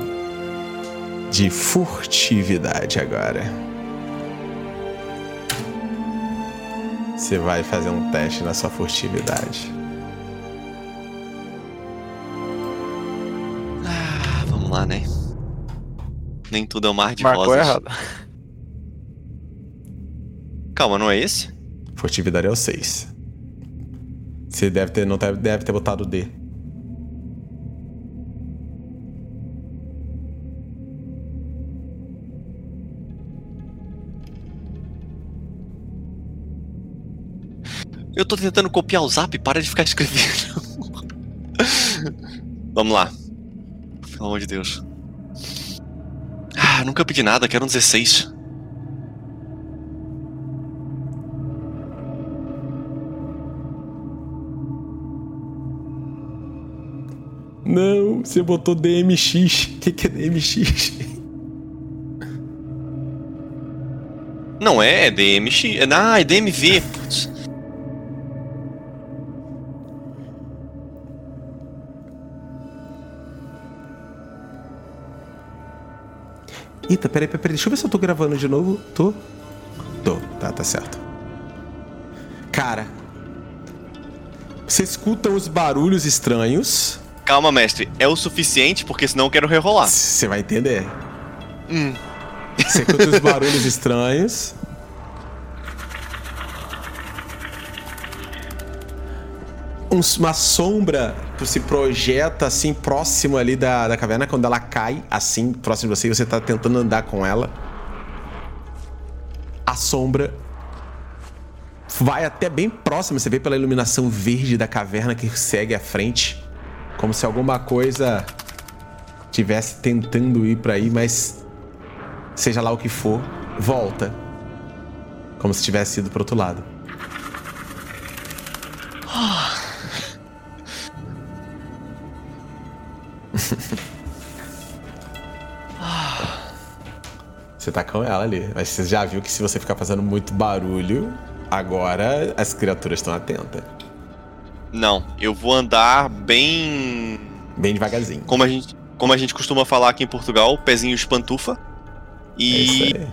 de furtividade agora. Você vai fazer um teste na sua furtividade. Vamos lá, né? Nem tudo é um mar de Marcou rosas. errado. (laughs) Calma, não é esse? Furtividade é o 6. Você deve ter, não deve, deve ter botado o D. Eu tô tentando copiar o zap, para de ficar escrevendo. (laughs) Vamos lá. Pelo amor de Deus. Ah, nunca pedi nada, quero um 16. Não, você botou DMX. O (laughs) que, que é DMX? Não é, é DMX. é- Ah, é DMV. Putz. Eita, peraí, peraí, peraí, deixa eu ver se eu tô gravando de novo. Tô? Tô, tá, tá certo. Cara, você escuta os barulhos estranhos, Calma, mestre. É o suficiente, porque senão eu quero rerolar. você vai entender. Hum. Você escuta os barulhos estranhos. Uma sombra se projeta assim próximo ali da, da caverna quando ela cai assim próximo de você e você tá tentando andar com ela. A sombra vai até bem próximo, você vê pela iluminação verde da caverna que segue à frente, como se alguma coisa tivesse tentando ir pra aí, mas seja lá o que for, volta. Como se tivesse ido pro outro lado. Você tá com ela ali. Mas você já viu que se você ficar fazendo muito barulho, agora as criaturas estão atentas. Não, eu vou andar bem. Bem devagarzinho. Como a gente, como a gente costuma falar aqui em Portugal, pezinho de pantufa. É E aí.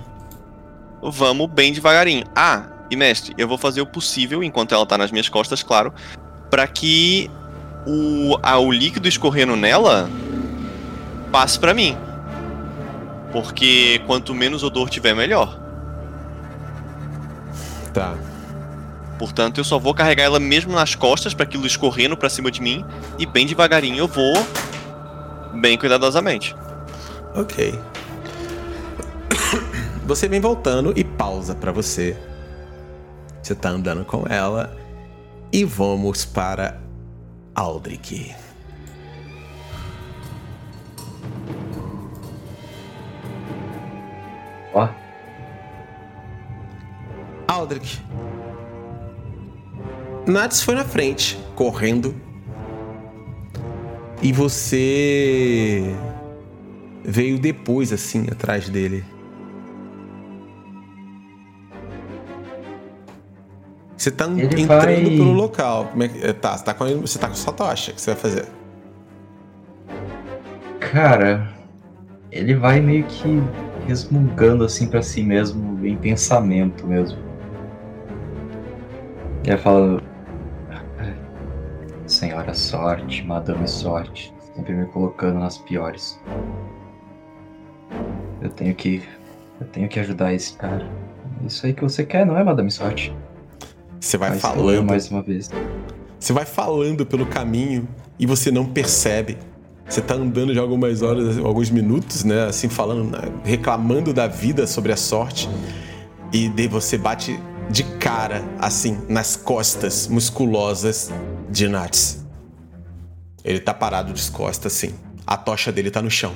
vamos bem devagarinho. Ah, e mestre, eu vou fazer o possível, enquanto ela tá nas minhas costas, claro, pra que o, a- o líquido escorrendo nela passe pra mim. Porque quanto menos odor tiver, melhor. Tá. Portanto, eu só vou carregar ela mesmo nas costas pra aquilo escorrendo pra cima de mim e bem devagarinho eu vou bem cuidadosamente. Ok. Você vem voltando e pausa pra você. Você tá andando com ela. E vamos para Aldrich. Ó, Aldrich. Nats foi na frente, correndo. E você veio depois, assim, atrás dele. Você tá Ele entrando vai- pelo local. Como é que... é, Tá, você tá, com, você tá com sua tocha. O que você vai fazer? cara, ele vai meio que resmungando assim pra si mesmo, em pensamento mesmo. E aí fala. Senhora sorte, madame sorte, sempre me colocando nas piores. Eu tenho que. Eu tenho que ajudar esse cara. Isso aí que você quer, não é, madame sorte? Você vai Mas falando. mais uma vez. Você vai falando pelo caminho e você não percebe. Você tá andando já algumas horas, alguns minutos, né? Assim, falando, né, reclamando da vida sobre a sorte. E daí você bate de cara, assim, nas costas musculosas de Nats. Ele tá parado de costas, assim. A tocha dele tá no chão.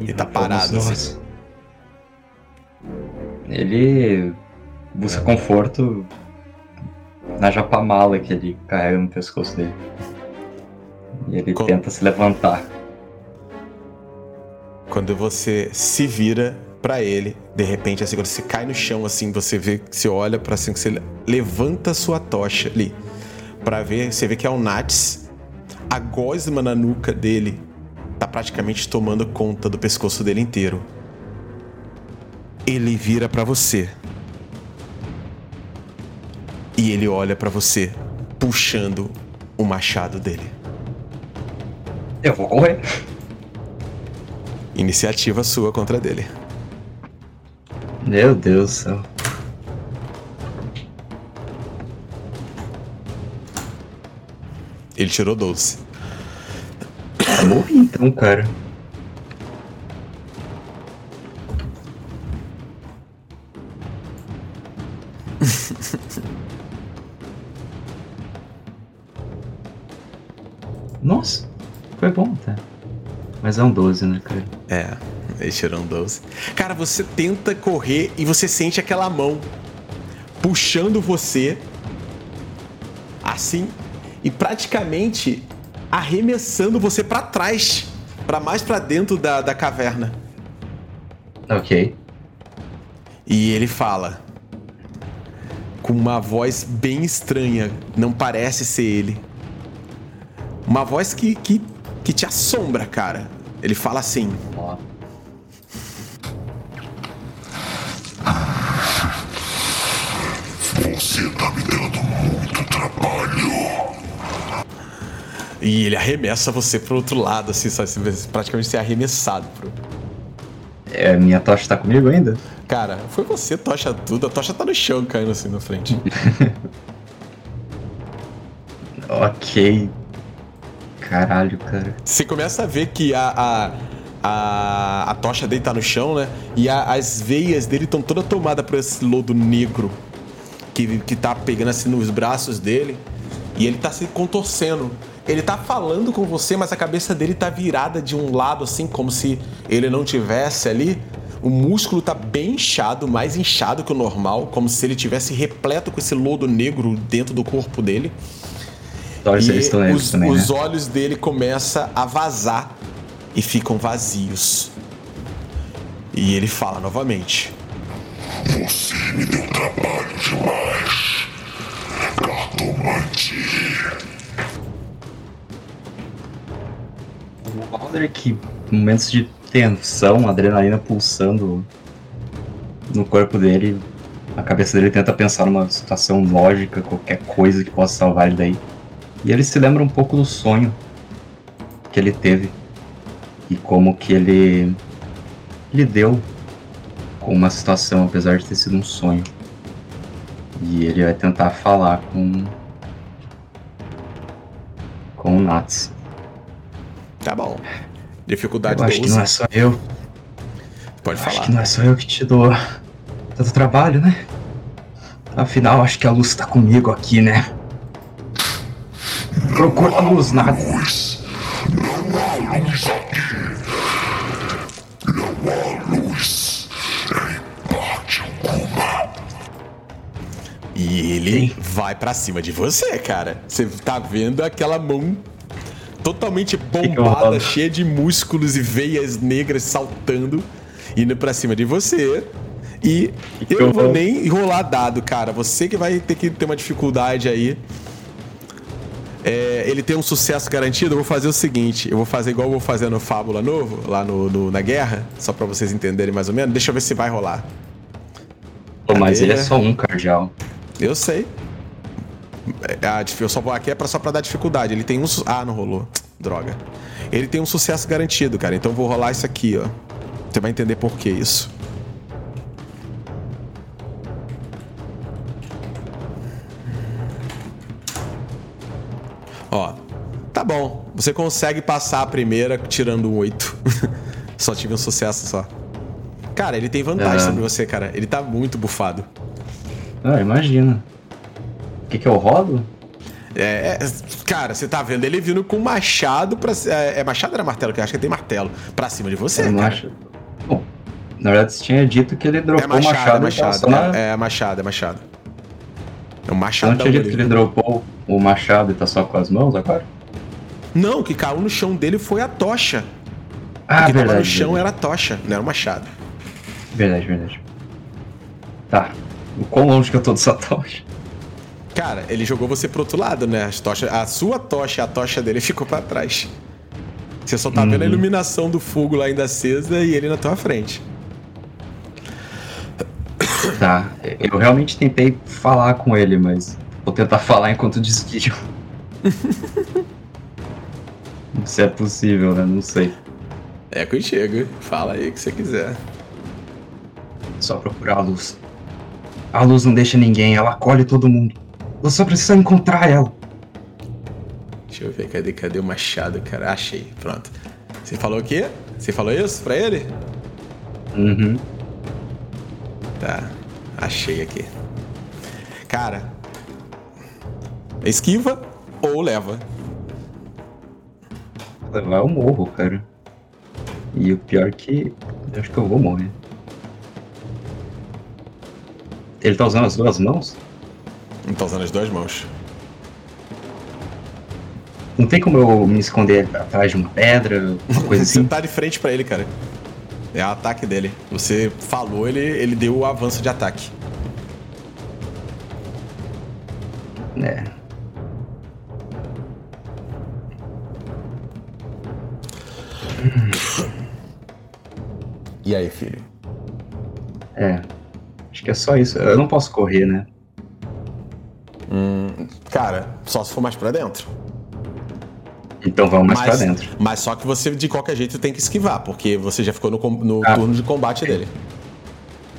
Ele tá parado, assim. Ele busca conforto na japamala que ele carrega no pescoço dele. E ele tenta se levantar. Quando você se vira pra ele, de repente, assim, quando você cai no chão, assim, você vê, você olha pra assim, que você levanta a sua tocha ali, Pra ver, você vê que é o Nats, a gosma na nuca dele tá praticamente tomando conta do pescoço dele inteiro. Ele vira pra você. E ele olha pra você, puxando o machado dele. Eu vou correr. Iniciativa sua contra dele. Meu Deus do céu. Ele tirou 12. Eu morri então, cara. Nossa, foi bom, tá? Mas é um 12, né, cara? É, eles tiram 12. Cara, você tenta correr e você sente aquela mão puxando você assim e praticamente arremessando você pra trás, pra mais pra dentro da, da caverna. Ok. E ele fala com uma voz bem estranha, não parece ser ele. Uma voz que, que, que te assombra, cara. Ele fala assim: Ó. Você tá me dando muito trabalho. E ele arremessa você pro outro lado, assim, sabe? Você praticamente ser arremessado pro. É, minha tocha tá comigo ainda? Cara, foi você, tocha tudo. A tocha tá no chão caindo assim na frente. (laughs) Ok. Caralho, cara. Você começa a ver que a, a, a, a tocha dele tá no chão, né? E a- as veias dele estão toda tomadas por esse lodo negro que, que tá pegando assim nos braços dele. E ele tá se contorcendo. Ele tá falando com você, mas a cabeça dele tá virada de um lado, assim, como se ele não tivesse ali. O músculo tá bem inchado, mais inchado que o normal, como se ele tivesse repleto com esse lodo negro dentro do corpo dele. Os também, os né? olhos dele começam a vazar e ficam vazios. E ele fala novamente: Você me deu trabalho demais. Cartomante. O Aldrich, momentos de tensão, adrenalina pulsando no corpo dele, a cabeça dele tenta pensar numa situação lógica, qualquer coisa que possa salvar ele daí. E ele se lembra um pouco do sonho que ele teve e como que ele lidou com uma situação, apesar de ter sido um sonho. E ele vai tentar falar com com o Nats. Tá bom. Dificuldade Eu acho que 12. não é só eu. Pode Acho falar. que não é só eu que te dou tanto trabalho, né? Afinal, acho que a luz tá comigo aqui, né? Procura luz, nada. Luz. Não há luz aqui. Não há luz. Em parte alguma. E ele vai pra cima de você, cara. Você tá vendo aquela mão totalmente bombada, cheia de músculos e veias negras saltando, indo pra cima de você. E eu não vou nem rolar dado, cara. Você que vai ter que ter uma dificuldade aí. É, ele tem um sucesso garantido. Eu vou fazer o seguinte: eu vou fazer igual eu vou fazer no Fábula Novo, lá no, no- na guerra, só pra vocês entenderem mais ou menos. Deixa eu ver se vai rolar. Pô, mas ele é só um cardeal. Eu sei. É, a eu só vou aqui é pra, só pra dar dificuldade. Ele tem um. Ah, não rolou. Droga. Ele tem um sucesso garantido, cara. Então eu vou rolar isso aqui, ó. Você vai entender por que isso. Tá bom. Você consegue passar a primeira tirando um 8. (laughs) só tive um sucesso só. Cara, ele tem vantagem Ah. sobre você, cara. Ele tá muito bufado. Ah, imagina. O que que eu rodo? É, é, cara, você tá vendo ele vindo com machado pra. É, é machado ou era martelo? Que eu acho que tem martelo. Pra cima de você, não cara. acho. Bom, na verdade você tinha dito que ele dropou É o machado, machado. é e tava machado. na- É, é machado, é machado. É um Você machado não da tinha dito que ele dropou o machado e tá só com as mãos agora? Não, o que caiu no chão dele foi a tocha. Ah, o que verdade. tava no chão verdade. era a tocha, não era o machado. Verdade, verdade. Tá. O quão longe que eu tô dessa tocha? Cara, ele jogou você pro outro lado, né? As tocha, a sua tocha e a tocha dele (laughs) ficou pra trás. Você só tá vendo a Uhum. iluminação do fogo lá ainda acesa e ele na tua frente. Tá. Eu realmente tentei falar com ele, mas vou tentar (laughs) falar enquanto desvio. (laughs) Se é possível, né? Não sei. É contigo. Fala aí o que você quiser. Só procurar a luz. A luz não deixa ninguém, ela acolhe todo mundo. Você só precisa encontrar ela. Deixa eu ver, cadê, cadê o machado, cara? Achei, pronto. Você falou o quê? Você falou isso pra ele? Uhum. Tá, achei aqui. Cara, esquiva ou leva? Levar eu morro, cara. E o pior que. Eu acho que eu vou morrer. Ele tá usando as duas mãos? Não tá usando as duas mãos. Não tem como eu me esconder atrás de uma pedra, uma (laughs) coisa Você assim? tá de frente pra ele, cara. É o ataque dele. Você falou, ele, ele deu o avanço de ataque. É. E aí, filho? É. Acho que é só isso. Eu não posso correr, né? Cara, só se for mais pra dentro. Então vamos mais mas, pra dentro. Mas só que você, de qualquer jeito, tem que esquivar, porque você já ficou no, no Ah. turno de combate dele.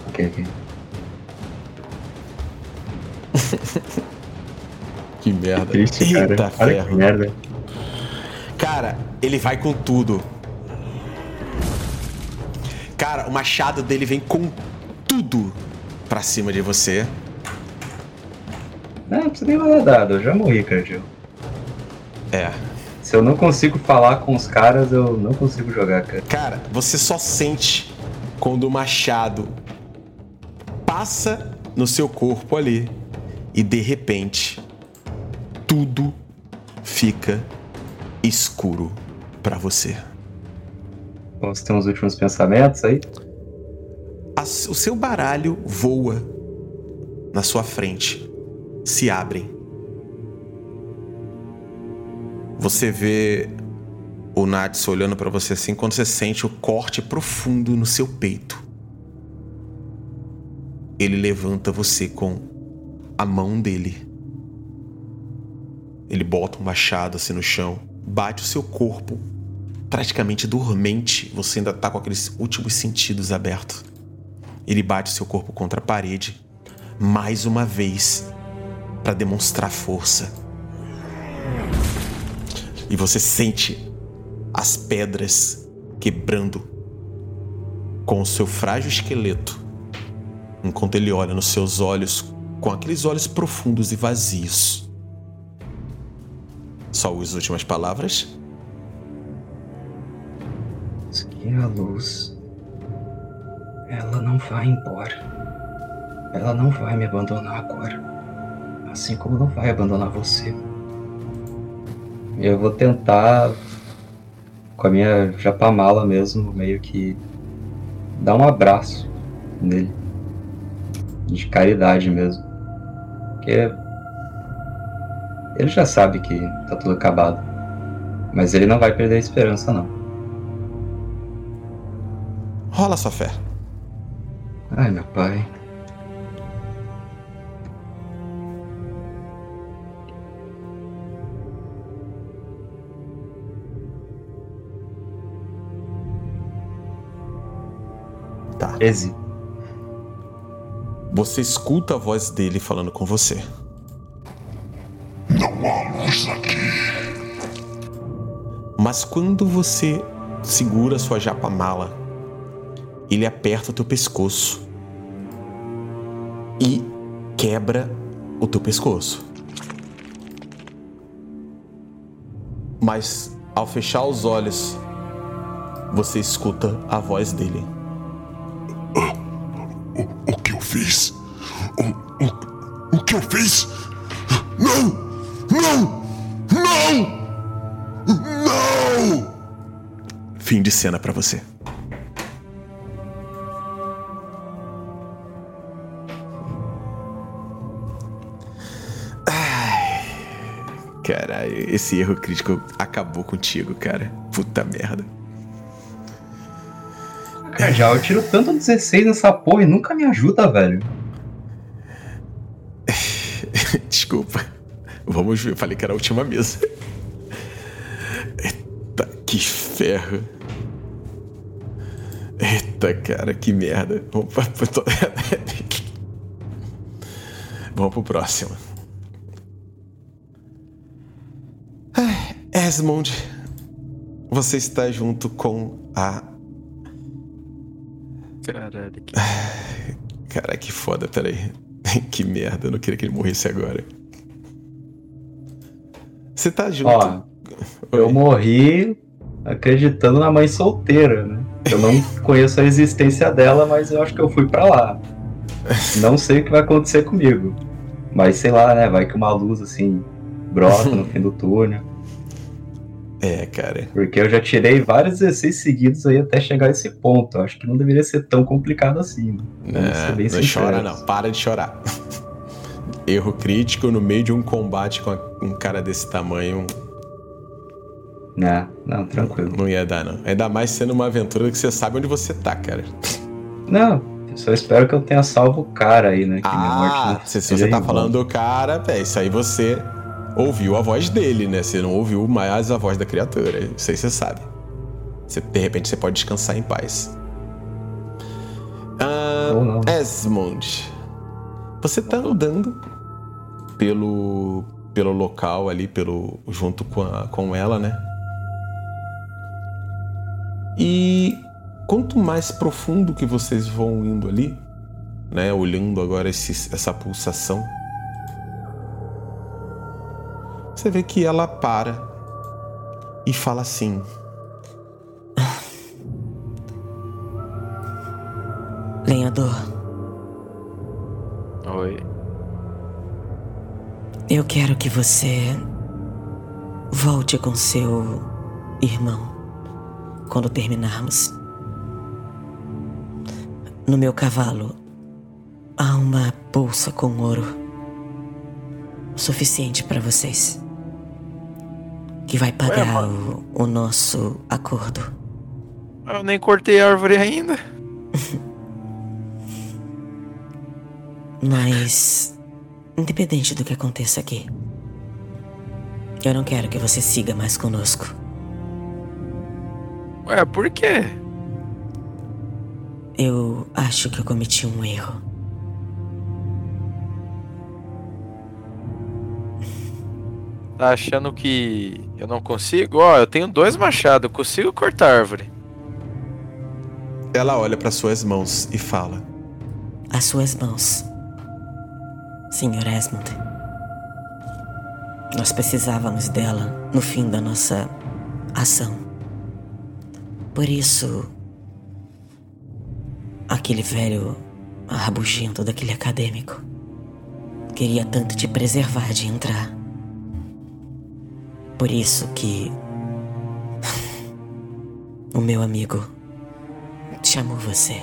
Ok, ok. (laughs) Que merda. Triste, cara. Eita Olha ferro. que merda. Cara, ele vai com tudo. Cara, o machado dele vem com tudo pra cima de você. Não, não precisa nem rolar dado, eu já morri, Cardio. É. Se eu não consigo falar com os caras, eu não consigo jogar, cara. Cara, você só sente quando o machado passa no seu corpo ali e de repente tudo fica escuro pra você. Vamos ter uns últimos pensamentos aí? O seu baralho voa na sua frente, se abrem. Você vê o Nats olhando pra você assim quando você sente o corte profundo no seu peito. Ele levanta você com a mão dele. Ele bota um machado assim no chão, bate o seu corpo, praticamente dormente. Você ainda tá com aqueles últimos sentidos abertos. Ele bate seu corpo contra a parede, mais uma vez, para demonstrar força. E você sente as pedras quebrando com o seu frágil esqueleto, enquanto ele olha nos seus olhos com aqueles olhos profundos e vazios. Só as últimas palavras. Que a luz. Ela não vai embora. Ela não vai me abandonar agora. Assim como não vai abandonar você. Eu vou tentar, com a minha japamala mesmo, meio que dar um abraço nele. De caridade mesmo. Porque ele já sabe que tá tudo acabado. Mas ele não vai perder a esperança, não. Rola sua fé. Ai, meu pai. Tá. 13. Você escuta a voz dele falando com você. Não há luz aqui. Mas quando você segura sua japamala, ele aperta o teu pescoço e quebra o teu pescoço. Mas ao fechar os olhos, você escuta a voz dele. O, o que eu fiz? O, o, o que eu fiz? Não! Não! Não! Não! Fim de cena pra você. Caralho, esse erro crítico acabou contigo, cara. Puta merda. Cara, já eu tiro tanto 16 nessa porra e nunca me ajuda, velho. (laughs) Desculpa. Vamos ver. Eu falei que era a última mesa. Eita, que ferro. Eita, cara, que merda. Vamos, (laughs) pra- (laughs) Vamos pro próximo. Ai, Esmond, você está junto com a. Caralho, que Cara, que foda, peraí. (laughs) Que merda, eu não queria que ele morresse agora. Você tá junto. Ó, eu morri acreditando na mãe solteira, né? Eu não (laughs) conheço a existência dela, mas eu acho que eu fui pra lá. Não sei o que vai acontecer comigo. Mas sei lá, né? Vai que uma luz assim brota no fim do túnel. É, cara. Porque eu já tirei vários 16 seguidos aí até chegar a esse ponto. Eu acho que não deveria ser tão complicado assim. Né? É, não sinceros. chora, não. Para de chorar. Erro crítico no meio de um combate com um cara desse tamanho Né? Não, tranquilo. não ia dar, não. Ainda mais sendo uma aventura que você sabe onde você tá, cara. Não, eu só espero que eu tenha salvo o cara aí, né? Que Ah, não se, se você tá falando do cara, é isso aí você ouviu a voz dele, né? Você não ouviu mais a voz da criatura. Isso aí você sabe. Você, de repente você pode descansar em paz. Ah. Esmond, você tá andando pelo pelo local ali, pelo junto com, a- com ela, né? E quanto mais profundo que vocês vão indo ali, né, olhando agora esse- essa pulsação, você vê que ela para e fala assim: (sighs) Lenhador, Oi. eu quero que você volte com seu irmão. quando terminarmos. No meu cavalo há uma bolsa com ouro suficiente para vocês. Que vai pagar Ué, o, o nosso acordo. Eu nem cortei a árvore ainda. (laughs) Mas, independente do que aconteça aqui, eu não quero que você siga mais conosco. Ué, por quê? Eu acho que eu cometi um erro. Tá achando que eu não consigo? Ó, eu tenho dois machados, eu consigo cortar árvore. Ela olha para suas mãos e fala: As suas mãos, Sr. Esmond. Nós precisávamos dela no fim da nossa ação. Por isso, aquele velho rabugento daquele acadêmico queria tanto te preservar de entrar. Por isso que o meu amigo chamou você.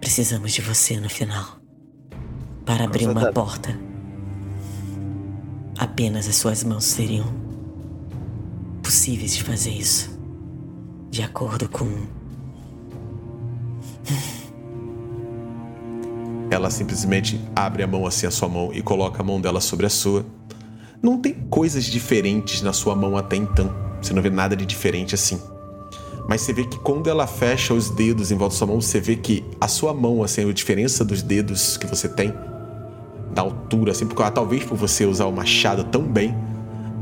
Precisamos de você no final para abrir uma porta. Apenas as suas mãos seriam possíveis de fazer isso. De acordo com Ela simplesmente abre a mão assim, a sua mão, e coloca a mão dela sobre a sua. Não tem coisas diferentes na sua mão até então. Você não vê nada de diferente assim. Mas você vê que quando ela fecha os dedos em volta da sua mão, você vê que a sua mão, assim, a diferença dos dedos que você tem, da altura, assim, porque ah, talvez por você usar o machado tão bem,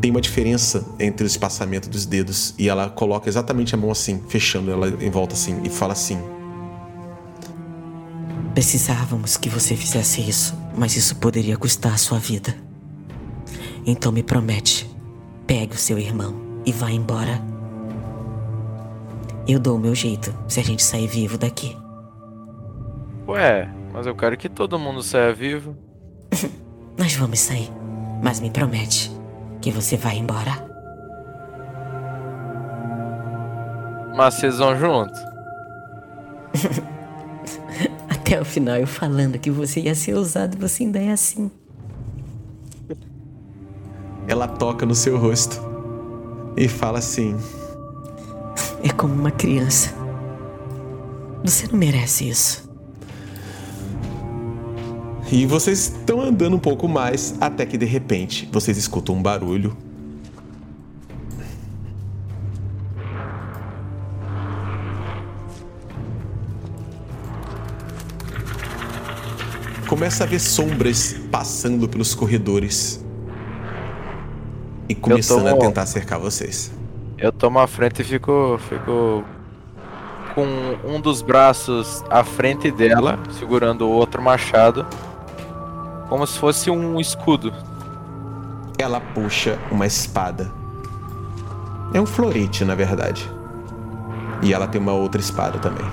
tem uma diferença entre o espaçamento dos dedos. E ela coloca exatamente a mão assim, fechando ela em volta assim, e fala assim: Precisávamos que você fizesse isso, mas isso poderia custar a sua vida. Então me promete, pegue o seu irmão e vá embora. Eu dou o meu jeito se a gente sair vivo daqui. Ué, mas eu quero que todo mundo saia vivo. (laughs) Nós vamos sair, mas me promete que você vai embora. Mas vocês vão junto? (laughs) Até o final eu falando que você ia ser ousado, você ainda é assim. Ela toca no seu rosto e fala assim: É como uma criança. Você não merece isso. E vocês estão andando um pouco mais até que de repente vocês escutam um barulho. Começa a ver sombras passando pelos corredores e começando a tomo- tentar cercar vocês. Eu tomo a frente e fico, fico com um dos braços à frente dela, segurando o outro machado, como se fosse um escudo. Ela puxa uma espada. É um florete, na verdade. E ela tem uma outra espada também.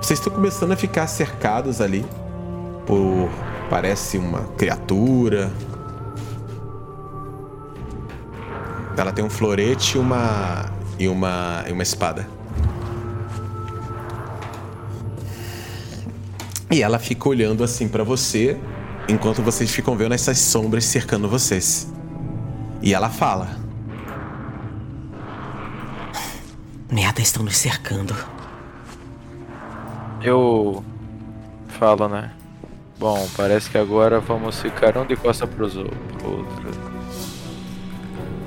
Vocês estão começando a ficar cercados ali por parece uma criatura. Ela tem um florete e uma e uma e uma espada. E ela fica olhando assim pra você, enquanto vocês ficam vendo essas sombras cercando vocês. E ela fala: Merda, estão nos cercando. Eu falo, né? Bom, parece que agora vamos ficar um de costa pros o- pro outro.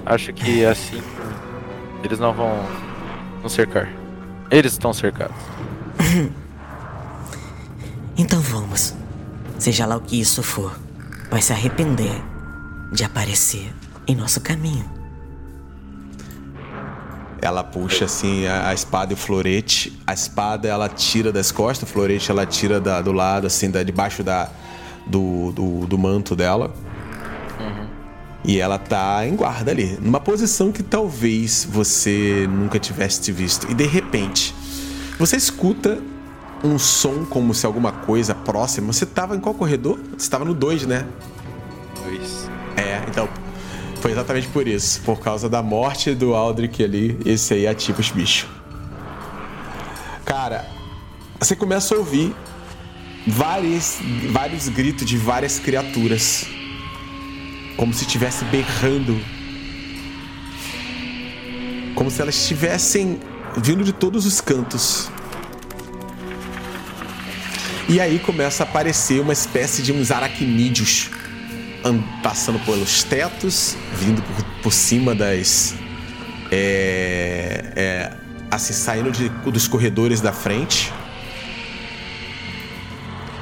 Acho que (laughs) assim eles não vão nos cercar. Eles estão cercados. (coughs) Então vamos. Seja lá o que isso for, vai se arrepender de aparecer em nosso caminho. Ela puxa assim a, a espada e o florete. A espada ela tira das costas, o florete ela tira da- do lado, assim, da, debaixo da, do, do, do manto dela. E ela tá em guarda ali, numa posição que talvez você nunca tivesse visto. E de repente, você escuta um som como se alguma coisa próxima. Você tava em qual corredor? Você tava no 2, né? Dois. É, então, Foi exatamente por isso. Por causa da morte do Aldrich ali, esse aí ativa os bichos. Cara, você começa a ouvir vários, vários gritos de várias criaturas. Como se estivesse berrando. Como se elas estivessem vindo de todos os cantos. E aí começa a aparecer uma espécie de uns aracnídeos passando pelos tetos, vindo por, por cima das. É, é, assim, saindo de, dos corredores da frente.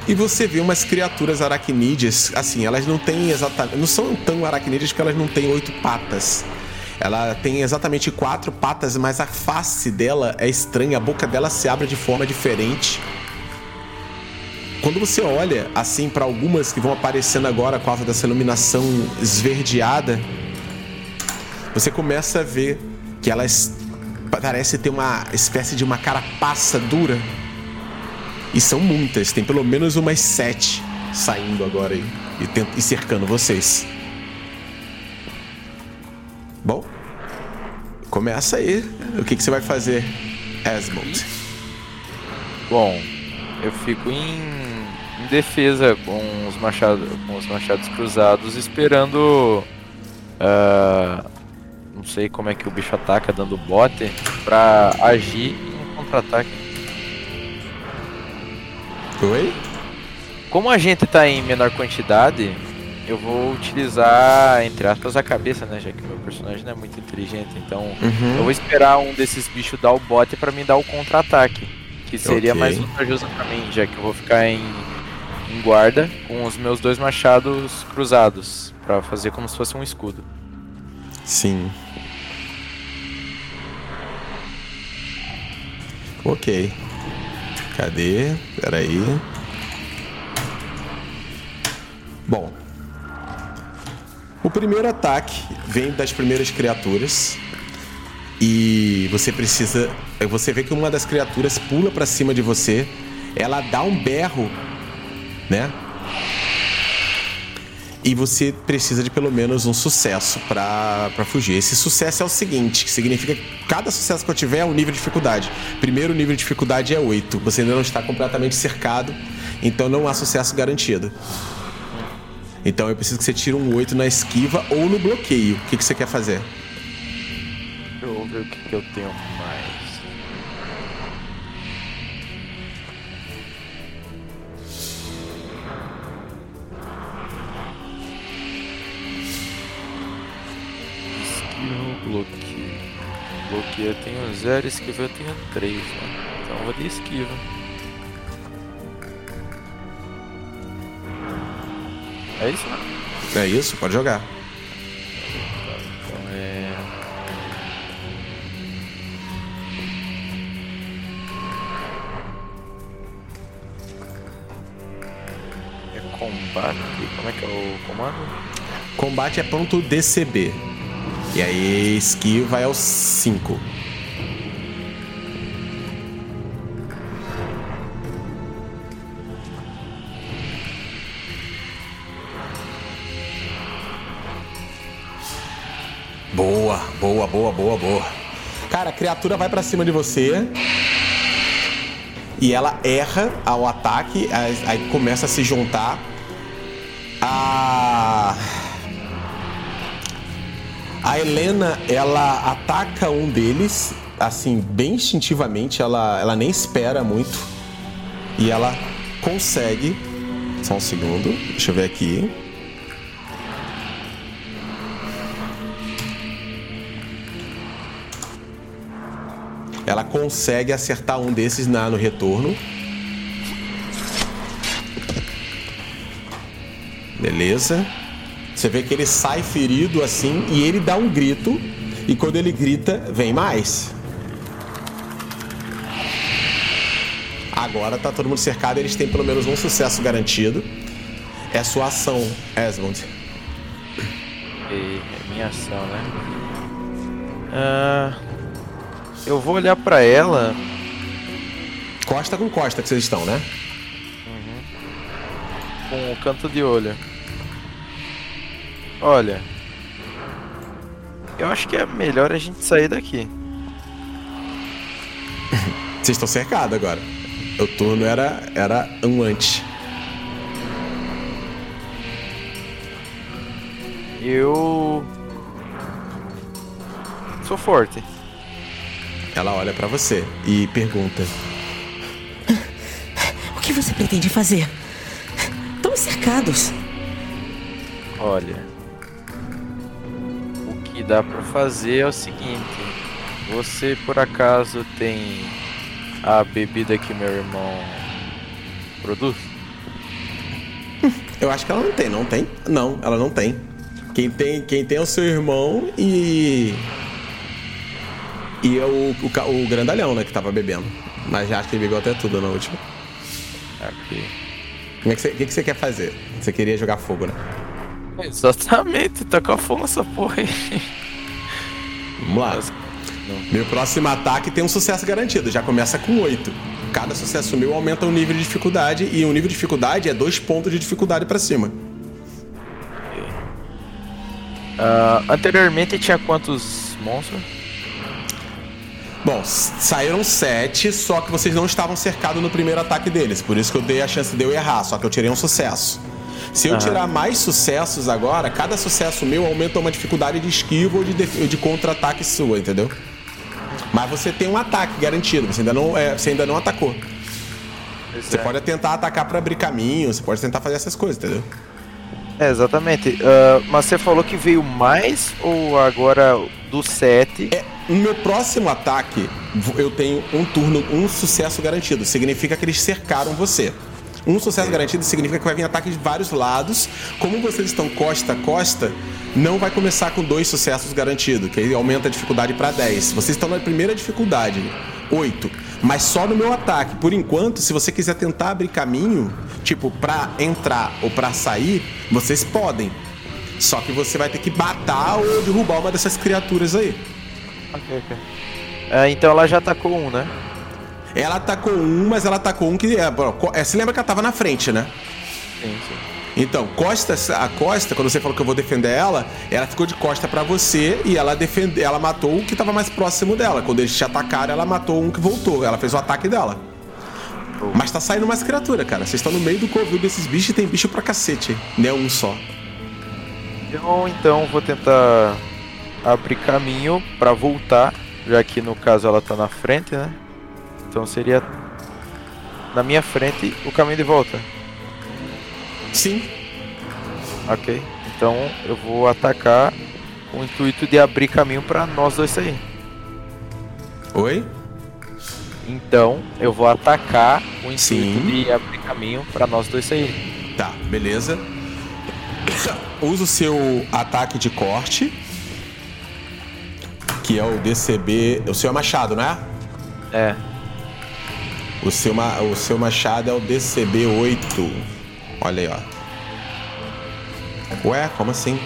E você vê umas criaturas aracnídeas, assim, elas não têm exatamente. Não são tão aracnídeas porque elas não têm oito patas. Ela tem exatamente quatro patas, mas a face dela é estranha, a boca dela se abre de forma diferente. Quando você olha assim para algumas que vão aparecendo agora com causa dessa iluminação esverdeada, você começa a ver que elas parecem ter uma espécie de uma carapaça dura. E são muitas, tem pelo menos umas sete saindo agora aí e, e cercando vocês. Bom, começa aí. O que, que você vai fazer, Esmond? Bom, eu fico em defesa com os machados, com os machados cruzados, esperando. Uh, não sei como é que o bicho ataca, dando bote, pra agir em contra-ataque. Oi? Como a gente tá em menor quantidade, eu vou utilizar, entre aspas, a cabeça, né? Já que meu personagem não é muito inteligente. Então, uhum. eu vou esperar um desses bichos dar o bote para me dar o contra-ataque. Que seria okay. mais vantajoso para mim, já que eu vou ficar em em guarda com os meus dois machados cruzados para fazer como se fosse um escudo. Sim. Ok. Cadê? Peraí. Bom. O primeiro ataque vem das primeiras criaturas. E você precisa. Você vê que uma das criaturas pula para cima de você. Ela dá um berro né? E você precisa de pelo menos um sucesso para fugir. Esse sucesso é o seguinte, que significa que cada sucesso que eu tiver é um nível de dificuldade. Primeiro nível de dificuldade é 8. Você ainda não está completamente cercado, então não há sucesso garantido. Então eu preciso que você tire um 8 na esquiva ou no bloqueio. O que, que você quer fazer? Eu vou ver o que, que eu tenho mais. Bloqueio eu tenho 0, esquiva eu tenho 3, né? Então eu vou de esquiva. É isso, né? É isso, pode jogar. Então é. É combate. Como é que é o comando? Combate é ponto DCB. E aí, skill vai aos 5. Boa, boa, boa, boa, boa. Cara, a criatura vai para cima de você. E ela erra ao ataque, aí começa a se juntar. A a Helena, ela ataca um deles, assim, bem instintivamente, ela, ela nem espera muito. E ela consegue. Só um segundo, deixa eu ver aqui. Ela consegue acertar um desses na, no retorno. Beleza. Você vê que ele sai ferido assim e ele dá um grito. E quando ele grita, vem mais. Agora tá todo mundo cercado, eles têm pelo menos um sucesso garantido. É sua ação, Esmond. E é minha ação, né? Uh, eu vou olhar para ela. Costa com costa que vocês estão, né? Uhum. Com o canto de olho. Olha, Eu acho que é melhor a gente sair daqui. Vocês estão cercados agora. O turno era, era um antes. Eu. Sou forte. Ela olha pra você e pergunta: O que você pretende fazer? Estamos cercados. Olha. O que dá pra fazer é o seguinte. Você por acaso tem a bebida que meu irmão produz? Eu acho que ela não tem, não tem? Não, ela não tem. Quem tem, quem tem é o seu irmão e. E é o, o, o grandalhão, né, que tava bebendo. Mas já acho que ele bebeu até tudo na última. Aqui. Como é que você, o que, que você quer fazer? Você queria jogar fogo, né? Exatamente, tá com fogo essa porra aí. Vamos lá. Meu próximo ataque tem um sucesso garantido, já começa com 8. Cada sucesso meu aumenta o nível de dificuldade e o nível de dificuldade é dois pontos de dificuldade pra cima. Ah, anteriormente tinha quantos monstros? Bom, saíram sete, só que vocês não estavam cercados no primeiro ataque deles. Por isso que eu dei a chance de eu errar, só que eu tirei um sucesso. Se eu tirar mais sucessos agora, cada sucesso meu aumenta uma dificuldade de esquiva ou de, de contra-ataque sua, entendeu? Mas você tem um ataque garantido, você ainda não, é, você ainda não atacou. Você pode tentar atacar pra abrir caminho, você pode tentar fazer essas coisas, entendeu? É, exatamente. Ah, mas você falou que veio mais ou agora do 7? É, no meu próximo ataque, eu tenho um turno, um sucesso garantido. Significa que eles cercaram você. Um sucesso garantido significa que vai vir ataque de vários lados. Como vocês estão costa a costa, não vai começar com dois sucessos garantidos, que aí aumenta a dificuldade para 10. Vocês estão na primeira dificuldade, 8. Mas só no meu ataque. Por enquanto, se você quiser tentar abrir caminho, tipo, pra entrar ou pra sair, vocês podem. Só que você vai ter que matar ou derrubar uma dessas criaturas aí. Ok, ok. Ah, então ela já atacou um, né? Ela atacou um, mas ela atacou um que. É, co- é, você lembra que ela tava na frente, né? Sim, sim. Então, Costa, a Costa, quando você falou que eu vou defender ela, ela ficou de costa pra você e ela defende, ela matou o que tava mais próximo dela. Quando eles te atacaram, ela matou um que voltou. Ela fez o ataque dela. Mas tá saindo mais criatura, cara. Vocês estão no meio do covil desses bichos e tem bicho pra cacete. Não é um só. Eu então vou tentar abrir caminho pra voltar, já que no caso ela tá na frente, né? Então seria na minha frente o caminho de volta. Sim. Ok. Então eu vou atacar com o intuito de abrir caminho pra nós dois sair. Oi? Então eu vou atacar com o intuito Sim. de abrir caminho pra nós dois sair. Tá, beleza. Usa o seu ataque de corte. Que é o DCB. O seu é machado, não é? O seu, o seu machado é o DCB 8. Olha aí, ó. Ué, como assim?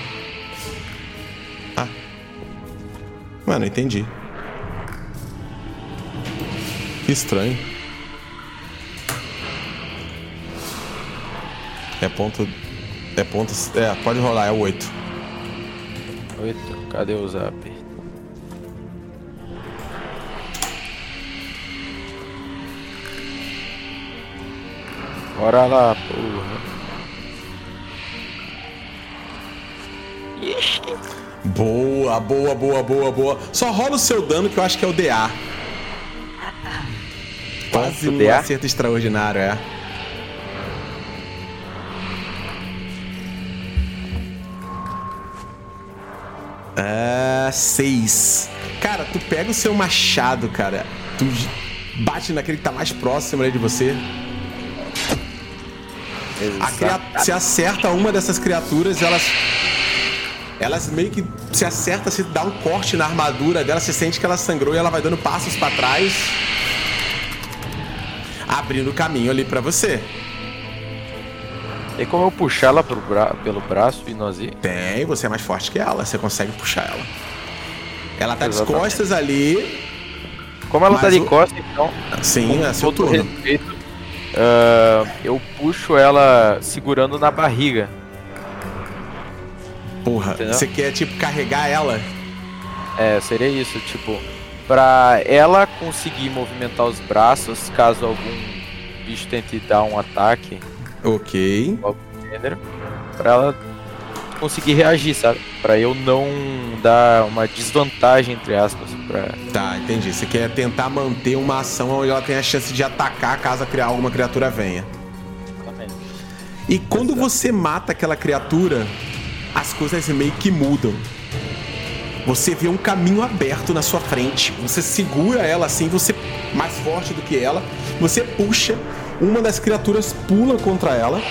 Ah. Mano, entendi. Que estranho. É ponto. É ponto. É, pode rolar, é o 8. Oito. Cadê o zap? Bora lá, porra. Boa, boa, boa, boa, boa. Só rola o seu dano que eu acho que é o DA. Quase um DA? acerto extraordinário, é. É. Seis. Cara, tu pega o seu machado, cara. Tu bate naquele que tá mais próximo ali de você. Você acerta uma dessas criaturas, elas. Elas meio que se acerta, se dá um corte na armadura dela, você sente que ela sangrou e ela vai dando passos pra trás. Abrindo o caminho ali pra você. Tem como eu puxar ela pro bra pelo braço e nós ir? Tem, você é mais forte que ela, você consegue puxar ela. Ela tá de Exatamente. costas ali. Como ela tá de o- costas, então. Sim, é seu turno. respeito, ah, eu puxo ela segurando na barriga. Porra, Entendeu? você quer tipo carregar ela? É, seria isso, tipo, pra ela conseguir movimentar os braços caso algum bicho tente dar um ataque, Ok. pra ela conseguir reagir, sabe? Pra eu não dar uma desvantagem, entre aspas, pra. Tá, entendi. Você quer tentar manter uma ação onde ela tem a chance de atacar caso alguma criatura venha. E quando você mata aquela criatura, as coisas meio que mudam. Você vê um caminho aberto na sua frente. Você segura ela assim, você mais forte do que ela. Você puxa, uma das criaturas pula contra ela.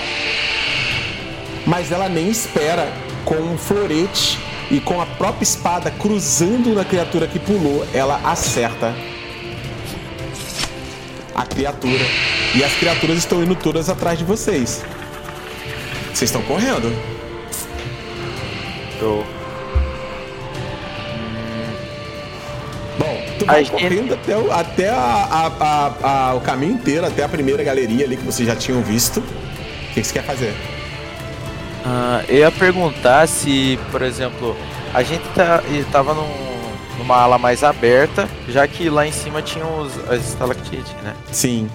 Mas ela nem espera. Com um florete e com a própria espada cruzando na criatura que pulou, ela acerta a criatura. E as criaturas estão indo todas atrás de vocês. Vocês estão correndo. Show. Bom, tu vai correndo até, o, até a- a- a- a- o caminho inteiro, até a primeira galeria ali que vocês já tinham visto. O que que você quer fazer? Ah, eu ia perguntar se, por exemplo, a gente tá, tava num- numa ala mais aberta, já que lá em cima tinha os, as estalactites, né? Sim.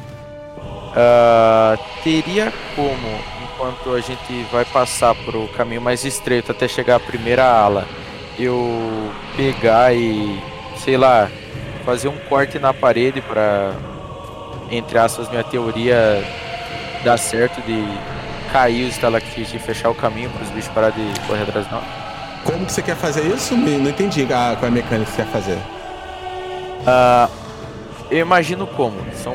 Ah, teria como, enquanto a gente vai passar pro caminho mais estreito até chegar à primeira ala, eu pegar e, sei lá, fazer um corte na parede pra, entre aspas, minha teoria dar certo de cair os estalactites e fechar o caminho para os bichos parar de correr atrás de nós? Como que você quer fazer isso? Não entendi a- qual é a mecânica que você quer fazer. Ah, eu imagino como. São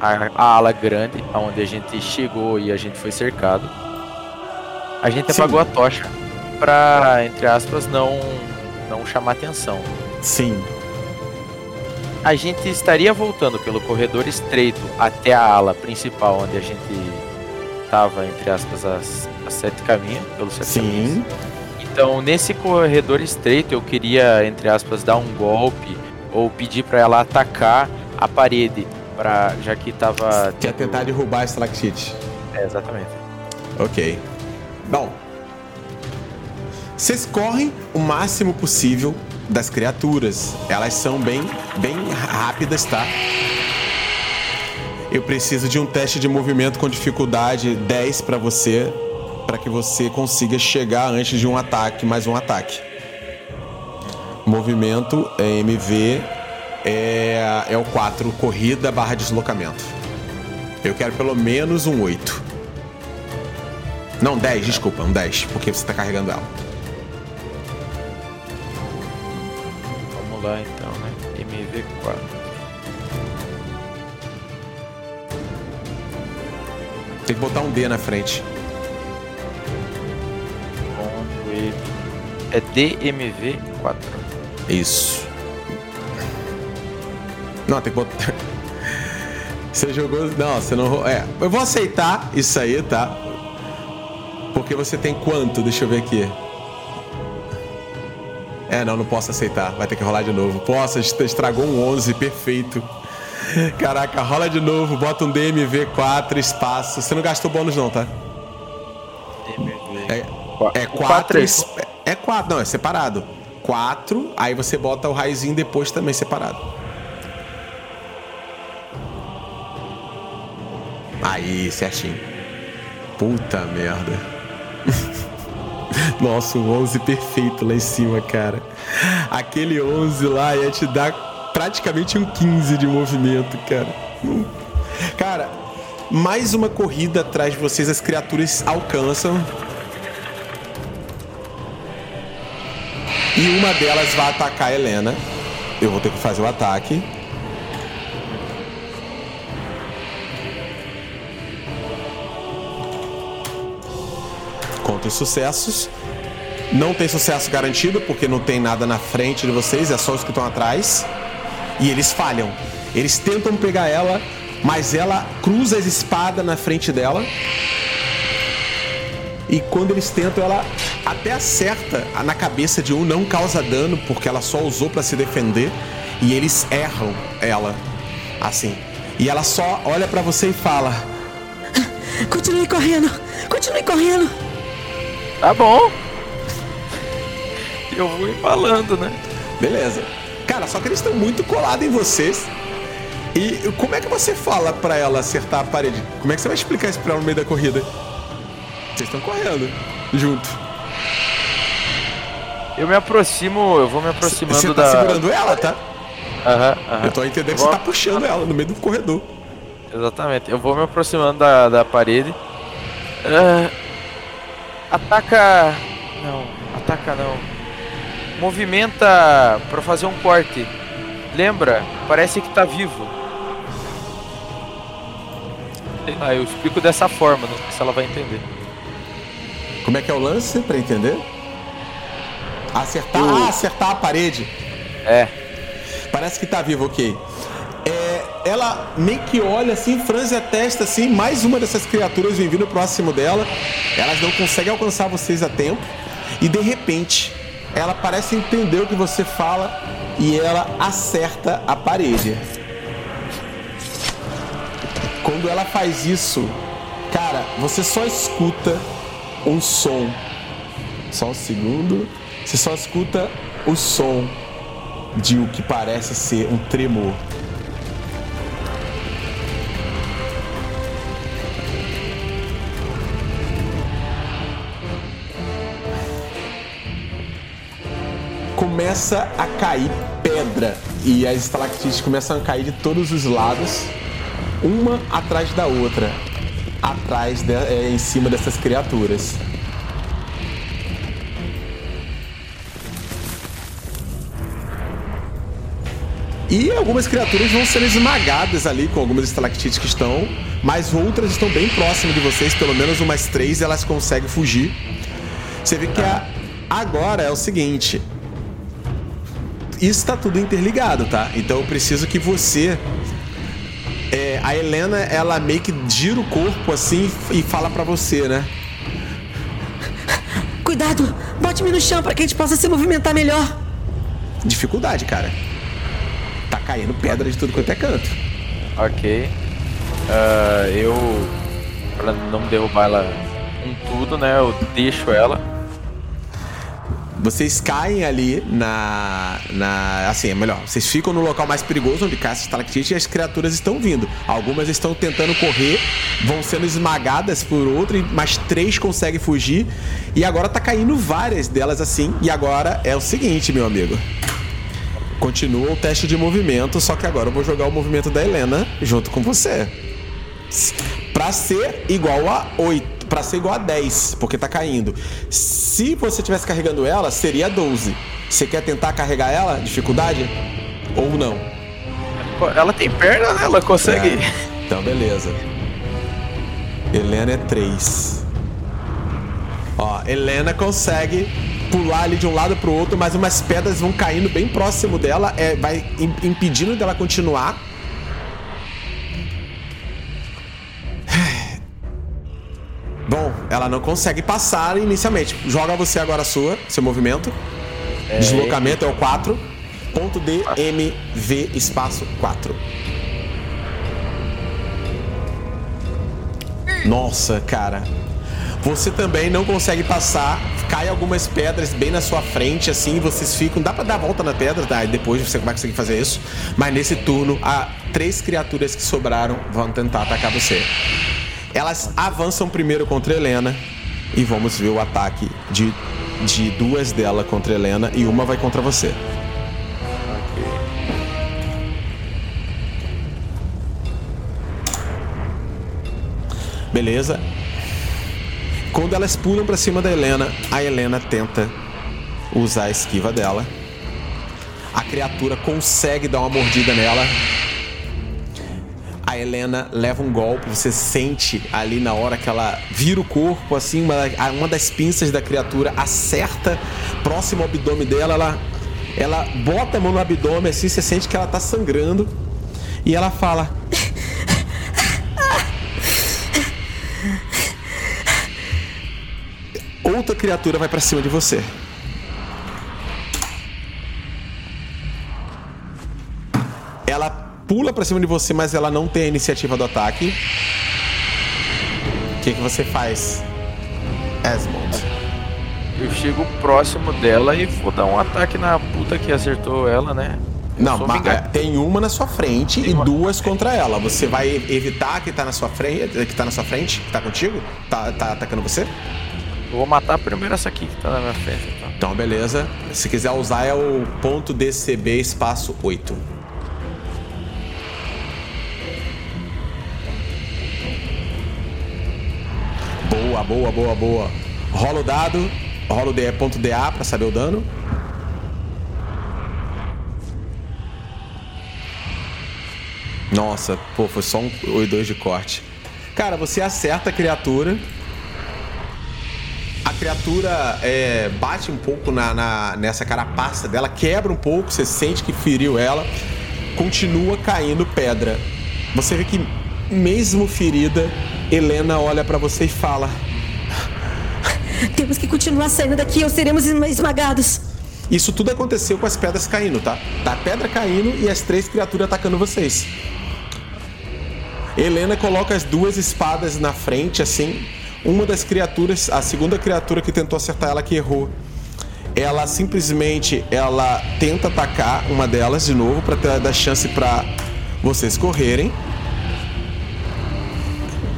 a, a ala grande, onde a gente chegou e a gente foi cercado. A gente Sim. apagou a tocha pra, entre aspas, não, não chamar atenção. Sim. A gente estaria voltando pelo corredor estreito até a ala principal, onde a gente tava, entre aspas, as, as sete caminhos, pelos sete caminhos. Sim. Então, nesse corredor estreito, eu queria, entre aspas, dar um golpe ou pedir pra ela atacar a parede, pra, já que tava. Quer tentar derrubar a estalactite. É, exatamente. Ok. Bom. Vocês correm o máximo possível das criaturas. Elas são bem, bem rápidas, tá? Eu preciso de um teste de movimento com dificuldade 10 pra você, para que você consiga chegar antes de um ataque, mais um ataque. Movimento é MV é, é o 4, corrida barra deslocamento. Eu quero pelo menos um 8. Não, 10, desculpa, um 10, porque você tá carregando ela. Vamos lá então, Tem que botar um D na frente. É DMV4. Isso. Não, tem que botar. (laughs) Você jogou. Não, você não. É, eu vou aceitar isso aí, tá? Porque você tem quanto? Deixa eu ver aqui. É, não, não posso aceitar. Vai ter que rolar de novo. Posso, est- estragou um 11, perfeito. Caraca, rola de novo, bota um DMV4, espaço. Você não gastou bônus, não, tá? DMV. É, é O 4. quatro é- É 4, não, é separado. 4, aí você bota o raizinho depois também separado. Aí, certinho. Puta merda. (laughs) Nossa, o 11 perfeito lá em cima, cara. Aquele 11 lá ia te dar praticamente um 15 de movimento, cara. Hum. Cara, mais uma corrida atrás de vocês, as criaturas alcançam. E uma delas vai atacar a Helena. Eu vou ter que fazer o ataque. Conta os sucessos. Não tem sucesso garantido, porque não tem nada na frente de vocês, é só os que estão atrás. E eles falham. Eles tentam pegar ela, mas ela cruza as espadas na frente dela. E quando eles tentam, ela até acerta na cabeça de um, não causa dano, porque ela só usou pra se defender. E eles erram ela, assim. E ela só olha pra você e fala: (laughs) Continue correndo! Continue correndo! Tá bom. Eu vou embalando, né? Beleza. Cara, só que eles estão muito colados em vocês. E como é que você fala pra ela acertar a parede? Como é que você vai explicar isso pra ela no meio da corrida? Vocês estão correndo junto. Eu me aproximo, eu vou me aproximando Você tá da. segurando ela, tá? Aham, aham. Eu tô entendendo que Vou- você tá puxando ela no meio do corredor. Exatamente. Eu vou me aproximando da, da parede. Ah, ataca. Não, ataca não. Movimenta pra fazer um corte. Lembra? Parece que tá vivo. Ah, eu explico dessa forma, não sei se ela vai entender. Como é que é o lance pra entender? Acertar, Eu- ah, acertar a parede. É. Parece que tá vivo, ok. É, ela meio que olha assim, franze a testa assim, mais uma dessas criaturas vem vindo próximo dela. Elas não conseguem alcançar vocês a tempo. E de repente, ela parece entender o que você fala e ela acerta a parede. Quando ela faz isso, cara, você só escuta um som. Só um segundo. Você só escuta o som de o que parece ser um tremor. Começa a cair pedra e as estalactites começam a cair de todos os lados, uma atrás da outra, atrás de, é, em cima dessas criaturas. E algumas criaturas vão ser esmagadas ali com algumas estalactites que estão, mas outras estão bem próximas de vocês, pelo menos umas três elas conseguem fugir. Você vê que a- agora é o seguinte: isso está tudo interligado, tá? Então eu preciso que você. é, a Helena, ela meio que gira o corpo assim e fala pra você, né? Cuidado! Bote-me no chão para que a gente possa se movimentar melhor. Dificuldade, cara. Tá caindo pedra de tudo quanto é canto. Ok. Ah, eu. Pra não derrubar ela com tudo, né? Eu deixo ela. Vocês caem ali na. na assim, é melhor. Vocês ficam no local mais perigoso onde cai essa estalactite e as criaturas estão vindo. Algumas estão tentando correr, vão sendo esmagadas por outra, mais três conseguem fugir. E agora tá caindo várias delas assim. E agora é o seguinte, meu amigo. Continua o teste de movimento, só que agora eu vou jogar o movimento da Helena junto com você. Pra ser igual a 8. Pra ser igual a 10, porque tá caindo. Se você tivesse carregando ela, seria 12. Você quer tentar carregar ela? Dificuldade? Ou não? Ela tem perna, né? Ela consegue. É. Então, beleza. Helena é 3. Ó, Helena consegue pular ali de um lado pro outro, mas umas pedras vão caindo bem próximo dela, é, vai im- impedindo dela continuar. Bom, ela não consegue passar inicialmente. Joga você agora a sua, seu movimento. Deslocamento é o 4. Ponto D, M, V, espaço 4. Nossa, cara. Você também não consegue passar. Cai algumas pedras bem na sua frente, assim, vocês ficam. Dá pra dar a volta na pedra, tá? E depois você vai conseguir fazer isso. Mas nesse turno, há três criaturas que sobraram vão tentar atacar você. Elas avançam primeiro contra Helena. E vamos ver o ataque de, de duas delas contra Helena. E uma vai contra você. Beleza. Quando elas pulam pra cima da Helena, a Helena tenta usar a esquiva dela. A criatura consegue dar uma mordida nela. Helena leva um golpe, você sente ali na hora que ela vira o corpo, assim, uma, uma das pinças da criatura acerta próximo ao abdômen dela, ela, ela bota a mão no abdômen, assim, você sente que ela tá sangrando. E ela fala: outra criatura vai pra cima de você. Ela pula pra cima de você, mas ela não tem a iniciativa do ataque. O que, que você faz, Esmond? Eu chego próximo dela e vou dar um ataque na puta que acertou ela, né? Eu Não, mas, é, tem uma na sua frente Tem e uma- duas contra ela. Você vai evitar que tá na sua frente, que tá na sua frente, que tá contigo? Tá, tá atacando você? Eu vou matar primeiro essa aqui que tá na minha frente. Então. Então, beleza. Se quiser usar é o ponto DCB espaço 8. Boa, boa, boa, boa. Rola o dado, rola o D- ponto DA pra saber o dano. Nossa, pô, foi só um e dois de corte. Cara, você acerta a criatura. A criatura é, bate um pouco na, na- nessa carapaça dela, quebra um pouco, você sente que feriu ela, continua caindo pedra. Você vê que, mesmo ferida, Helena olha pra você e fala: Temos que continuar saindo daqui ou seremos esmagados. Isso tudo aconteceu com as pedras caindo, tá? Tá a pedra caindo e as três criaturas atacando vocês. Helena coloca as duas espadas na frente, assim. Uma das criaturas, a segunda criatura que tentou acertar ela que errou, ela simplesmente ela tenta atacar uma delas de novo para dar chance para vocês correrem.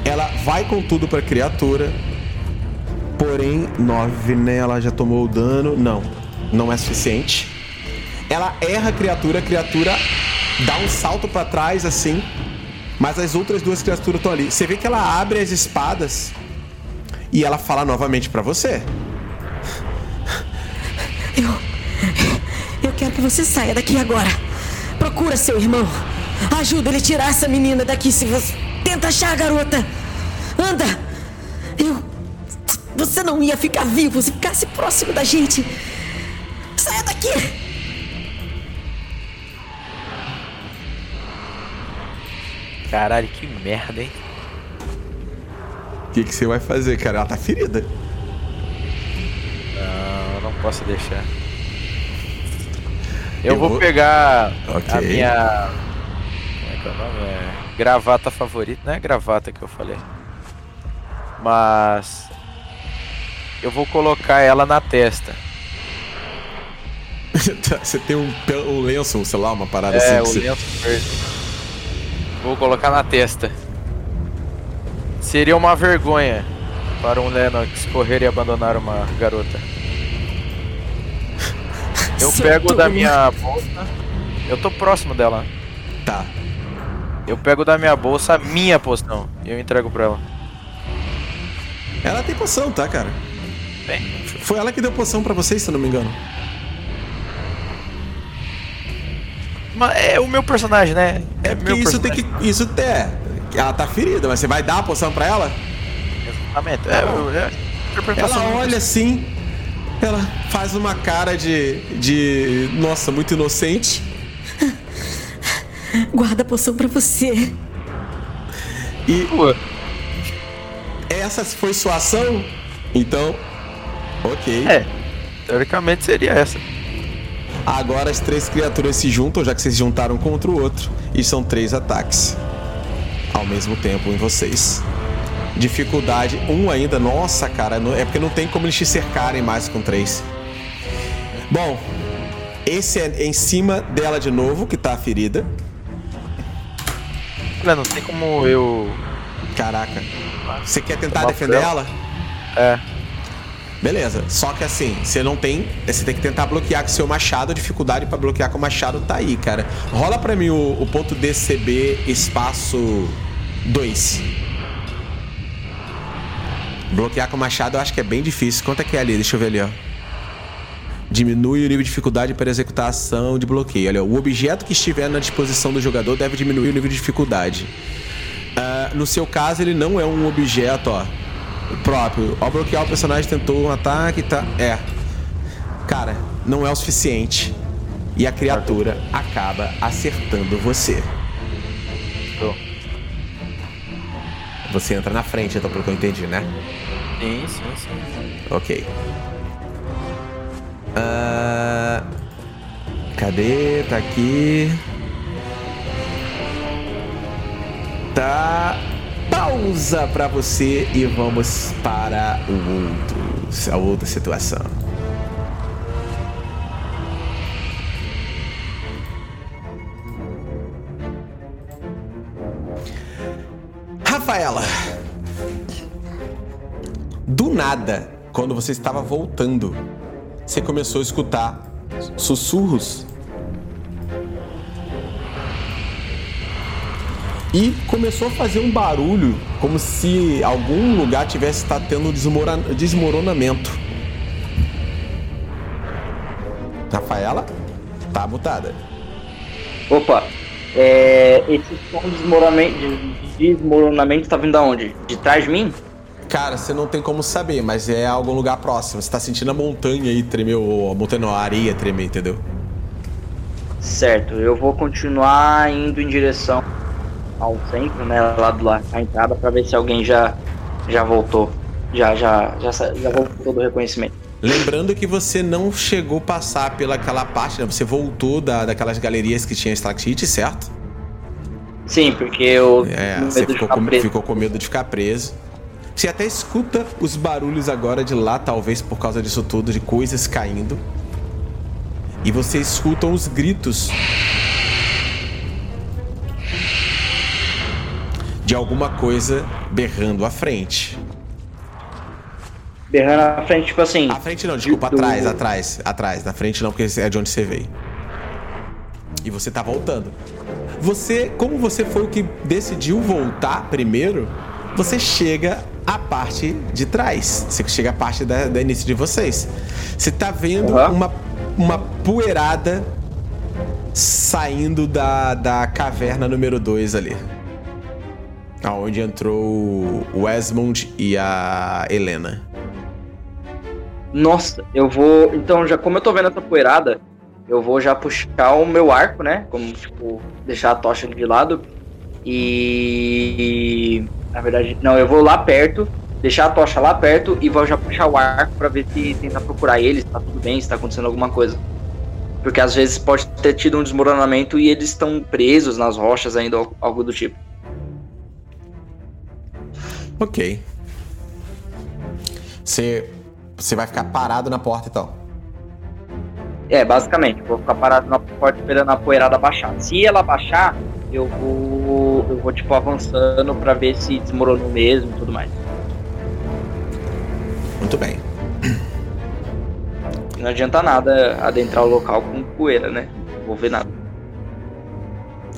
Ela vai com tudo para criatura. Porém, 9, né? Ela já tomou o dano. Não, não é suficiente. Ela erra a criatura, a criatura dá um salto pra trás assim. Mas as outras duas criaturas estão ali. Você vê que ela abre as espadas e ela fala novamente pra você. Eu. Eu quero que você saia daqui agora. Procura seu irmão. Ajuda ele a tirar essa menina daqui se você. Tenta achar a garota. Anda! Você não ia ficar vivo se ficasse próximo da gente. Saia daqui! Caralho, que merda, hein? O que, que você vai fazer, cara? Ela tá ferida. Não, não posso deixar. Eu, Eu vou, vou- pegar Ok. a minha. Como é que é o nome? É gravata favorita. Não é gravata que eu falei. Mas. Eu vou colocar ela na testa. (laughs) você tem um, um lenço, sei lá, uma parada É, assim. o que você- lenço verde. Vou colocar na testa. Seria uma vergonha para um Lennox correr e abandonar uma garota. (laughs) Eu pego da minha bolsa. Eu tô próximo dela. Tá. Eu pego da minha bolsa a minha poção e eu entrego pra ela. Ela tem poção, tá, cara? Bem. Foi ela que deu poção pra vocês, se eu não me engano. Mas é o meu personagem, né? É, Porque meu isso tem personagem. que. Isso é. Ela tá ferida, mas você vai dar a poção pra ela? Exatamente. É, eu- é Ela olha assim, ela faz uma cara de. de. Nossa, muito inocente. (laughs) Guarda a poção pra você. E Pô, essa foi sua ação? Então. Ok. É, teoricamente seria essa. Agora as três criaturas se juntam, já que vocês se juntaram contra o outro. E são três ataques. Ao mesmo tempo em vocês. Dificuldade um ainda. Nossa, cara. É porque não tem como eles te cercarem mais com três. Bom. Esse é em cima dela de novo, que tá ferida. Olha, não tem como eu. Caraca. Você quer tentar defender ela? É. Beleza. Só que assim, você não tem. Você tem que tentar bloquear com seu machado. A dificuldade pra bloquear com o machado tá aí, cara. Rola pra mim o, o ponto DCB espaço 2. Bloquear com o machado eu acho que é bem difícil. Quanto é que é ali? Deixa eu ver ali, ó. Diminui o nível de dificuldade para executar a ação de bloqueio. Olha, o objeto que estiver na disposição do jogador deve diminuir o nível de dificuldade. Ah, no seu caso, ele não é um objeto, ó. Próprio. Ao bloquear, o personagem tentou um ataque, tá? É. Cara, não é o suficiente. E a criatura acaba acertando você. Você entra na frente, então, pelo que eu entendi, né? Sim, sim, sim. Ok. Ah, cadê? Tá aqui. Tá. Pausa pra você e vamos para o outro. a outra situação. Rafaela. Do nada, quando você estava voltando, você começou a escutar sussurros. E começou a fazer um barulho como se algum lugar tivesse tá tendo desmoronamento. Rafaela, tá botada. Opa, é, esse som de desmoronamento, de desmoronamento tá vindo da onde? De trás de mim? Cara, você não tem como saber, mas é algum lugar próximo. Você tá sentindo a montanha aí tremer, ou a montanha não, a areia tremer, entendeu? Certo, eu vou continuar indo em direção ao centro, né, lá do lado da entrada, pra ver se alguém já, já voltou. Já, já, já, já voltou do reconhecimento. Lembrando que você não chegou a passar pelaquela parte, né? Você voltou da, daquelas galerias que tinha Stalactite, certo? Sim, porque eu É, você ficou com, ficou com medo de ficar preso. Você até escuta os barulhos agora de lá, talvez por causa disso tudo, de coisas caindo. E você escuta os gritos de alguma coisa berrando à frente. Berrando na frente, tipo assim. À frente não, desculpa, do- atrás, atrás, atrás. Na frente não, porque é de onde você veio. E você tá voltando. Você, como você foi o que decidiu voltar primeiro, você chega à parte de trás. Você chega à parte da, da início de vocês. Você tá vendo Aham. uma, uma poeirada saindo da, da caverna número 2 ali. Aonde entrou o Esmond e a Helena. Nossa, eu vou. Então, já como eu tô vendo essa poeirada, eu vou já puxar o meu arco, né? Como, tipo, deixar a tocha de lado. E. Na verdade, não, eu vou lá perto, deixar a tocha lá perto e vou já puxar o arco pra ver se tentar procurar eles, tá tudo bem, se tá acontecendo alguma coisa. Porque às vezes pode ter tido um desmoronamento e eles estão presos nas rochas ainda, algo do tipo. Ok. Você, você vai ficar parado na porta então. É, basicamente, vou ficar parado na porta esperando a poeirada baixar. Se ela baixar, eu vou. Eu vou, tipo, avançando pra ver se desmoronou mesmo e tudo mais. Muito bem. Não adianta nada adentrar o local com poeira, né? Não vou ver nada.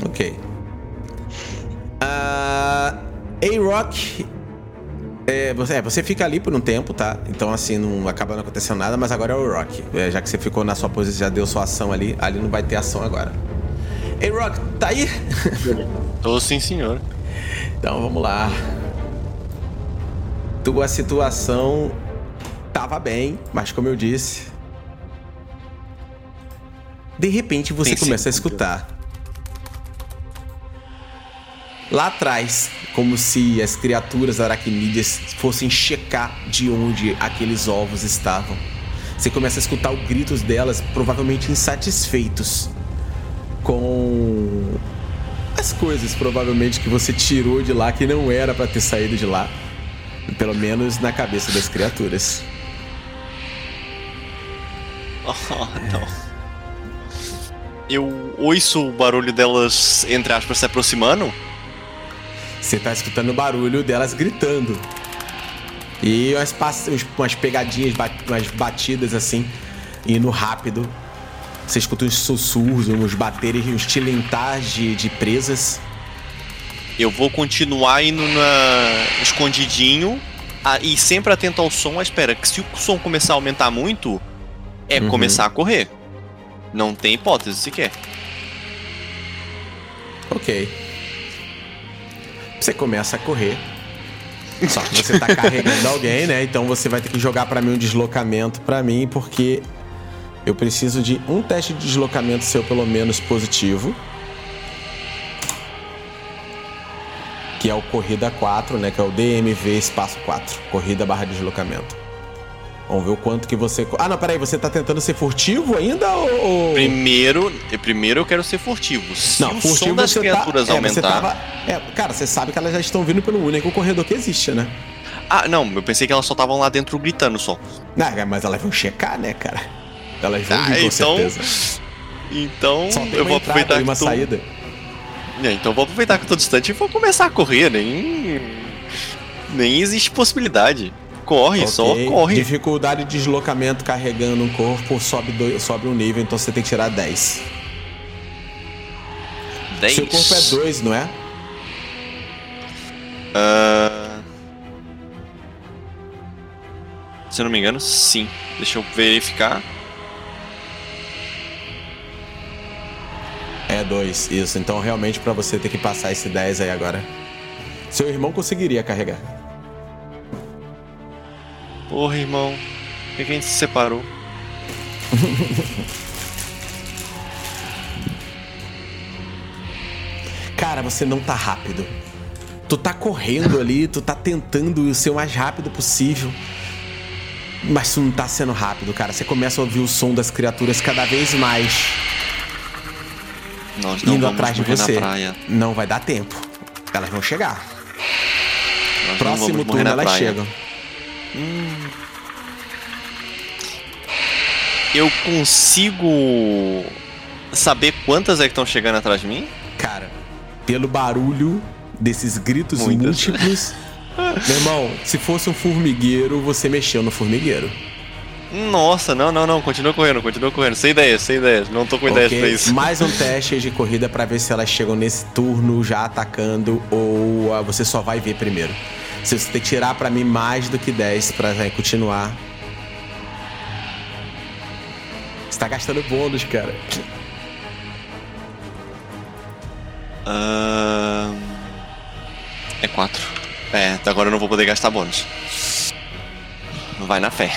Ok. Ah, A-Rock. É, você, é, você fica ali por um tempo, tá? Então, assim, não acaba não acontecendo nada, mas agora é o Rock. É, já que você ficou na sua posição, já deu sua ação ali, ali não vai ter ação agora. A-Rock, tá aí? (laughs) Tô sim, senhor. Então vamos lá. Tua situação tava bem, mas como eu disse. De repente você Tem começa a escutar. Lá atrás, como se as criaturas aracnídeas fossem checar de onde aqueles ovos estavam. Você começa a escutar os gritos delas, provavelmente insatisfeitos com as coisas provavelmente que você tirou de lá que não era pra ter saído de lá. Pelo menos na cabeça das criaturas. Oh, (laughs) não. Eu ouço o barulho delas, entre aspas, se aproximando. Você tá escutando o barulho delas gritando. E umas, umas pegadinhas, umas batidas assim, indo rápido. Você escuta uns sussurros, uns baterem, uns tilintar de, de presas. Eu vou continuar indo na... escondidinho ah, e sempre atento ao som. Ah, espera, que se o som começar a aumentar muito, é Uhum. começar a correr. Não tem hipótese sequer. Ok. Você começa a correr. Só que você tá carregando alguém, né? Então você vai ter que jogar pra mim um deslocamento pra mim, porque eu preciso de um teste de deslocamento seu pelo menos positivo. Que é o Corrida 4, né? Que é o DMV espaço 4. Corrida barra deslocamento. Vamos ver o quanto que você. Ah, não, peraí, você tá tentando ser furtivo ainda ou. Primeiro, primeiro eu quero ser furtivo. Se Não, o furtivo som das você criaturas tá, é, aumentar. tava- é, cara, você sabe que elas já estão vindo pelo único corredor que existe, né? Ah, não, eu pensei que elas só estavam lá dentro gritando só. Não, mas elas vão checar, né, cara? Elas vão Ah, vir com então- certeza. Então, eu vou aproveitar que uma tô... saída. É, então eu vou aproveitar que eu tô distante e vou começar a correr, nem. Nem existe possibilidade. Corre, só Ok. corre. Dificuldade de deslocamento carregando um corpo sobe, sobe um nível, então você tem que tirar 10. 10. Seu corpo é 2, não é? Ah, Se eu não me engano, sim. Deixa eu verificar. É 2, isso. Então realmente pra você ter que passar esse 10 aí agora. Seu irmão conseguiria carregar. Porra, irmão. Por que que a gente se separou? (laughs) Cara, você não tá rápido. Tu tá correndo ali, tu tá tentando ser o mais rápido possível. Mas tu não tá sendo rápido, cara. Você começa a ouvir o som das criaturas cada vez mais Nós não indo atrás de você. Não vai dar tempo. Elas vão chegar. Nós Próximo turno elas praia. chegam. Eu consigo saber quantas é que estão chegando atrás de mim? Cara, pelo barulho desses gritos Muitas. múltiplos. (laughs) Meu irmão, se fosse um formigueiro, você mexeu no formigueiro. Nossa, não, não, não. Continua correndo, continua correndo. Sem ideias, sem ideias. Não tô com ideias Ok? pra isso. Mais um teste de corrida pra ver se elas chegam nesse turno já atacando ou ah, você só vai ver primeiro. Se você tem que tirar pra mim mais do que 10 pra eh, continuar. Você tá gastando bônus, cara. Ahn, É 4. É, até agora eu não vou poder gastar bônus. Vai na fé.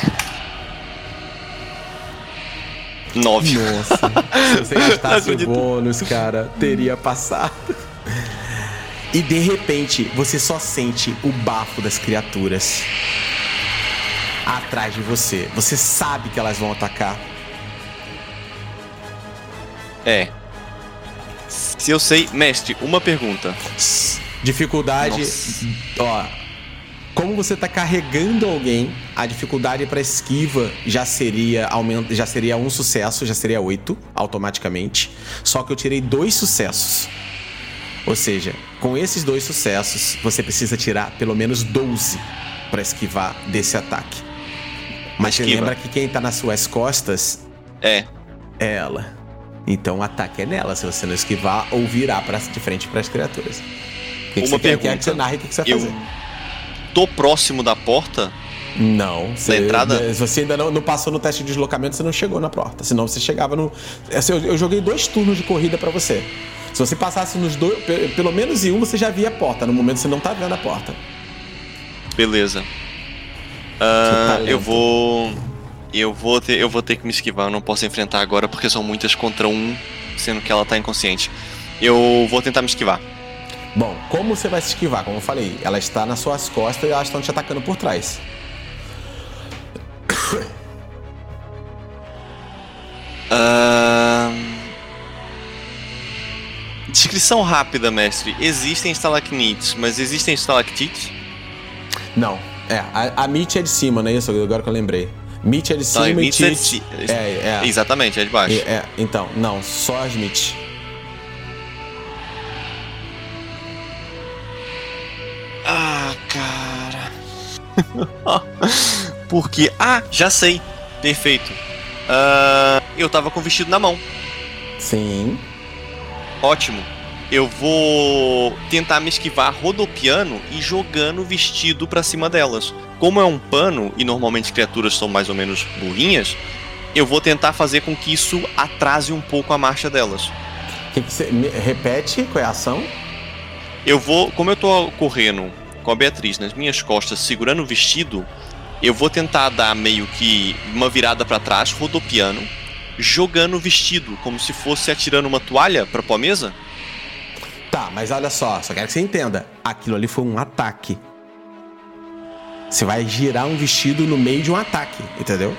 9. Nossa, se você gastasse (laughs) o bônus, cara, teria passado. E de repente, você só sente o bafo das criaturas atrás de você. Você sabe que elas vão atacar. É. Se eu sei, mestre, uma pergunta. Dificuldade. Nossa. Ó. Como você tá carregando alguém, a dificuldade para esquiva já seria aumenta, já seria um sucesso, já seria oito automaticamente. Só que eu tirei dois sucessos. Ou seja, com esses dois sucessos, você precisa tirar pelo menos 12 para esquivar desse ataque. Mas Esquiva. lembra que quem tá nas suas costas É. é ela. Então o ataque é nela, se você não esquivar ou virar pra, de frente para as criaturas. O que, que Uma você quer, quer pergunta. que você narre o que, que você vai Eu fazer? tô próximo da porta? Não. Você, entrada? Se você ainda não, não passou no teste de deslocamento, você não chegou na porta. Senão você chegava no. Assim, Eu, eu joguei dois turnos de corrida pra você. Se você passasse nos dois, pe- pelo menos em um, você já via a porta. No momento você não tá vendo a porta. Beleza. Talento. eu vou. Eu vou, ter, eu vou ter que me esquivar. Eu não posso enfrentar agora porque são muitas contra um, sendo que ela tá inconsciente. Eu vou tentar me esquivar. Bom, como você vai se esquivar? Como eu falei, ela está nas suas costas e elas estão te atacando por trás. Ahn, Descrição rápida, mestre. Existem estalactites, mas existem estalactites? Não. É, a, a Mitch é de cima, não é isso? Agora que eu lembrei. Mitch é de cima e Mitch é de ci- É, é. Exatamente, é de baixo. É, é, então, não, só as Mitch. Ah, cara. (laughs) Porque. Ah, já sei. Perfeito. Ah, eu tava com o vestido na mão. Sim. Ótimo. Eu vou tentar me esquivar rodopiando e jogando o vestido pra cima delas. Como é um pano e normalmente criaturas são mais ou menos burrinhas, eu vou tentar fazer com que isso atrase um pouco a marcha delas. Que que você, me- repete qual é a ação? Eu vou, como eu tô correndo com a Beatriz nas minhas costas segurando o vestido, eu vou tentar dar meio que uma virada pra trás, rodopiando, jogando o vestido como se fosse atirando uma toalha pra pôr a mesa. Tá, mas olha só, só quero que você entenda. Aquilo ali foi um ataque. Você vai girar um vestido no meio de um ataque, entendeu?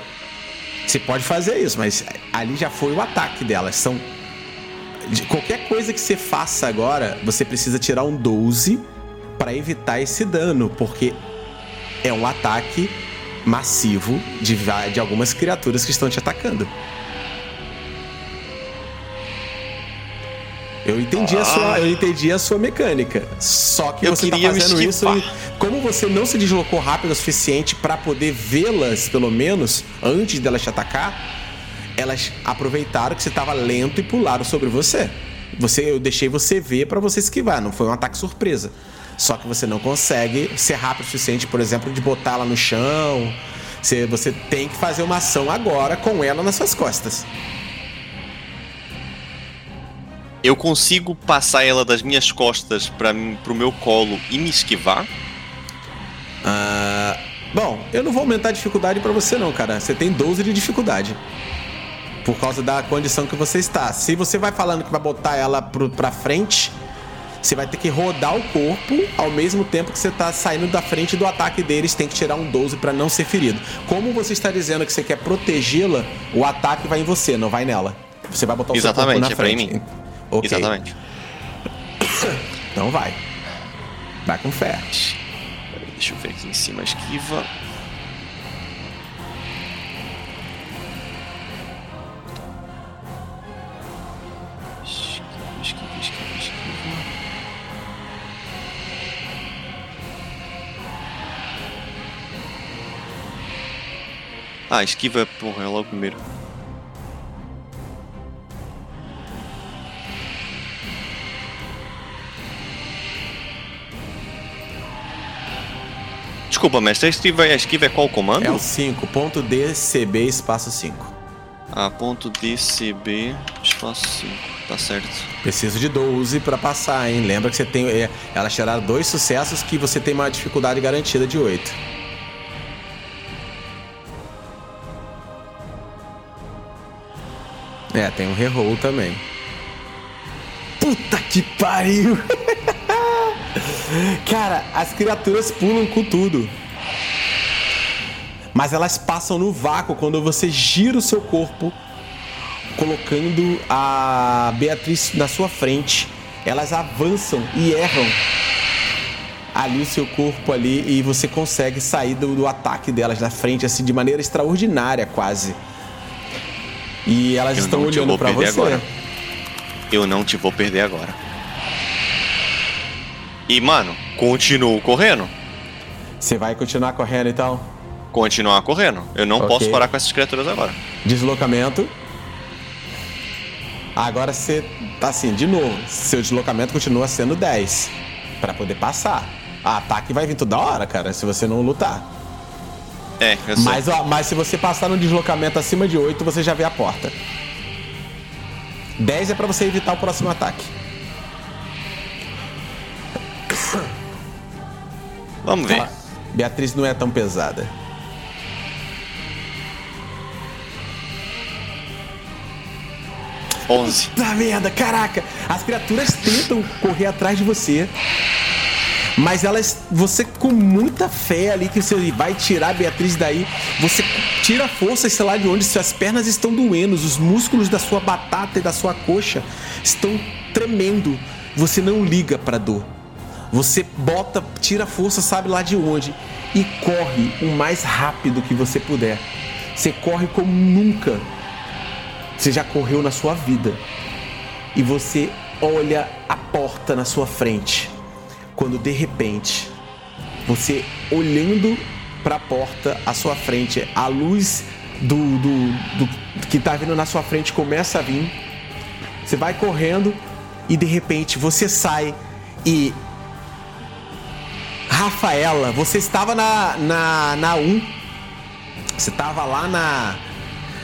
Você pode fazer isso, mas ali já foi o ataque delas. São. de qualquer coisa que você faça agora, você precisa tirar um 12 para evitar esse dano, porque é um ataque massivo de, de algumas criaturas que estão te atacando. Eu entendi, a sua, eu entendi a sua mecânica. Só que Eu você tá fazendo isso e como você não se deslocou rápido o suficiente para poder vê-las, pelo menos, antes delas te atacar, elas aproveitaram que você tava lento e pularam sobre você. Você, eu deixei você ver para você esquivar, não foi um ataque surpresa. Só que você não consegue ser rápido o suficiente, por exemplo, de botar ela no chão. Você, você tem que fazer uma ação agora com ela nas suas costas. Eu consigo passar ela das minhas costas para pro meu colo e me esquivar? Ah, bom, eu não vou aumentar a dificuldade pra você não, cara. Você tem 12 de dificuldade. Por causa da condição que você está. Se você vai falando que vai botar ela pro, pra frente, você vai ter que rodar o corpo ao mesmo tempo que você tá saindo da frente do ataque deles. Tem que tirar um 12 pra não ser ferido. Como você está dizendo que você quer protegê-la, o ataque vai em você, não vai nela. Você vai botar o seu corpo Exatamente, na é pra frente. mim. Ok, Exatamente. então vai. Vai com fé. Deixa eu ver aqui em cima a esquiva. Esquiva, esquiva, esquiva, esquiva. Ah, esquiva, porra, é logo primeiro. Desculpa, mestre, a esquiva, a esquiva é qual comando? É o 5, ponto DCB espaço 5. A ponto DCB, espaço 5, tá certo. Preciso de 12 pra passar, hein? Lembra que você tem. é, Elas tiraram dois sucessos que você tem uma dificuldade garantida de 8. É, tem um reroll também. Puta que pariu! (laughs) Cara, as criaturas pulam com tudo. Mas elas passam no vácuo quando você gira o seu corpo colocando a Beatriz na sua frente. Elas avançam e erram ali o seu corpo ali e você consegue sair do, do ataque delas na frente assim de maneira extraordinária quase. E elas Eu estão olhando perder você. agora. Eu não te vou perder agora. E, mano, continuo correndo. Você vai continuar correndo então? Continuar correndo. Eu não Ok. posso parar com essas criaturas agora. Deslocamento. Agora você tá assim, de novo. Seu deslocamento continua sendo 10 Pra poder passar. A ataque vai vir toda hora, cara, se você não lutar. É, eu sei. Mas, ó, mas se você passar no deslocamento acima de 8, você já vê a porta. 10 é pra você evitar o próximo ataque. Vamos ver. Ó, Beatriz não é tão pesada. Onze. Tá merda, caraca! As criaturas tentam correr atrás de você. Mas elas, você com muita fé ali que você vai tirar a Beatriz daí, você tira a força, sei lá de onde, suas pernas estão doendo, os músculos da sua batata e da sua coxa estão tremendo. Você não liga pra dor. Você bota, tira a força, sabe lá de onde, e corre o mais rápido que você puder. Você corre como nunca você já correu na sua vida. E você olha a porta na sua frente. Quando de repente, você olhando para a porta à sua frente, a luz do, do, do que tá vindo na sua frente começa a vir. Você vai correndo e de repente você sai e Rafaela, você estava na na na 1. Você estava lá na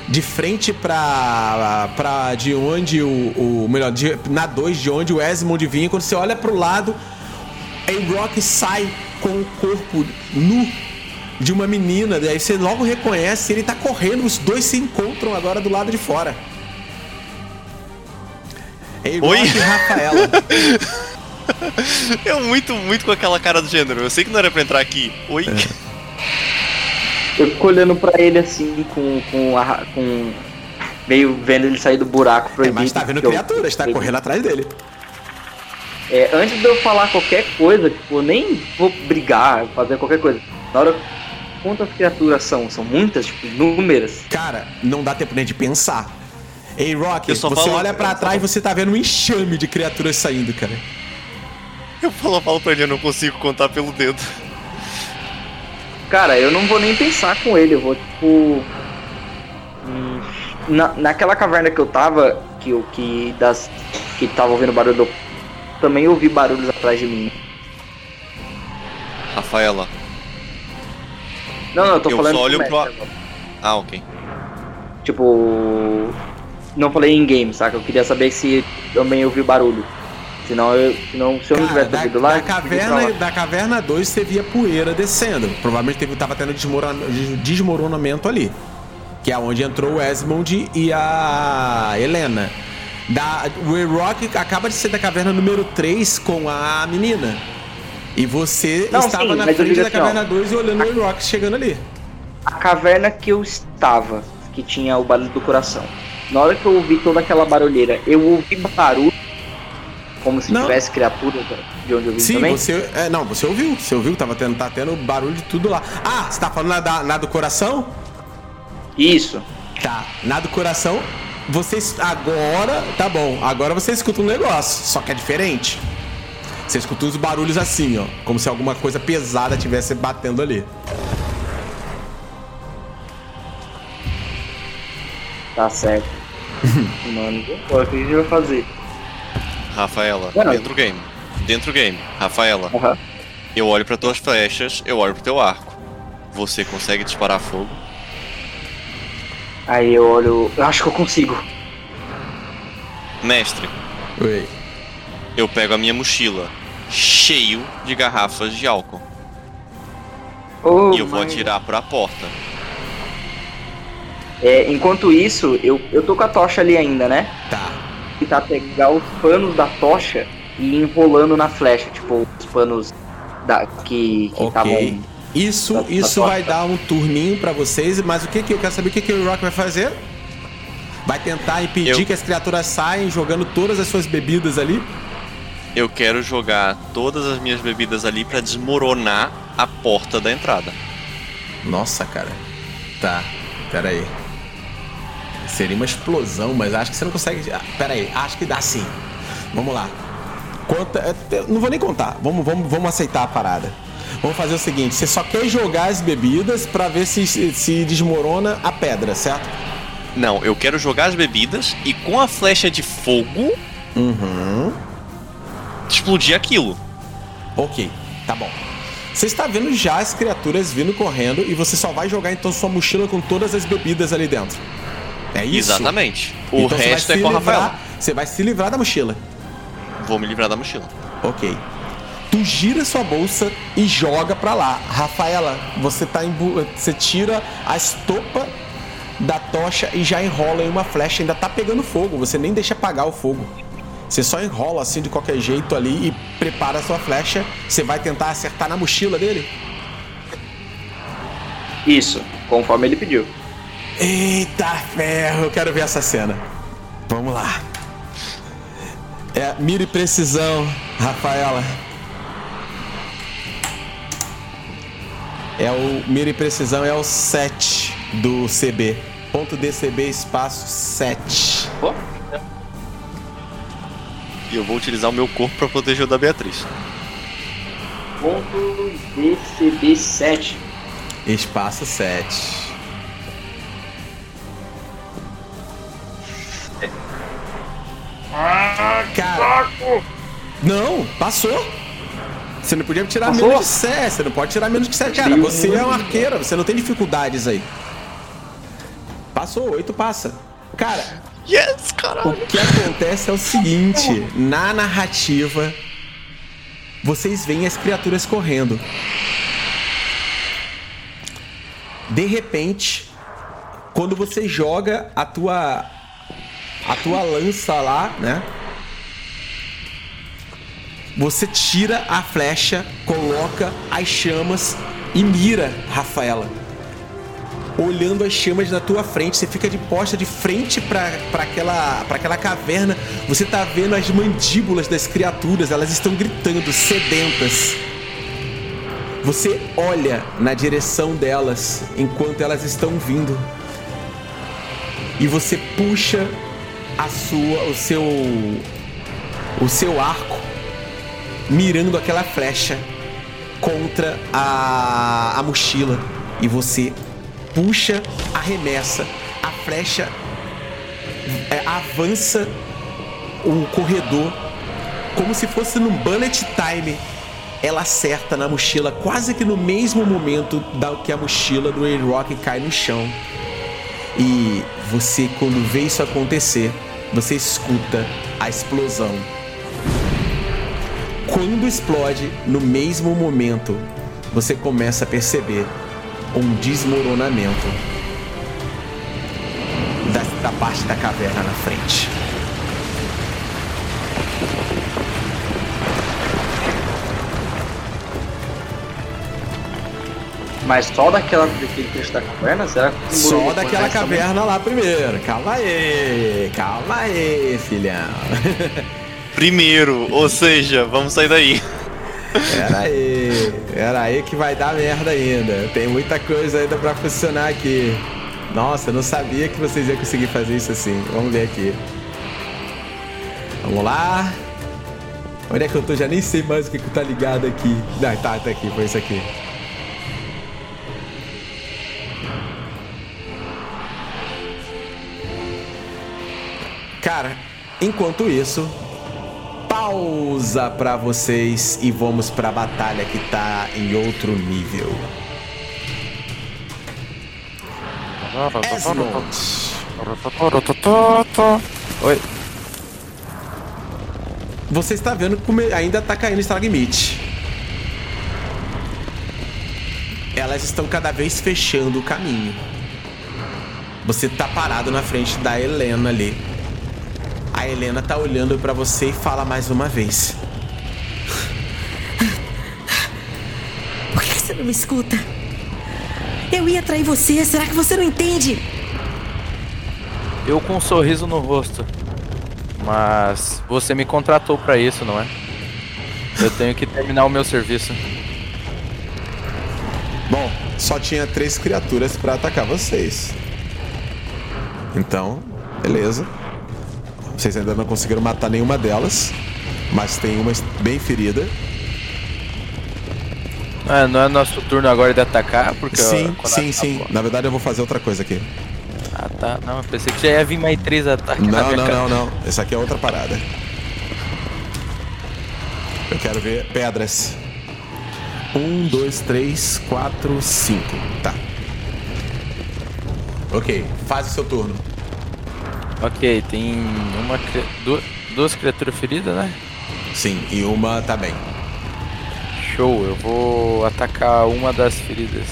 de frente pra, pra de onde o, o melhor, de, na 2, de onde o Esmond vinha, quando você olha pro lado, A-Rock sai com o corpo nu de uma menina, daí você logo reconhece, ele tá correndo, os dois se encontram agora do lado de fora. A-Rock Oi? e Rafaela. (laughs) Eu muito, muito com aquela cara do gênero. Eu sei que não era pra entrar aqui. Oi? Eu fico olhando pra ele assim, com. com, a, com meio vendo ele sair do buraco É, proibido. mas tá vendo que eu- criaturas, tá correndo atrás dele. É, antes de eu falar qualquer coisa, tipo, eu nem vou brigar, fazer qualquer coisa. Na hora. Quantas criaturas são? São muitas? Tipo, inúmeras? Cara, não dá tempo nem de pensar. Ei, Rock, você falo- olha só trás e você tá vendo um enxame de criaturas saindo, cara. (laughs) Eu falo, falo pra ele, eu não consigo contar pelo dedo. Cara, eu não vou nem pensar com ele, eu vou tipo. hum, Na, naquela caverna que eu tava, que eu que das. que tava ouvindo barulho do. Também ouvi barulhos atrás de mim. Rafaela. Não, não, eu tô Eu falando. só olho o pro- agora. Ah, ok. Tipo. Não falei em game, saca? Eu queria saber se também ouvi barulho. Senão eu. Senão, se eu não tivesse da, ouvido lá. da caverna, da caverna 2 você via poeira descendo. Provavelmente teve, tava tendo desmorona- desmoronamento ali. Que é onde entrou o Esmond e a Helena. Da, o E-Rock acaba de ser da caverna número 3 com a menina. E você Não, estava sim, na frente da assim, caverna 2 e olhando o E-Rock chegando ali. a caverna que eu estava, que tinha o barulho do coração. Na hora que eu ouvi toda aquela barulheira, eu ouvi barulho, como se Não. tivesse criatura de onde eu vim Sim, também. você. É, não, você ouviu. Você ouviu tava tendo, tá tendo barulho de tudo lá. Ah, você tá falando na, na do coração? Isso. Tá, na do coração, vocês agora, tá bom, agora você escuta um negócio, só que é diferente. Você escuta uns barulhos assim, ó, como se alguma coisa pesada tivesse batendo ali. Tá certo. (laughs) Mano, o que a gente vai fazer? Rafaela, Não, dentro do game. Dentro do game. Rafaela, eu olho pra tuas flechas, eu olho pro teu arco. Você consegue disparar fogo? Aí eu olho. Eu acho que eu consigo. Mestre, Oi. eu pego a minha mochila, cheio de garrafas de álcool. Oh, e eu vou mas- atirar pra porta. É, enquanto isso, eu, eu tô com a tocha ali ainda, né? Tá. Tentar pegar os panos da tocha e ir enrolando na flecha, tipo, os panos da, que que estavam. Ok. Isso, Tá- tá isso top. vai dar um turninho pra vocês, mas o que que eu quero saber o que que o Rock vai fazer? Vai tentar impedir Eu- que as criaturas saiam jogando todas as suas bebidas ali? Eu quero jogar todas as minhas bebidas ali pra desmoronar a porta da entrada. Nossa, cara. Tá, pera aí. Seria uma explosão, mas acho que você não consegue. Ah, pera aí, acho que dá sim. Vamos lá. Conta. é, Não vou nem contar. Vamos, vamos, vamos aceitar a parada. Vamos fazer o seguinte: você só quer jogar as bebidas pra ver se, se, se desmorona a pedra, certo? Não, eu quero jogar as bebidas e com a flecha de fogo Uhum. explodir aquilo. Ok, tá bom. Você está vendo já as criaturas vindo correndo e você só vai jogar então sua mochila com todas as bebidas ali dentro. É isso? Exatamente. O Então resto é se com livrar- Rafaela. Você vai se livrar da mochila. Vou me livrar da mochila. Ok. Tu gira sua bolsa e joga pra lá. Rafaela, você tá em bu- você tira a estopa da tocha e já enrola em uma flecha, ainda tá pegando fogo, você nem deixa apagar o fogo. Você só enrola assim de qualquer jeito ali e prepara a sua flecha. Você vai tentar acertar na mochila dele? Isso, conforme ele pediu. Eita ferro, eu quero ver essa cena. Vamos lá. É mira e precisão, Rafaela. É o mira e precisão é o 7 do CB. Ponto DCB espaço 7. E eu vou utilizar o meu corpo pra proteger o da Beatriz. Ponto DCB7. Espaço 7. Cara, não, passou. Você não podia tirar Passou? menos de 7. Você não pode tirar menos de 7. Cara, você é um arqueiro, você não tem dificuldades aí. Passou, 8 passa. Cara, Yes, o caralho! que acontece é o seguinte: na narrativa, vocês veem as criaturas correndo. De repente, quando você joga a tua a tua lança lá, né? Você tira a flecha, coloca as chamas e mira Rafaela olhando as chamas na tua frente. Você fica de posta de frente pra aquela, aquela caverna. Você tá vendo as mandíbulas das criaturas, elas estão gritando, sedentas. Você olha na direção delas enquanto elas estão vindo. E você puxa a sua o seu o seu arco mirando aquela flecha contra a, a mochila e você puxa, arremessa, a flecha é, avança o corredor como se fosse num bullet time. Ela acerta na mochila quase que no mesmo momento da que a mochila do A-Rock cai no chão. E você, quando vê isso acontecer, você escuta a explosão. Quando explode, no mesmo momento, você começa a perceber um desmoronamento da, parte da caverna na frente. Mas só daquela, daquele trecho da caverna? Será que Só daquela mais também? caverna lá primeiro. Calma aí, calma aí, filhão. (laughs) Primeiro, ou seja, vamos sair daí. Pera aí, (laughs) pera aí que vai dar merda ainda. Tem muita coisa ainda pra funcionar aqui. Nossa, eu não sabia que vocês iam conseguir fazer isso assim. Vamos ver aqui. Vamos lá. Onde é que eu tô? Já nem sei mais o que, que tá ligado aqui. Não, tá, tá aqui, foi isso aqui. Cara, enquanto isso, pausa pra vocês e vamos pra batalha que tá em outro nível. Esmond. Oi. Você está vendo como ainda tá caindo Stalagmite. Elas estão cada vez fechando o caminho. Você tá parado na frente da Helena ali. A Helena tá olhando pra você e fala mais uma vez. Por que você não me escuta? Eu ia trair você, será que você não entende? Eu com um sorriso no rosto. Mas você me contratou pra isso, não é? Eu tenho que terminar o meu serviço. Bom, só tinha três criaturas pra atacar vocês. Então, beleza. Vocês ainda não conseguiram matar nenhuma delas, mas tem uma bem ferida. Ah, não é nosso turno agora de atacar, porque Sim, quando sim, sim. Na verdade, eu vou fazer outra coisa aqui. Ah, tá. Não, eu pensei que já ia vir mais três ataques Não, não, não, não. Essa aqui é outra parada. Eu quero ver pedras. Um, dois, três, quatro, cinco. Tá. Ok, faz o seu turno. Ok, tem uma cri- du- duas criaturas feridas, né? Sim, e uma tá bem. Show, eu vou atacar uma das feridas.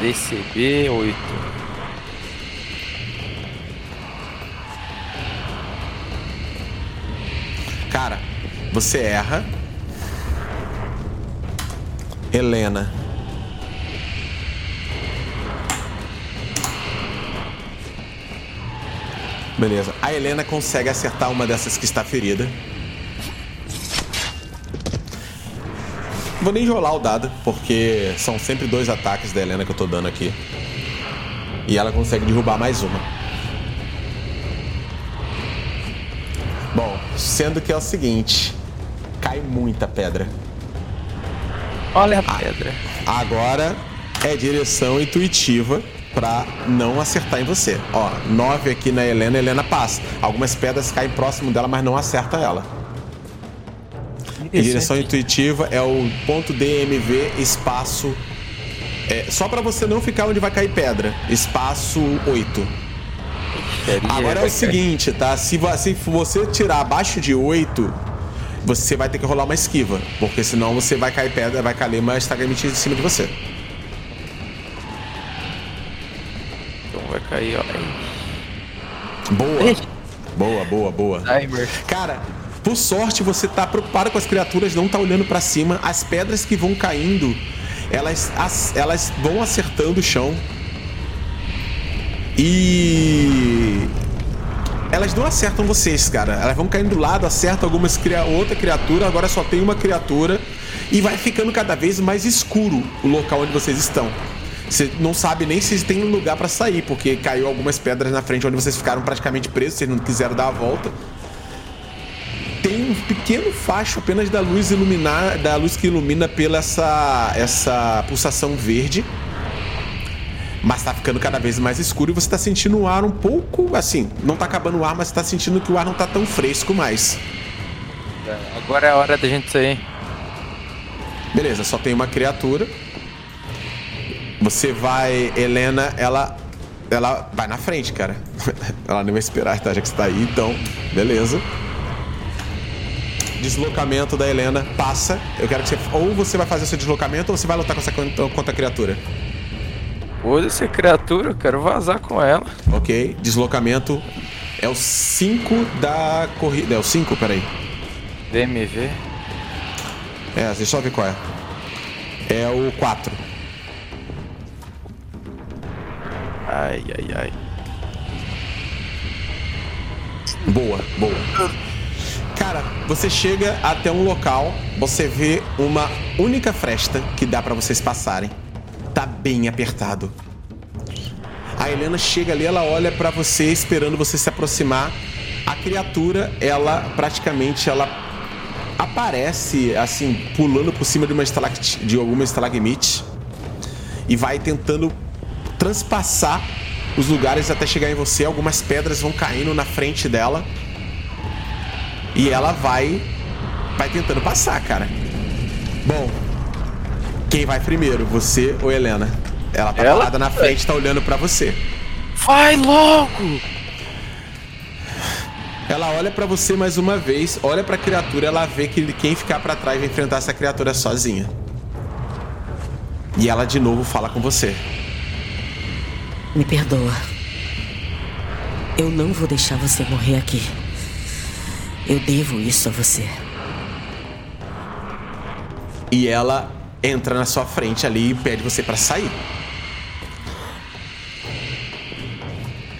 DCB 8. Cara, você erra. Helena. Beleza. A Helena consegue acertar uma dessas que está ferida. Vou nem rolar o dado, porque são sempre dois ataques da Helena que eu tô dando aqui. E ela consegue derrubar mais uma. Bom, sendo que é o seguinte: cai muita pedra. Olha a pedra. Agora é direção intuitiva pra não acertar em você. Ó, 9 aqui na Helena, a Helena passa. Algumas pedras caem próximo dela, mas não acerta ela. E direção intuitiva é o ponto DMV espaço. É, só pra você não ficar onde vai cair pedra. Espaço 8. Agora é o seguinte, tá? Se, vo- se você tirar abaixo de 8, você vai ter que rolar uma esquiva. Porque senão você vai cair pedra, vai cair uma estagamite em cima de você. Cair, ó. Aí. Boa. Boa, boa, boa. Timer. Cara, por sorte você tá preocupado com as criaturas, não tá olhando pra cima. As pedras que vão caindo, elas, as- elas vão acertando o chão. E elas não acertam vocês, cara. Elas vão caindo do lado, acertam algumas cria outra criatura, agora só tem uma criatura e vai ficando cada vez mais escuro o local onde vocês estão. Você não sabe nem se tem lugar para sair, porque caiu algumas pedras na frente onde vocês ficaram praticamente presos, vocês não quiseram dar a volta. Tem um pequeno facho apenas da luz iluminar, da luz que ilumina pela essa, essa pulsação verde. Mas tá ficando cada vez mais escuro e você tá sentindo o ar um pouco assim. Não tá acabando o ar, mas tá sentindo que o ar não tá tão fresco mais. Agora é a hora da gente sair. Beleza, só tem uma criatura. Você vai, Helena, ela ela vai na frente, cara. (laughs) ela nem vai esperar, tá? Já que você tá aí, então, beleza. Deslocamento da Helena passa. Eu quero que você. Ou você vai fazer seu deslocamento ou você vai lutar com essa contra a criatura. Foda-se a criatura, eu quero vazar com ela. Ok. Deslocamento é o 5 da corrida. É o 5, peraí. DMV. É, deixa eu só ver qual é. É o 4. Ai, ai, ai. Boa, boa. Cara, você chega até um local, você vê uma única fresta que dá para vocês passarem. Tá bem apertado. A Helena chega ali, ela olha para você esperando você se aproximar. A criatura, ela praticamente ela aparece assim, pulando por cima de uma estalactite, de alguma estalagmite e vai tentando transpassar os lugares até chegar em você. Algumas pedras vão caindo na frente dela. E ela vai vai tentando passar, cara. Bom, quem vai primeiro, você ou Helena? Ela tá Ela? parada na frente, tá olhando pra você. Vai logo! Ela olha pra você mais uma vez, olha pra criatura, ela vê que quem ficar pra trás vai enfrentar essa criatura sozinha. E ela de novo fala com você. Me perdoa. Eu não vou deixar você morrer aqui. Eu devo isso a você. E ela entra na sua frente ali e pede você pra sair.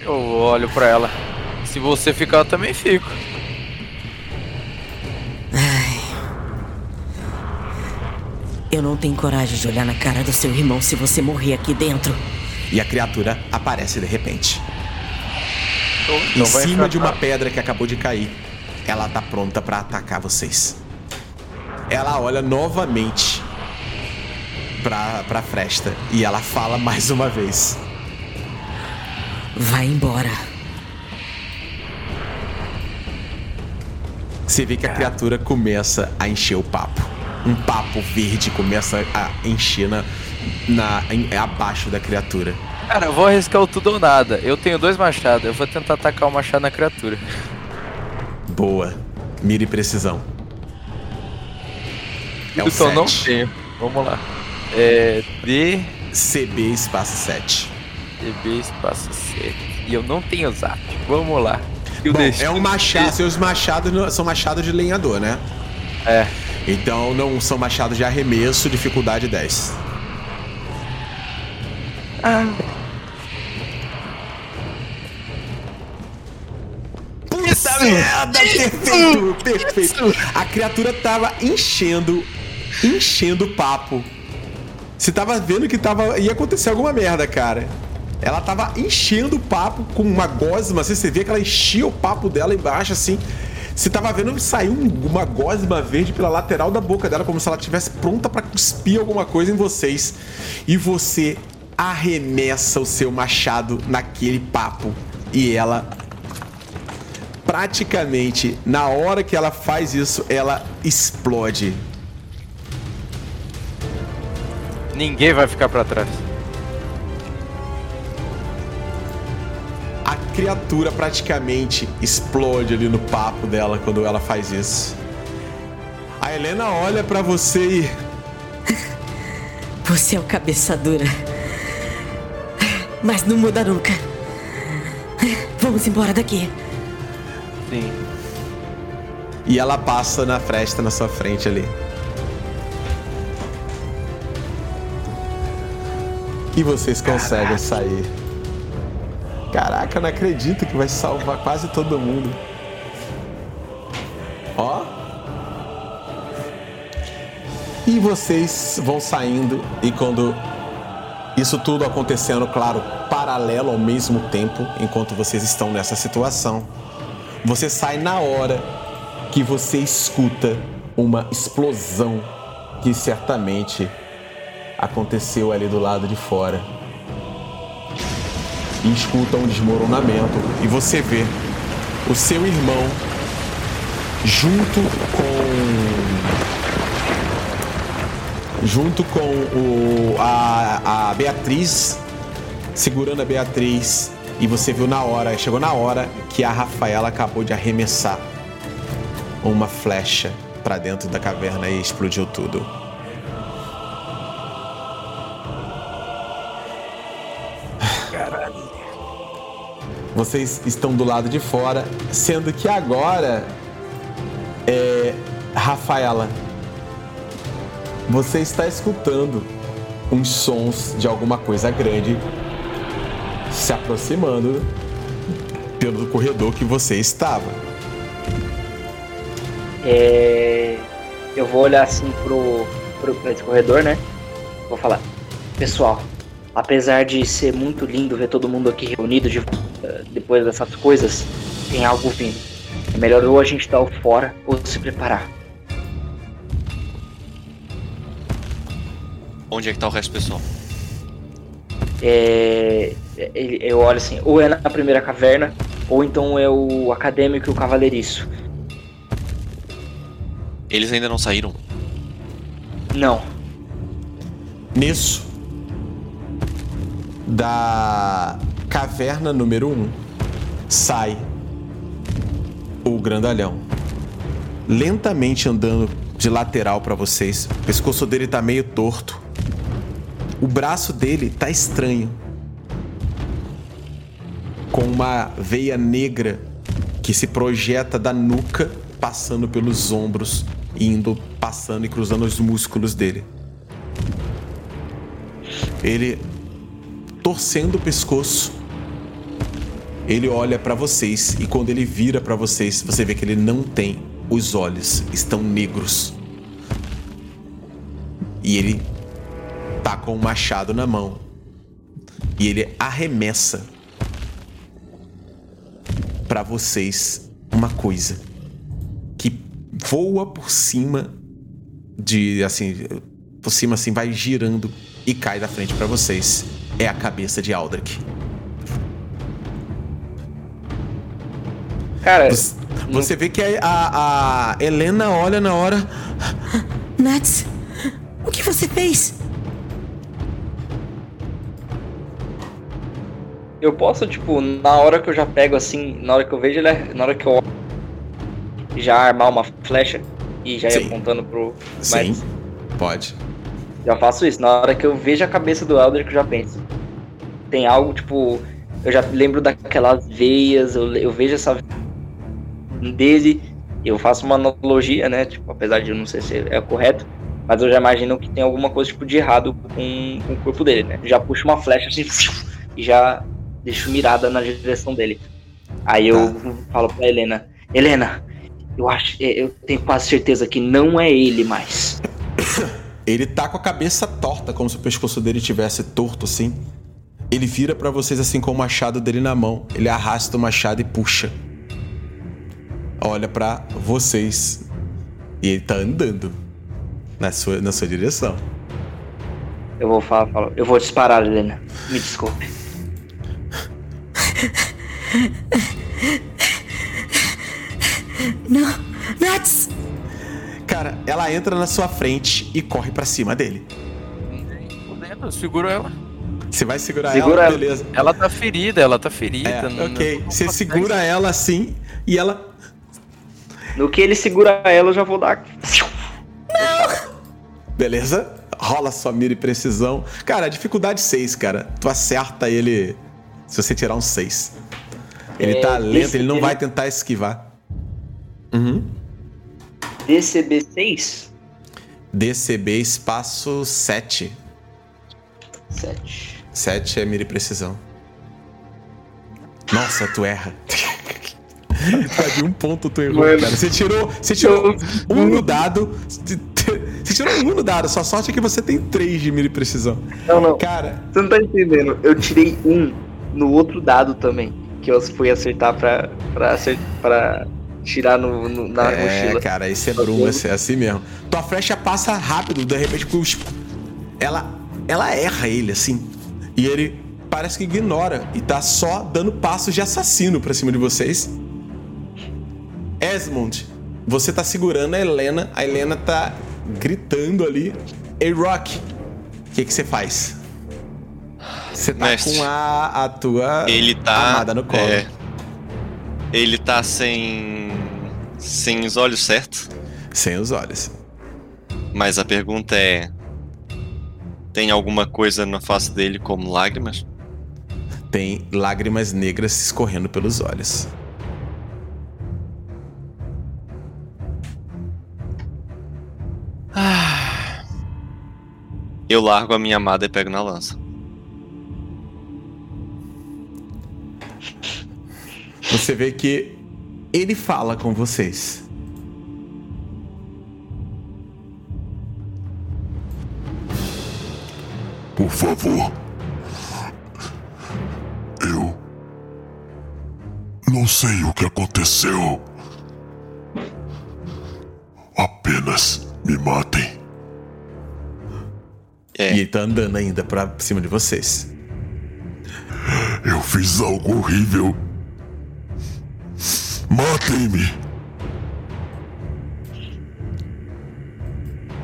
Eu olho pra ela. Se você ficar, eu também fico. Eu não tenho coragem de olhar na cara do seu irmão se você morrer aqui dentro. E a criatura aparece de repente. em Então vai cima de uma pedra que acabou de cair. Ela tá pronta pra atacar vocês. Ela olha novamente pra, pra fresta e ela fala mais uma vez. Vai embora. Você vê que a criatura começa a encher o papo. Um papo verde começa a encher na, na, em- abaixo da criatura. Cara, eu vou arriscar o tudo ou nada. Eu tenho dois machados, eu vou tentar atacar o machado na criatura. Boa. Mira e precisão. É o então não tenho. Vamos lá. É. D. CB espaço 7. DB espaço C. E eu não tenho zap. Vamos lá. E o Bom, destino é um machado. Seus machados não- são machados de lenhador, né? É. Então não são machados de arremesso, dificuldade 10. Puta merda! Perfeito! Perfeito! A criatura tava enchendo, enchendo o papo. Você tava vendo que tava, ia acontecer alguma merda, cara. Ela tava enchendo o papo com uma gosma, assim, você vê que ela enchia o papo dela embaixo, assim. Você tava vendo que saiu um- uma gosma verde pela lateral da boca dela, como se ela estivesse pronta pra cuspir alguma coisa em vocês. E você arremessa o seu machado naquele papo. E ela praticamente na hora que ela faz isso, ela explode. Ninguém vai ficar pra trás. A criatura praticamente explode ali no papo dela quando ela faz isso. A Helena olha pra você e Você é o cabeça dura. Mas não muda nunca. Vamos embora daqui. Sim. e ela passa na fresta na sua frente ali. E vocês conseguem sair. Caraca, eu não acredito que vai salvar quase todo mundo. Ó. E vocês vão saindo e quando isso tudo acontecendo, claro, paralelo ao mesmo tempo, enquanto vocês estão nessa situação, você sai na hora que você escuta uma explosão que certamente aconteceu ali do lado de fora. E escuta um desmoronamento e você vê o seu irmão junto com junto com o, a, a Beatriz segurando a Beatriz e você viu na hora, chegou na hora que a Rafaela acabou de arremessar uma flecha para dentro da caverna e explodiu tudo. Caralho. Vocês estão do lado de fora, sendo que agora é Rafaela. Você está escutando uns sons de alguma coisa grande se aproximando pelo corredor que você estava. É, eu vou olhar assim pro, pro esse corredor, né? Vou falar, pessoal, apesar de ser muito lindo ver todo mundo aqui reunido de, depois dessas coisas, tem algo vindo. É melhor ou a gente dar o fora ou se preparar. Onde é que tá o resto do pessoal? É, eu olho assim, ou é na primeira caverna, ou então é o acadêmico e o cavaleiriço. Eles ainda não saíram. Não, Nisso, da caverna número 1, um, sai o grandalhão. Lentamente andando de lateral para vocês. O pescoço dele tá meio torto. O braço dele tá estranho. Com uma veia negra que se projeta da nuca, passando pelos ombros, indo, passando e cruzando os músculos dele. Ele torcendo o pescoço. Ele olha pra vocês e quando ele vira pra vocês, você vê que ele não tem os olhos, estão negros. E ele tá com o machado na mão. E ele arremessa pra vocês uma coisa que voa por cima de assim, por cima assim vai girando e cai da frente pra vocês. É a cabeça de Aldrich. cara, Você- Você vê que a, a- a Helena olha na hora. Nats, o que você fez? Eu posso, tipo, na hora que eu já pego assim, na hora que eu vejo ele, na hora que eu já armar uma flecha e já ir Sim. apontando pro. Sim, Mas pode. já faço isso. Na hora que eu vejo a cabeça do Elder, que eu já penso. Tem algo, tipo. Eu já lembro daquelas veias, eu, eu vejo essa dele, eu faço uma analogia, né? Tipo, apesar de eu não sei se é correto, mas eu já imagino que tem alguma coisa tipo de errado com, com o corpo dele, né? Já puxo uma flecha assim (laughs) e já deixo mirada na direção dele. Aí eu falo pra Helena, Helena, eu acho, eu tenho quase certeza que não é ele mais. (coughs) Ele tá com a cabeça torta, como se o pescoço dele tivesse torto assim. Ele vira pra vocês assim com o machado dele na mão. Ele arrasta o machado e puxa. Olha pra vocês. E ele tá andando na sua, na sua direção. Eu vou falar, falo, eu vou disparar, Helena. Me desculpe. Não, Nats! Cara, ela entra na sua frente e corre pra cima dele. Eu seguro ela. Você vai segurar Segura ela, ela. beleza. Ela tá ferida, ela tá ferida. É, não- ok. não Você segura ela assim e ela. No que ele segura ela, eu já vou dar. Beleza? Rola sua mira e precisão. Cara, dificuldade 6, cara. Tu acerta ele se você tirar um 6. Ele É, tá lento, ele não ele- vai tentar esquivar. Uhum. DCB6? DCB espaço 7. 7. 7 é mira e precisão. Nossa, tu erra. (laughs) Tá de um ponto tu errou, Mano. cara. Você tirou, você tirou um no dado. Você tirou um no dado. Sua sorte é que você tem três de mira e precisão. Não, não. Cara, Você não tá entendendo. Eu tirei um no outro dado também. Que eu fui acertar pra, pra, pra tirar no, no- na é, mochila. cara, esse é esse é assim mesmo. Tua flecha passa rápido, de repente, ela, ela erra ele, assim. E ele parece que ignora e tá só dando passos de assassino pra cima de vocês. Esmond, você tá segurando a Helena, a Helena tá gritando ali. Ei, Rock, o que que você faz? Você tá Mestre, com a, a tua Ele tá. amada no colo. é, ele tá sem. sem os olhos certos. Sem os olhos. Mas a pergunta é: tem alguma coisa na face dele como lágrimas? Tem lágrimas negras escorrendo pelos olhos. Eu largo a minha amada e pego na lança. Você vê que ele fala com vocês. Por favor. Eu. Não sei o que aconteceu. Apenas me matem. É. E ele tá andando ainda pra cima de vocês. Eu fiz algo horrível. Matem-me.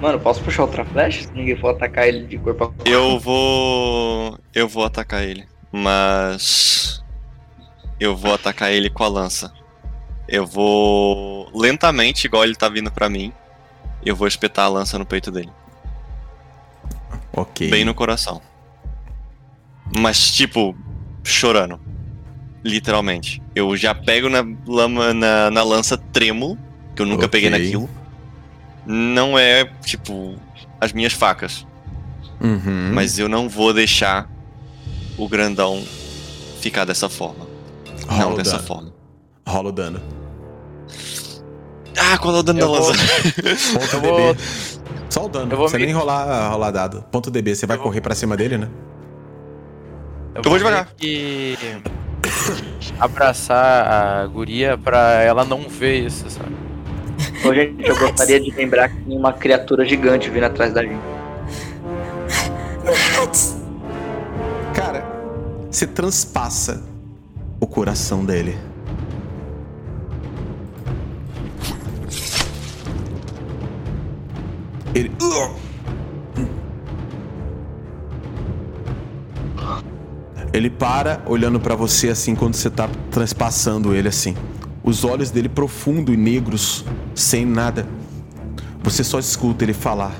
Mano, posso puxar outra flecha? Se ninguém for atacar ele de corpo a corpo. Eu vou. Eu vou atacar ele. Mas. Eu vou atacar ele com a lança. Eu vou. Lentamente, igual ele tá vindo pra mim. Eu vou espetar a lança no peito dele. Ok. Bem no coração. Mas, tipo, chorando. Literalmente. Eu já pego na, lama, na, na lança trêmulo, que eu nunca Ok. peguei naquilo. Não é, tipo, as minhas facas. Uhum. Mas eu não vou deixar o grandão ficar dessa forma. Rola não dessa dano. forma. Rola o dano. Ah, qual é o dano Eu da vou- lança? (laughs) Ponto Eu vou- DB. Só o dano. eu vou Você me- nem rolar, rolar dado. Ponto DB. Você vai Eu vou- correr pra cima dele, né? Eu, vou devagar. que (laughs) abraçar a guria pra ela não ver isso, sabe? Ô, gente, eu gostaria de lembrar que tem uma criatura gigante vindo atrás da gente. Cara, você transpassa o coração dele. Ele. Ele para olhando pra você assim quando você tá transpassando ele assim. Os olhos dele profundo e negros, sem nada. Você só escuta ele falar.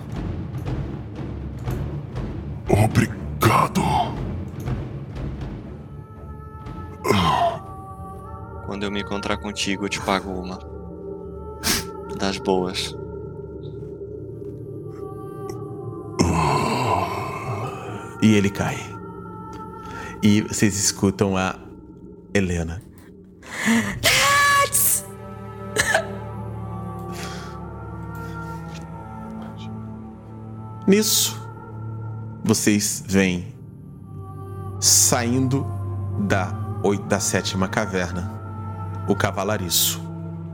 Obrigado. Quando eu me encontrar contigo, eu te pago uma. Das boas. E ele cai. E vocês escutam a Helena. Nats! Nisso, vocês vêm saindo da, oi- da sétima caverna o cavalariço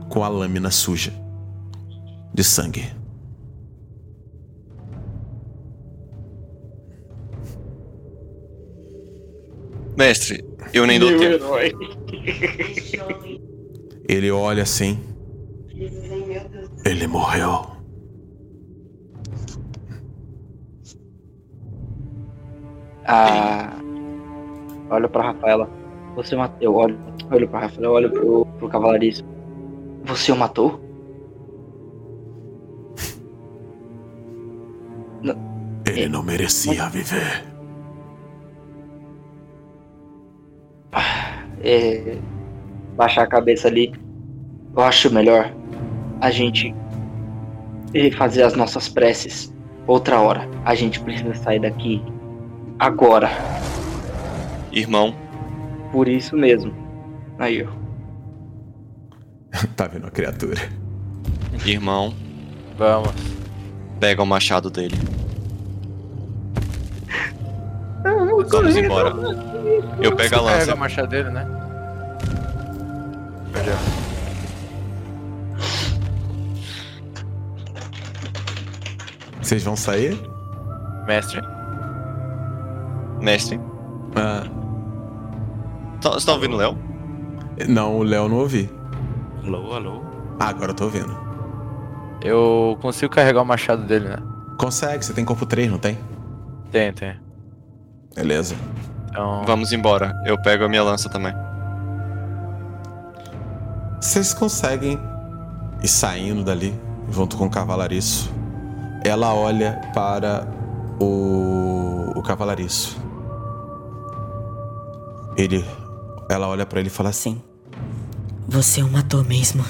com a lâmina suja de sangue. Mestre, eu nem dou tempo. Ele olha assim. Ele morreu. Ah, olho pra Rafaela. Você matou. Eu olho, olho pra Rafaela, eu olho pro, pro cavalariço. Você o matou? Ele não merecia viver. É, baixar a cabeça ali. Eu acho melhor a gente fazer as nossas preces outra hora. A gente precisa sair daqui agora. Irmão, Por isso mesmo. Aí, ó. (laughs) tá vendo a criatura. Irmão, Vamos. pega o machado dele. Vamos embora. Eu pego a Você lança. Pega a marcha dele, né? Perdeu. Vocês vão sair? Mestre. Mestre. Ah, Tá- Você tá ouvindo o Léo? não, o Léo não ouvi. Alô, alô. Ah, agora eu tô ouvindo. Eu consigo carregar o machado dele, né? Consegue, você tem corpo 3, não tem? Tem, tem. Beleza. Então. Vamos embora. Eu pego a minha lança também. Vocês conseguem ir saindo dali, junto com o cavalariço. Ela olha para o, o cavalariço. Ele. Ela olha para ele e fala assim: Sim. Você o matou mesmo.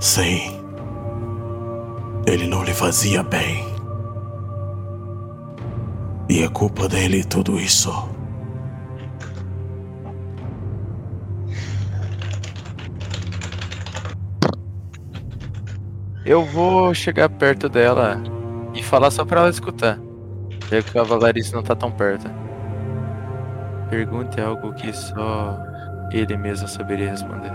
Sim. Ele não lhe fazia bem. E é culpa dele tudo isso. Eu vou chegar perto dela e falar só pra ela escutar. Já que o cavalariço não tá tão perto. Pergunte algo que só ele mesmo saberia responder.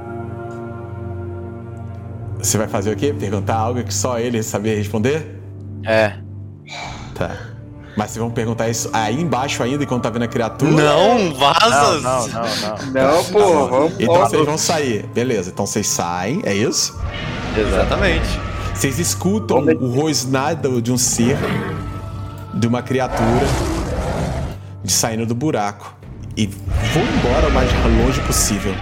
Você vai fazer o quê? Perguntar algo que só ele sabia responder? É. Tá. Mas vocês vão perguntar isso aí embaixo ainda, enquanto tá vendo a criatura? Não, Não, vaza! não, não, não. Não, pô, vamos Então vocês vão sair. Beleza, então vocês saem, é isso? Exatamente. Vocês escutam o rosnado de um ser, de uma criatura, de saindo do buraco. E vão embora o mais longe possível.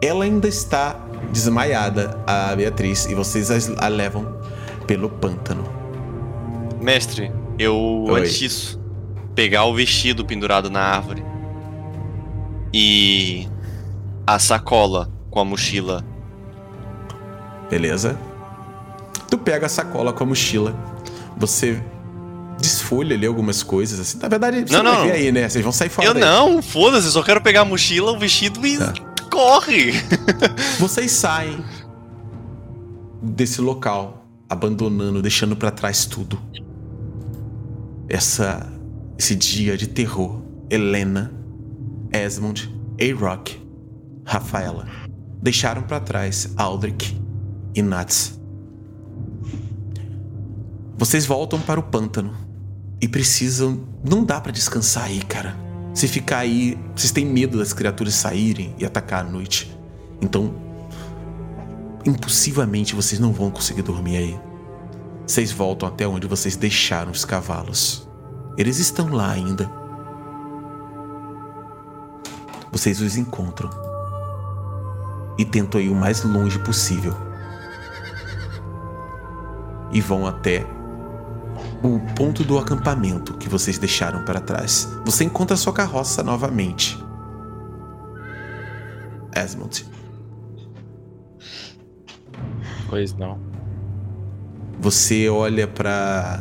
Ela ainda está desmaiada, a Beatriz, e vocês a levam pelo pântano. Mestre, eu, Oi. antes disso, pegar o vestido pendurado na árvore e a sacola com a mochila. Beleza? Tu pega a sacola com a mochila, você desfolha ali algumas coisas, assim. Na verdade, você Não, vai não. ver aí, né? Vocês vão sair fora eu daí. não, foda-se, eu só quero pegar a mochila, o vestido e Tá. corre! (laughs) Vocês saem desse local, abandonando, deixando pra trás tudo. Essa esse dia de terror. Helena, Esmond, A-Rock, Rafaela deixaram pra trás Aldrich e Nats. Vocês voltam para o pântano e precisam, não dá pra descansar aí, cara. Se ficar aí, vocês têm medo das criaturas saírem e atacar à noite. Então, impossivelmente vocês não vão conseguir dormir aí. Vocês voltam até onde vocês deixaram os cavalos. Eles estão lá ainda. Vocês os encontram e tentam ir o mais longe possível. E vão até o ponto do acampamento que vocês deixaram para trás. Você encontra sua carroça novamente. Esmond. Pois não. Você olha pra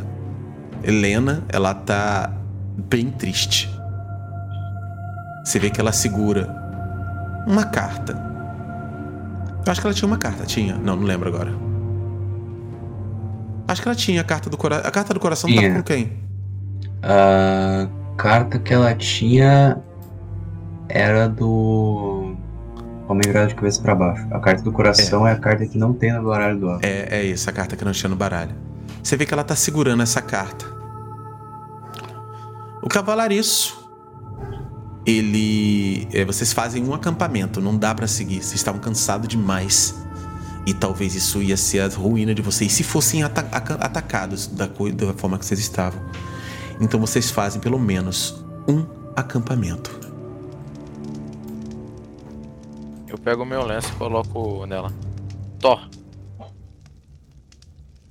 Helena, ela tá bem triste. Você vê que ela segura uma carta. Eu acho que ela tinha uma carta, tinha. Não, não lembro agora. Acho que ela tinha a carta do coração. A carta do coração tava Tinha. com quem? A carta que ela tinha era do. Homem virado de cabeça pra baixo. A carta do coração é, a carta que não tem no baralho do alvo. É, é isso, a carta que não tinha no baralho. Você vê que ela tá segurando essa carta. O cavalariço. Ele. é, vocês fazem um acampamento, não dá pra seguir. Vocês estavam cansados demais. E talvez isso ia ser a ruína de vocês se fossem ata- aca- atacados da, da forma que vocês estavam. Então vocês fazem pelo menos um acampamento. Pego o meu lenço e coloco nela. Tó.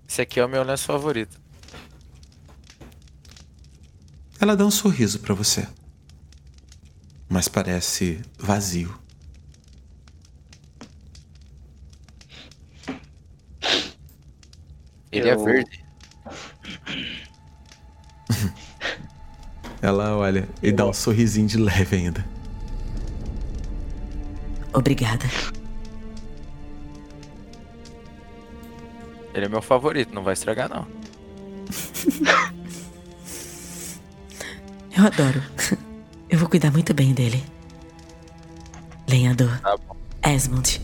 Esse aqui é o meu lenço favorito. Ela dá um sorriso pra você. Mas parece vazio. Ele é Eu- verde. (laughs) Ela olha e dá um sorrisinho de leve ainda. Obrigada. Ele é meu favorito, não vai estragar não. (laughs) Eu adoro. Eu vou cuidar muito bem dele. Lenhador. Tá bom. Esmond.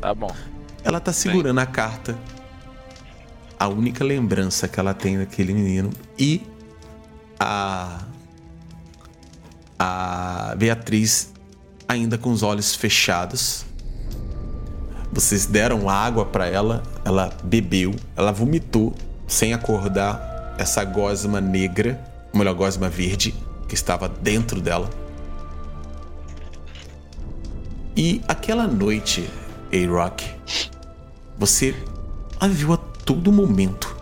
Tá bom. Ela tá segurando a carta. A única lembrança que ela tem daquele menino. E a. A Beatriz ainda com os olhos fechados. Vocês deram água pra ela, ela bebeu, ela vomitou sem acordar essa gosma negra, ou melhor, gosma verde que estava dentro dela. E aquela noite, A-Rock, você a viu a todo momento,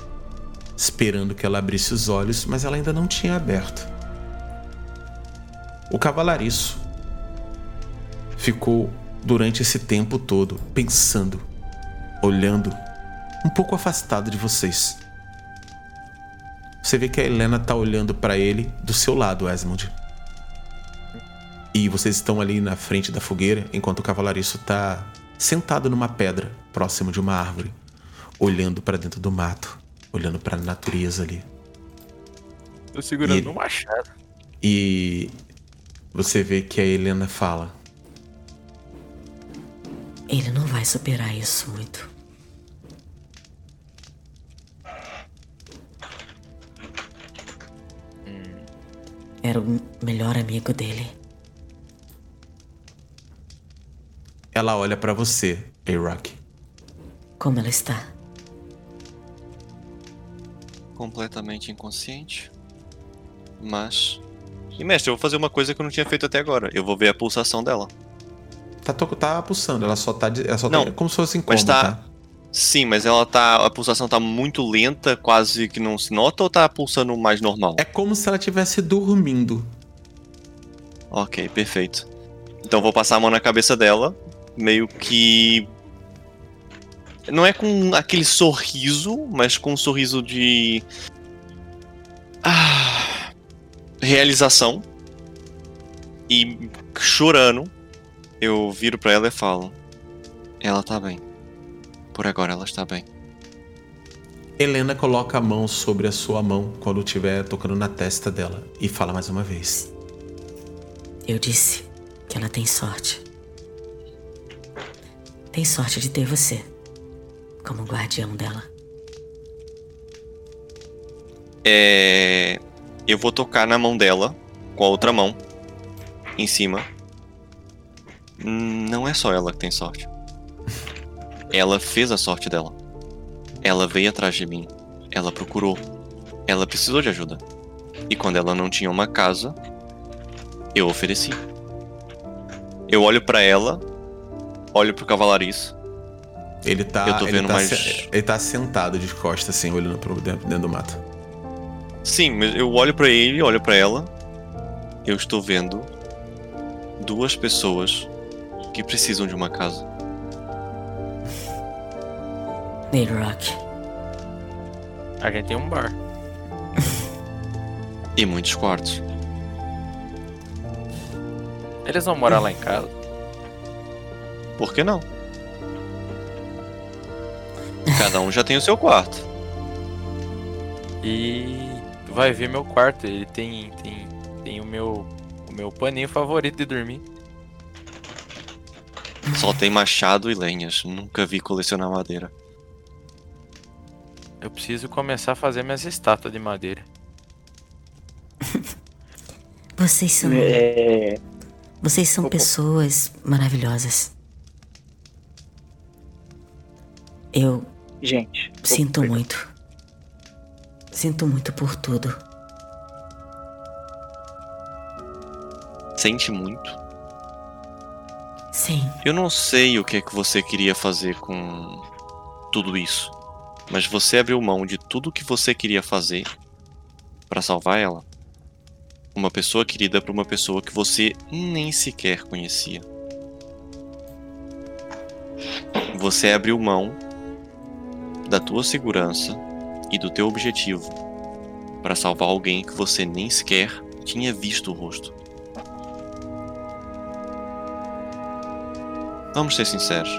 esperando que ela abrisse os olhos, mas ela ainda não tinha aberto. O cavalariço ficou durante esse tempo todo pensando, olhando, um pouco afastado de vocês. Você vê que a Helena tá olhando para ele do seu lado, Esmond. E vocês estão ali na frente da fogueira, enquanto o cavalariço tá sentado numa pedra, próximo de uma árvore, olhando para dentro do mato, olhando para a natureza ali. Tô segurando E- um machado. E você vê que a Helena fala: Ele não vai superar isso muito. Era o melhor amigo dele. Ela olha para você, A-Rock. Como ela está? Completamente inconsciente. Mas. E mestre, eu vou fazer uma coisa que eu não tinha feito até agora. Eu vou ver a pulsação dela. Tá, to- tá pulsando, ela só tá. Ela só Não, tá como se fosse em mas coma, tá- tá? Sim, mas ela tá. A pulsação tá muito lenta, quase que não se nota, ou tá pulsando mais normal? É como se ela estivesse dormindo. Ok, perfeito. Então vou passar a mão na cabeça dela, meio que. Não é com aquele sorriso, mas com um sorriso de. Ah, realização. E chorando, eu viro pra ela e falo: Ela tá bem. Por agora ela está bem. Helena coloca a mão sobre a sua mão quando estiver tocando na testa dela e fala mais uma vez. Eu disse que ela tem sorte. Tem sorte de ter você como guardião dela. É. Eu vou tocar na mão dela, com a outra mão, em cima. Não é só ela que tem sorte. Ela fez a sorte dela. Ela veio atrás de mim. Ela procurou. Ela precisou de ajuda. E quando ela não tinha uma casa, eu ofereci. Eu olho pra ela, olho pro cavalariço. Ele tá. Eu tô ele vendo tá mais- ele tá sentado de costas, assim, olhando pro dentro, dentro do mato. Sim, mas eu olho pra ele, olho pra ela. Eu estou vendo duas pessoas que precisam de uma casa. Neil Rock. A gente tem um bar. (laughs) E muitos quartos. Eles vão morar lá em casa. Por que não? Cada um já tem o seu quarto. E tu vai ver meu quarto. Ele tem, tem, tem o meu, o meu paninho favorito de dormir. Só tem machado e lenhas. Nunca vi colecionar madeira. Eu preciso começar a fazer minhas estátuas de madeira. (laughs) Vocês são. É, Vocês são Opa. pessoas maravilhosas. Eu gente. sinto Opa, muito. Sinto muito por tudo. Sente muito. Sim, Eu não sei o que é que você queria fazer com tudo isso. Mas você abriu mão de tudo que você queria fazer pra salvar ela. Uma pessoa querida pra uma pessoa que você nem sequer conhecia. Você abriu mão da tua segurança e do teu objetivo pra salvar alguém que você nem sequer tinha visto o rosto. Vamos ser sinceros.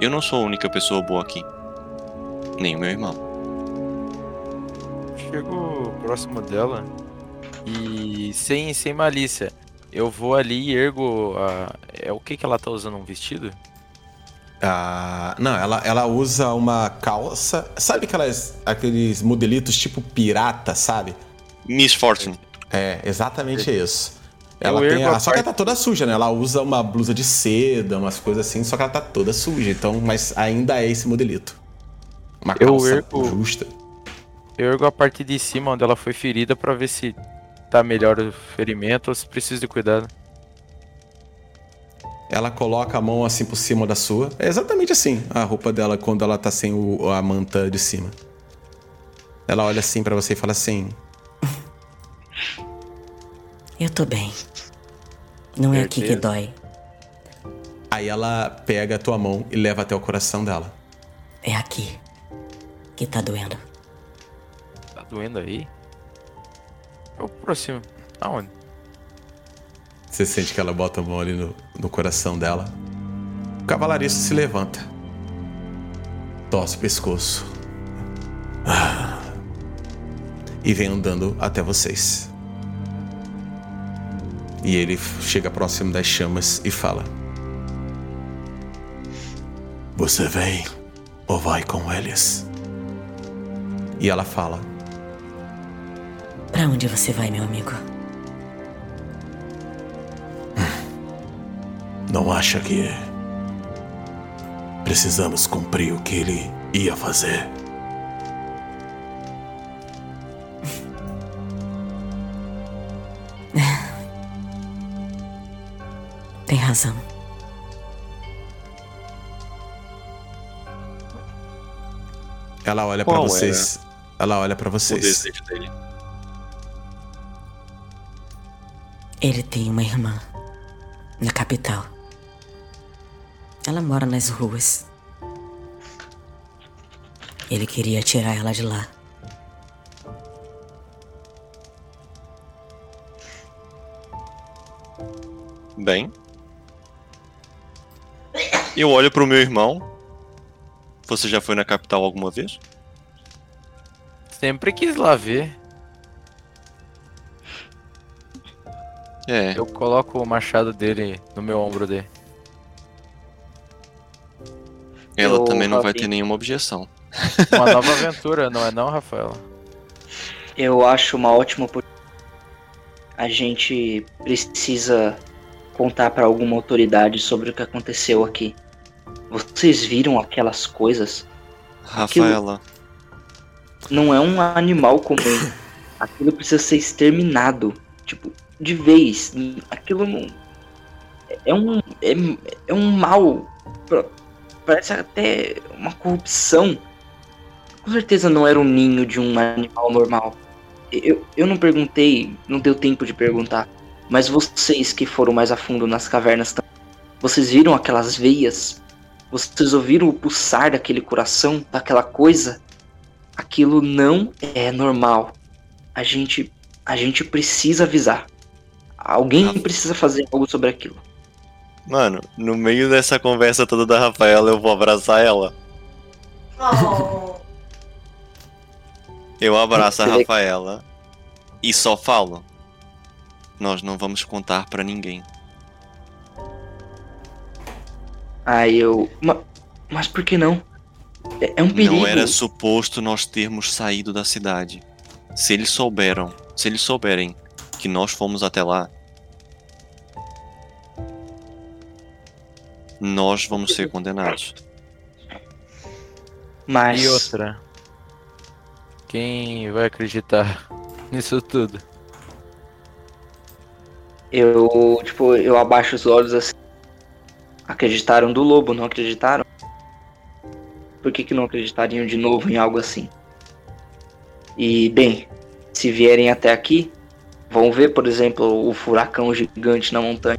Eu não sou a única pessoa boa aqui. Nem o meu irmão. Chego próximo dela e sem, sem malícia. Eu vou ali e ergo a. É o que que ela tá usando? Um vestido? Ah, não, ela, ela usa uma calça. Sabe aquelas, aqueles modelitos tipo pirata, sabe? Miss Fortune. É, exatamente isso. Eu Ela tem a, só que ela tá toda suja, né? Ela usa uma blusa de seda, umas coisas assim, só que ela tá toda suja. Então, mas ainda é esse modelito. Uma Eu calça ergo- justa. Eu ergo a parte de cima onde ela foi ferida pra ver se tá melhor o ferimento ou se precisa de cuidado. Ela coloca a mão assim por cima da sua. É exatamente assim a roupa dela quando ela tá sem o- a manta de cima. Ela olha assim pra você e fala assim: Eu tô bem. Não é aqui que dói. Aí ela pega a tua mão e leva até o coração dela. É aqui que tá doendo. Tá doendo aí? Eu aproximo. Aonde? Você sente que ela bota a mão ali no, no coração dela. O cavalariço se levanta. Tosse o pescoço. Ah. E vem andando até vocês. E ele chega próximo das chamas e fala: Você vem ou vai com eles? E ela fala: Pra onde você vai, meu amigo? Não acha que precisamos cumprir o que ele ia fazer? (laughs) Tem razão. Ela olha pra Qual vocês. Ela olha pra O vocês. Ele tem uma irmã na capital. Ela mora nas ruas. Ele queria tirar ela de lá. Bem. Eu olho pro meu irmão. Você já foi na capital alguma vez? Sempre quis lá ver. É. Eu coloco o machado dele no meu ombro dele. Ela Eu, também não vai ter nenhuma objeção. Uma nova (laughs) aventura, não é não, Rafaela? Eu acho uma ótima oportunidade. A gente precisa contar pra alguma autoridade sobre o que aconteceu aqui. Vocês viram aquelas coisas? Rafaela, Não é um animal comum. (laughs) Aquilo precisa ser exterminado. Tipo, de vez. Aquilo não. É um. É, é um mal. Parece até uma corrupção. Com certeza não era um ninho de um animal normal. Eu, eu não perguntei, não deu tempo de perguntar. Mas vocês que foram mais a fundo nas cavernas também. Vocês viram aquelas veias? Vocês ouviram o pulsar daquele coração, daquela coisa? Aquilo não é normal. A gente, a gente precisa avisar. Alguém precisa fazer algo sobre aquilo. Mano, no meio dessa conversa toda da Rafaela, eu vou abraçar ela. Eu abraço a Rafaela e só falo. Nós não vamos contar pra ninguém. Aí eu, "Ma- mas, por que não? É, é um perigo. Não era suposto nós termos saído da cidade. Se eles souberam, se eles souberem que nós fomos até lá, nós vamos ser condenados. Mas E outra. Quem vai acreditar (laughs) nisso tudo? eu, tipo, eu abaixo os olhos assim. Acreditaram do lobo, não acreditaram? Por que, que não acreditariam de novo em algo assim? E, bem, se vierem até aqui, vão ver, por exemplo, o furacão gigante na montanha.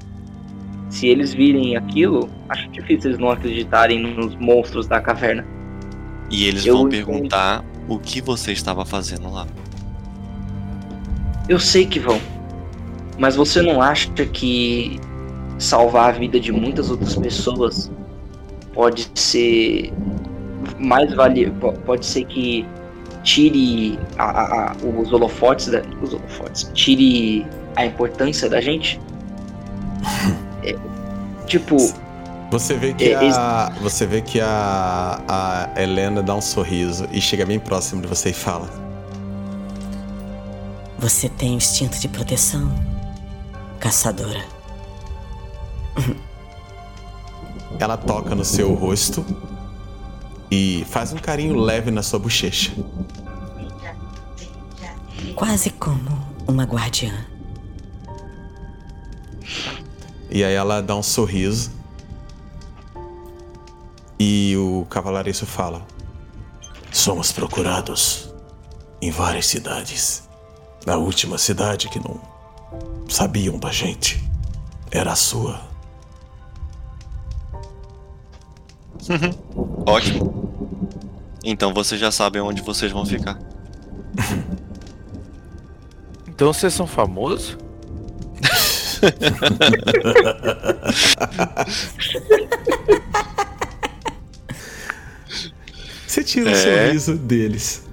Se eles virem aquilo, acho difícil eles não acreditarem nos monstros da caverna. E eles Eu vão entendo. perguntar o que você estava fazendo lá. Eu sei que vão. Mas você não acha que salvar a vida de muitas outras pessoas, pode ser mais valioso. Pode ser que tire a, a, a, os holofotes, da, os holofotes, tire a importância da gente. (laughs) É, tipo. Você vê que, é, a, você vê que a, a Helena dá um sorriso e chega bem próximo de você e fala: Você tem instinto de proteção, caçadora. Ela toca no seu rosto e faz um carinho leve na sua bochecha. Quase como uma guardiã. E aí ela dá um sorriso. E o cavalariço fala: Somos procurados em várias cidades. A última cidade que não sabiam da gente era a sua. Ótimo. Então vocês já sabem onde vocês vão ficar. Então vocês são famosos? Você tira o É. sorriso deles.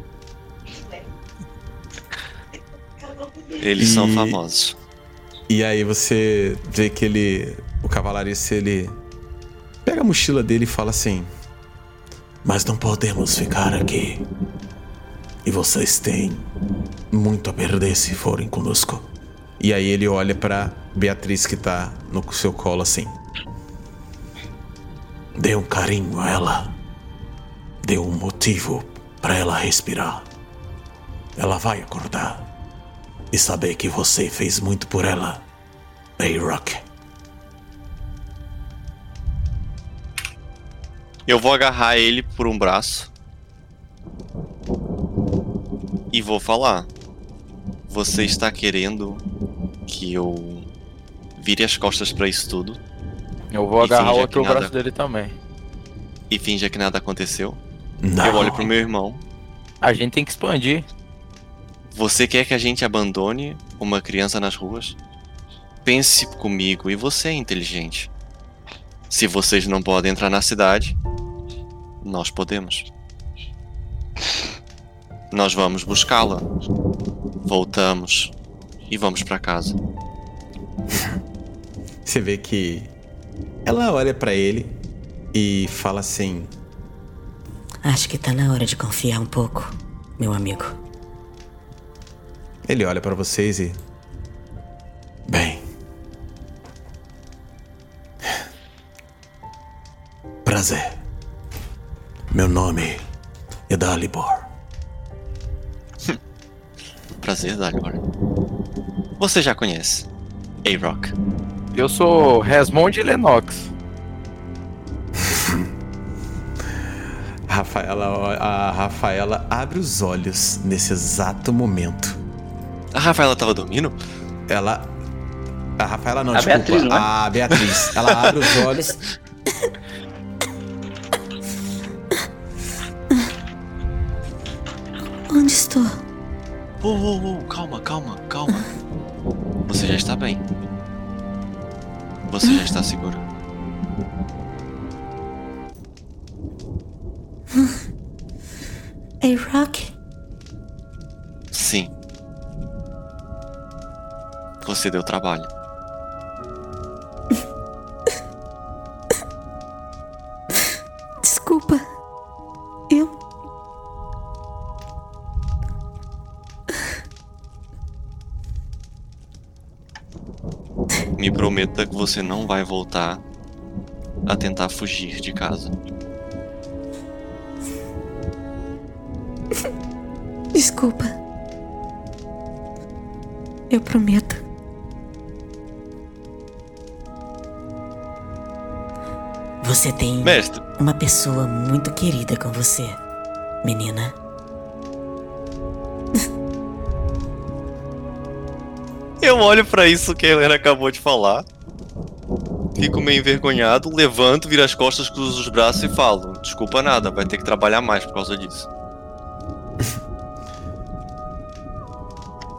Eles são E- famosos. E aí você vê que ele. O cavalariço ele. Pega a mochila dele e fala assim. Mas não podemos ficar aqui. E vocês têm muito a perder se forem conosco. E aí ele olha pra Beatriz que tá no seu colo assim. Dê um carinho a ela. Dê um motivo pra ela respirar. Ela vai acordar e saber que você fez muito por ela, A-Rock. Eu vou agarrar ele por um braço. E vou falar. Você está querendo que eu vire as costas pra isso tudo Eu vou agarrar o outro nada- braço dele também. e finja que nada aconteceu? Não. Eu olho pro meu irmão. A gente tem que expandir. Você quer que a gente abandone uma criança nas ruas? Pense comigo, e você é inteligente. Se vocês não podem entrar na cidade, nós podemos. Nós vamos buscá-la. Voltamos e vamos pra casa. (laughs) Você vê que ela olha pra ele e fala assim: Acho que tá na hora de confiar um pouco, meu amigo. Ele olha pra vocês e. Bem. (sighs) Prazer. Meu nome é Dalibor. Prazer, Dalibor. Você já conhece. A-Rock. Eu sou Resmond Lennox. (laughs) Rafaela, a Rafaela abre os olhos nesse exato momento. A Rafaela tava dormindo? Ela. A Rafaela não, A desculpa. Beatriz, não é? A Beatriz. Ela abre os olhos. (laughs) Onde estou? Oh, oh, oh, calma, calma, calma. Você já está bem. Você já está seguro. A-Rock? Sim. Você deu trabalho. Você não vai voltar a tentar fugir de casa. Desculpa. Eu prometo. Você tem Mestre, uma pessoa muito querida com você, menina. eu olho pra isso que a Helena acabou de falar. Fico meio envergonhado, levanto, viro as costas, cruzo os braços e falo: Desculpa nada, vai ter que trabalhar mais por causa disso.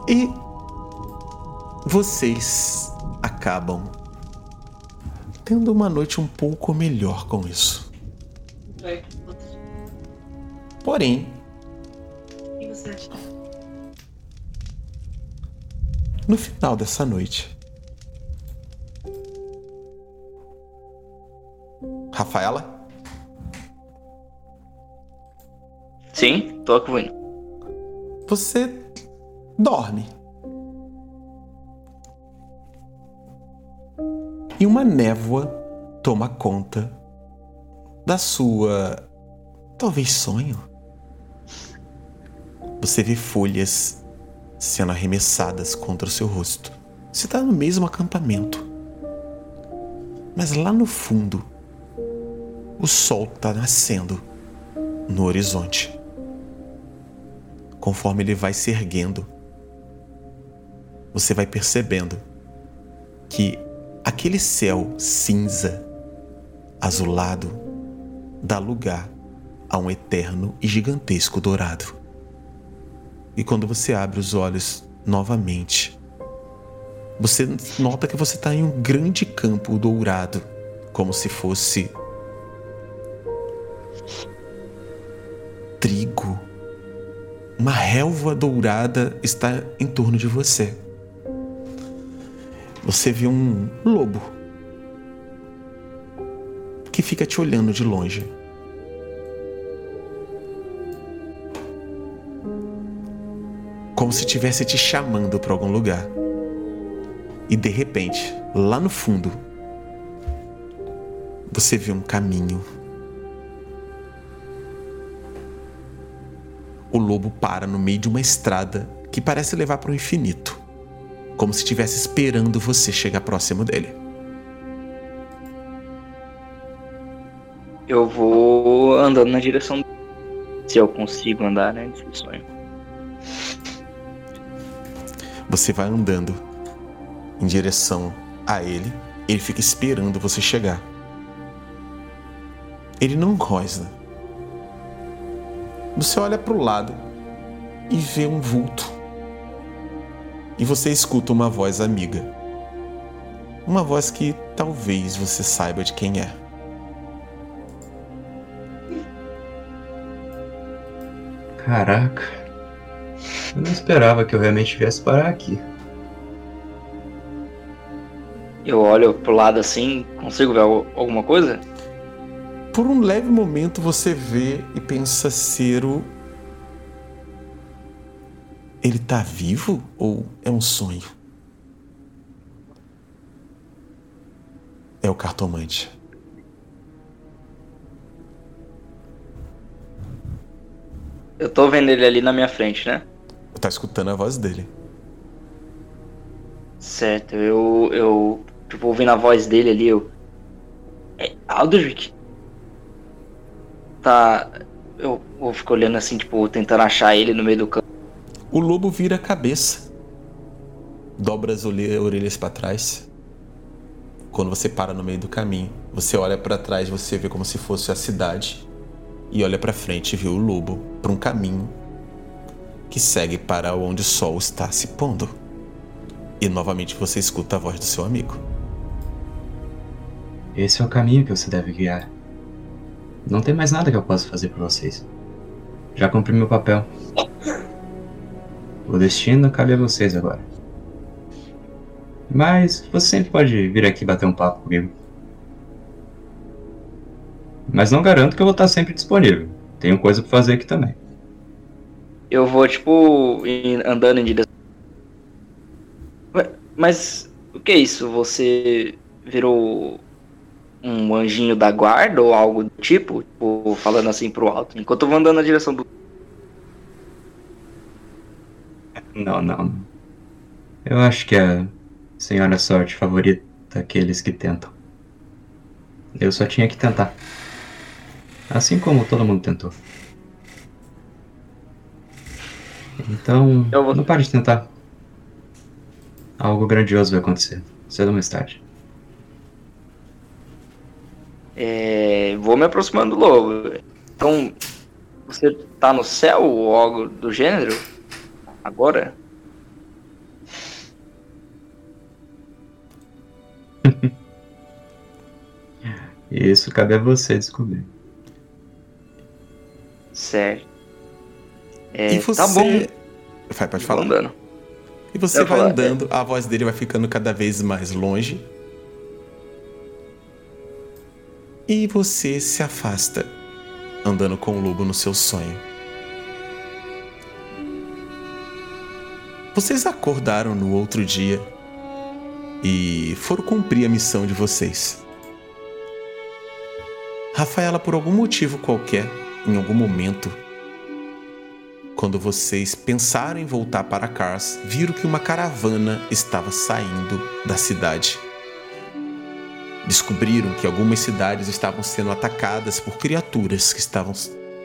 E vocês acabam tendo uma noite um pouco melhor com isso. Porém, O que você acha? no final dessa noite, Rafaela, Sim, tô ouvindo. você dorme. E uma névoa toma conta da sua. talvez sonho. Você vê folhas sendo arremessadas contra o seu rosto. Você está no mesmo acampamento. Mas lá no fundo, o sol está nascendo no horizonte. Conforme ele vai se erguendo, você vai percebendo que aquele céu cinza, azulado, dá lugar a um eterno e gigantesco dourado. E quando você abre os olhos novamente, você nota que você está em um grande campo dourado, como se fosse trigo. Uma relva dourada está em torno de você. Você vê um lobo que fica te olhando de longe. Como se estivesse te chamando para algum lugar. E de repente, lá no fundo, você vê um caminho. O lobo para no meio de uma estrada que parece levar para o infinito, como se estivesse esperando você chegar próximo dele. Eu vou andando na direção. Se eu consigo andar, né? Desse sonho. Você vai andando em direção a ele, ele fica esperando você chegar. Ele não rosna. Você olha para o lado e vê um vulto. E você escuta uma voz amiga. Uma voz que talvez você saiba de quem é. Caraca. Eu não esperava que eu realmente viesse parar aqui. Eu olho pro lado assim, consigo ver al- alguma coisa? Por um leve momento você vê e pensa ser o. Ele tá vivo ou é um sonho? É o cartomante. Eu tô vendo ele ali na minha frente, né? Tá escutando a voz dele. Certo, eu. eu. Tipo, ouvindo a voz dele ali, eu. É, Aldrich. Tá. Eu vou ficar olhando assim, tipo, tentando achar ele no meio do campo. O lobo vira a cabeça. Dobra as orelhas para trás. Quando você para no meio do caminho, você olha para trás, você vê como se fosse a cidade. E olha para frente e vê o lobo para um caminho que segue para onde o sol está se pondo. E novamente você escuta a voz do seu amigo. Esse é o caminho que você deve guiar. Não tem mais nada que eu possa fazer por vocês. Já cumpri meu papel. O destino cabe a vocês agora. Mas você sempre pode vir aqui bater um papo comigo. Mas não garanto que eu vou estar sempre disponível. Tenho coisa pra fazer aqui também. Eu vou, tipo, andando em direção. Mas o que é isso? Você virou um anjinho da guarda ou algo do tipo? Tipo, falando assim pro alto. Enquanto eu vou andando na direção do. Não, não. Eu acho que a senhora sorte favorita aqueles que tentam. Eu só tinha que tentar. Assim como todo mundo tentou. Então, Eu vou- não pare de tentar. Algo grandioso vai acontecer, cedo ou mais tarde. É, vou me aproximando do lobo. Então, você tá no céu ou algo do gênero? Agora? (laughs) Isso cabe a você descobrir. Certo. É, e você. Tá bom. Vai, pode falar. andando. E você Eu vai falar, andando, a voz dele vai ficando cada vez mais longe. E você se afasta, andando com o lobo no seu sonho. Vocês acordaram no outro dia e foram cumprir a missão de vocês. Rafaela, por algum motivo qualquer, em algum momento, quando vocês pensaram em voltar para Cars, viram que uma caravana estava saindo da cidade. Descobriram que algumas cidades estavam sendo atacadas por criaturas que estavam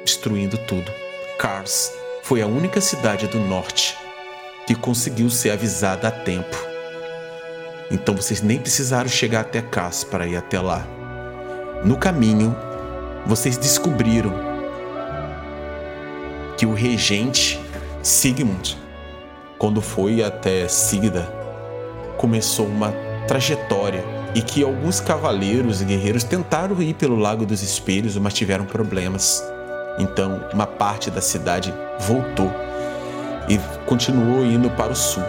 destruindo tudo. Cars foi a única cidade do norte que conseguiu ser avisada a tempo. Então vocês nem precisaram chegar até Cars para ir até lá. No caminho, vocês descobriram que o regente Sigmund, quando foi até Sigda, começou uma trajetória e que alguns cavaleiros e guerreiros tentaram ir pelo Lago dos Espelhos, mas tiveram problemas. Então, uma parte da cidade voltou e continuou indo para o sul,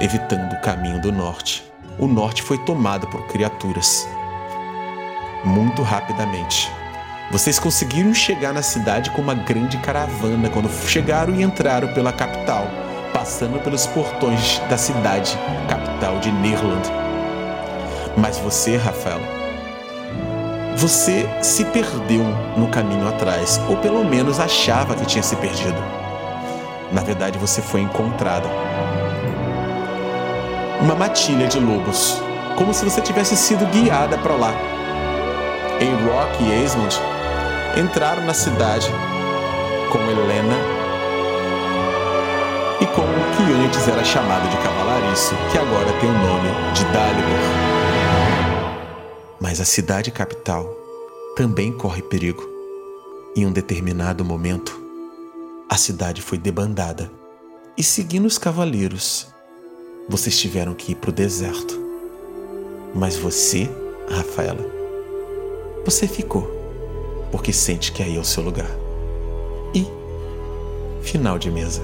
evitando o caminho do norte. O norte foi tomado por criaturas muito rapidamente. Vocês conseguiram chegar na cidade com uma grande caravana quando chegaram e entraram pela capital, passando pelos portões da cidade, capital de Nirland. Mas você, Rafael, você se perdeu no caminho atrás, ou pelo menos achava que tinha se perdido. Na verdade, você foi encontrada. Uma matilha de lobos, como se você tivesse sido guiada para lá. Em Rock e Esmond entraram na cidade com Helena e com o que antes era chamado de Cavalariço, que agora tem o nome de Dalibor. Mas a cidade capital também corre perigo. Em um determinado momento, a cidade foi debandada e, seguindo os cavaleiros, vocês tiveram que ir para o deserto. Mas você, Rafaela, você ficou, porque sente que aí é o seu lugar. E final de mesa.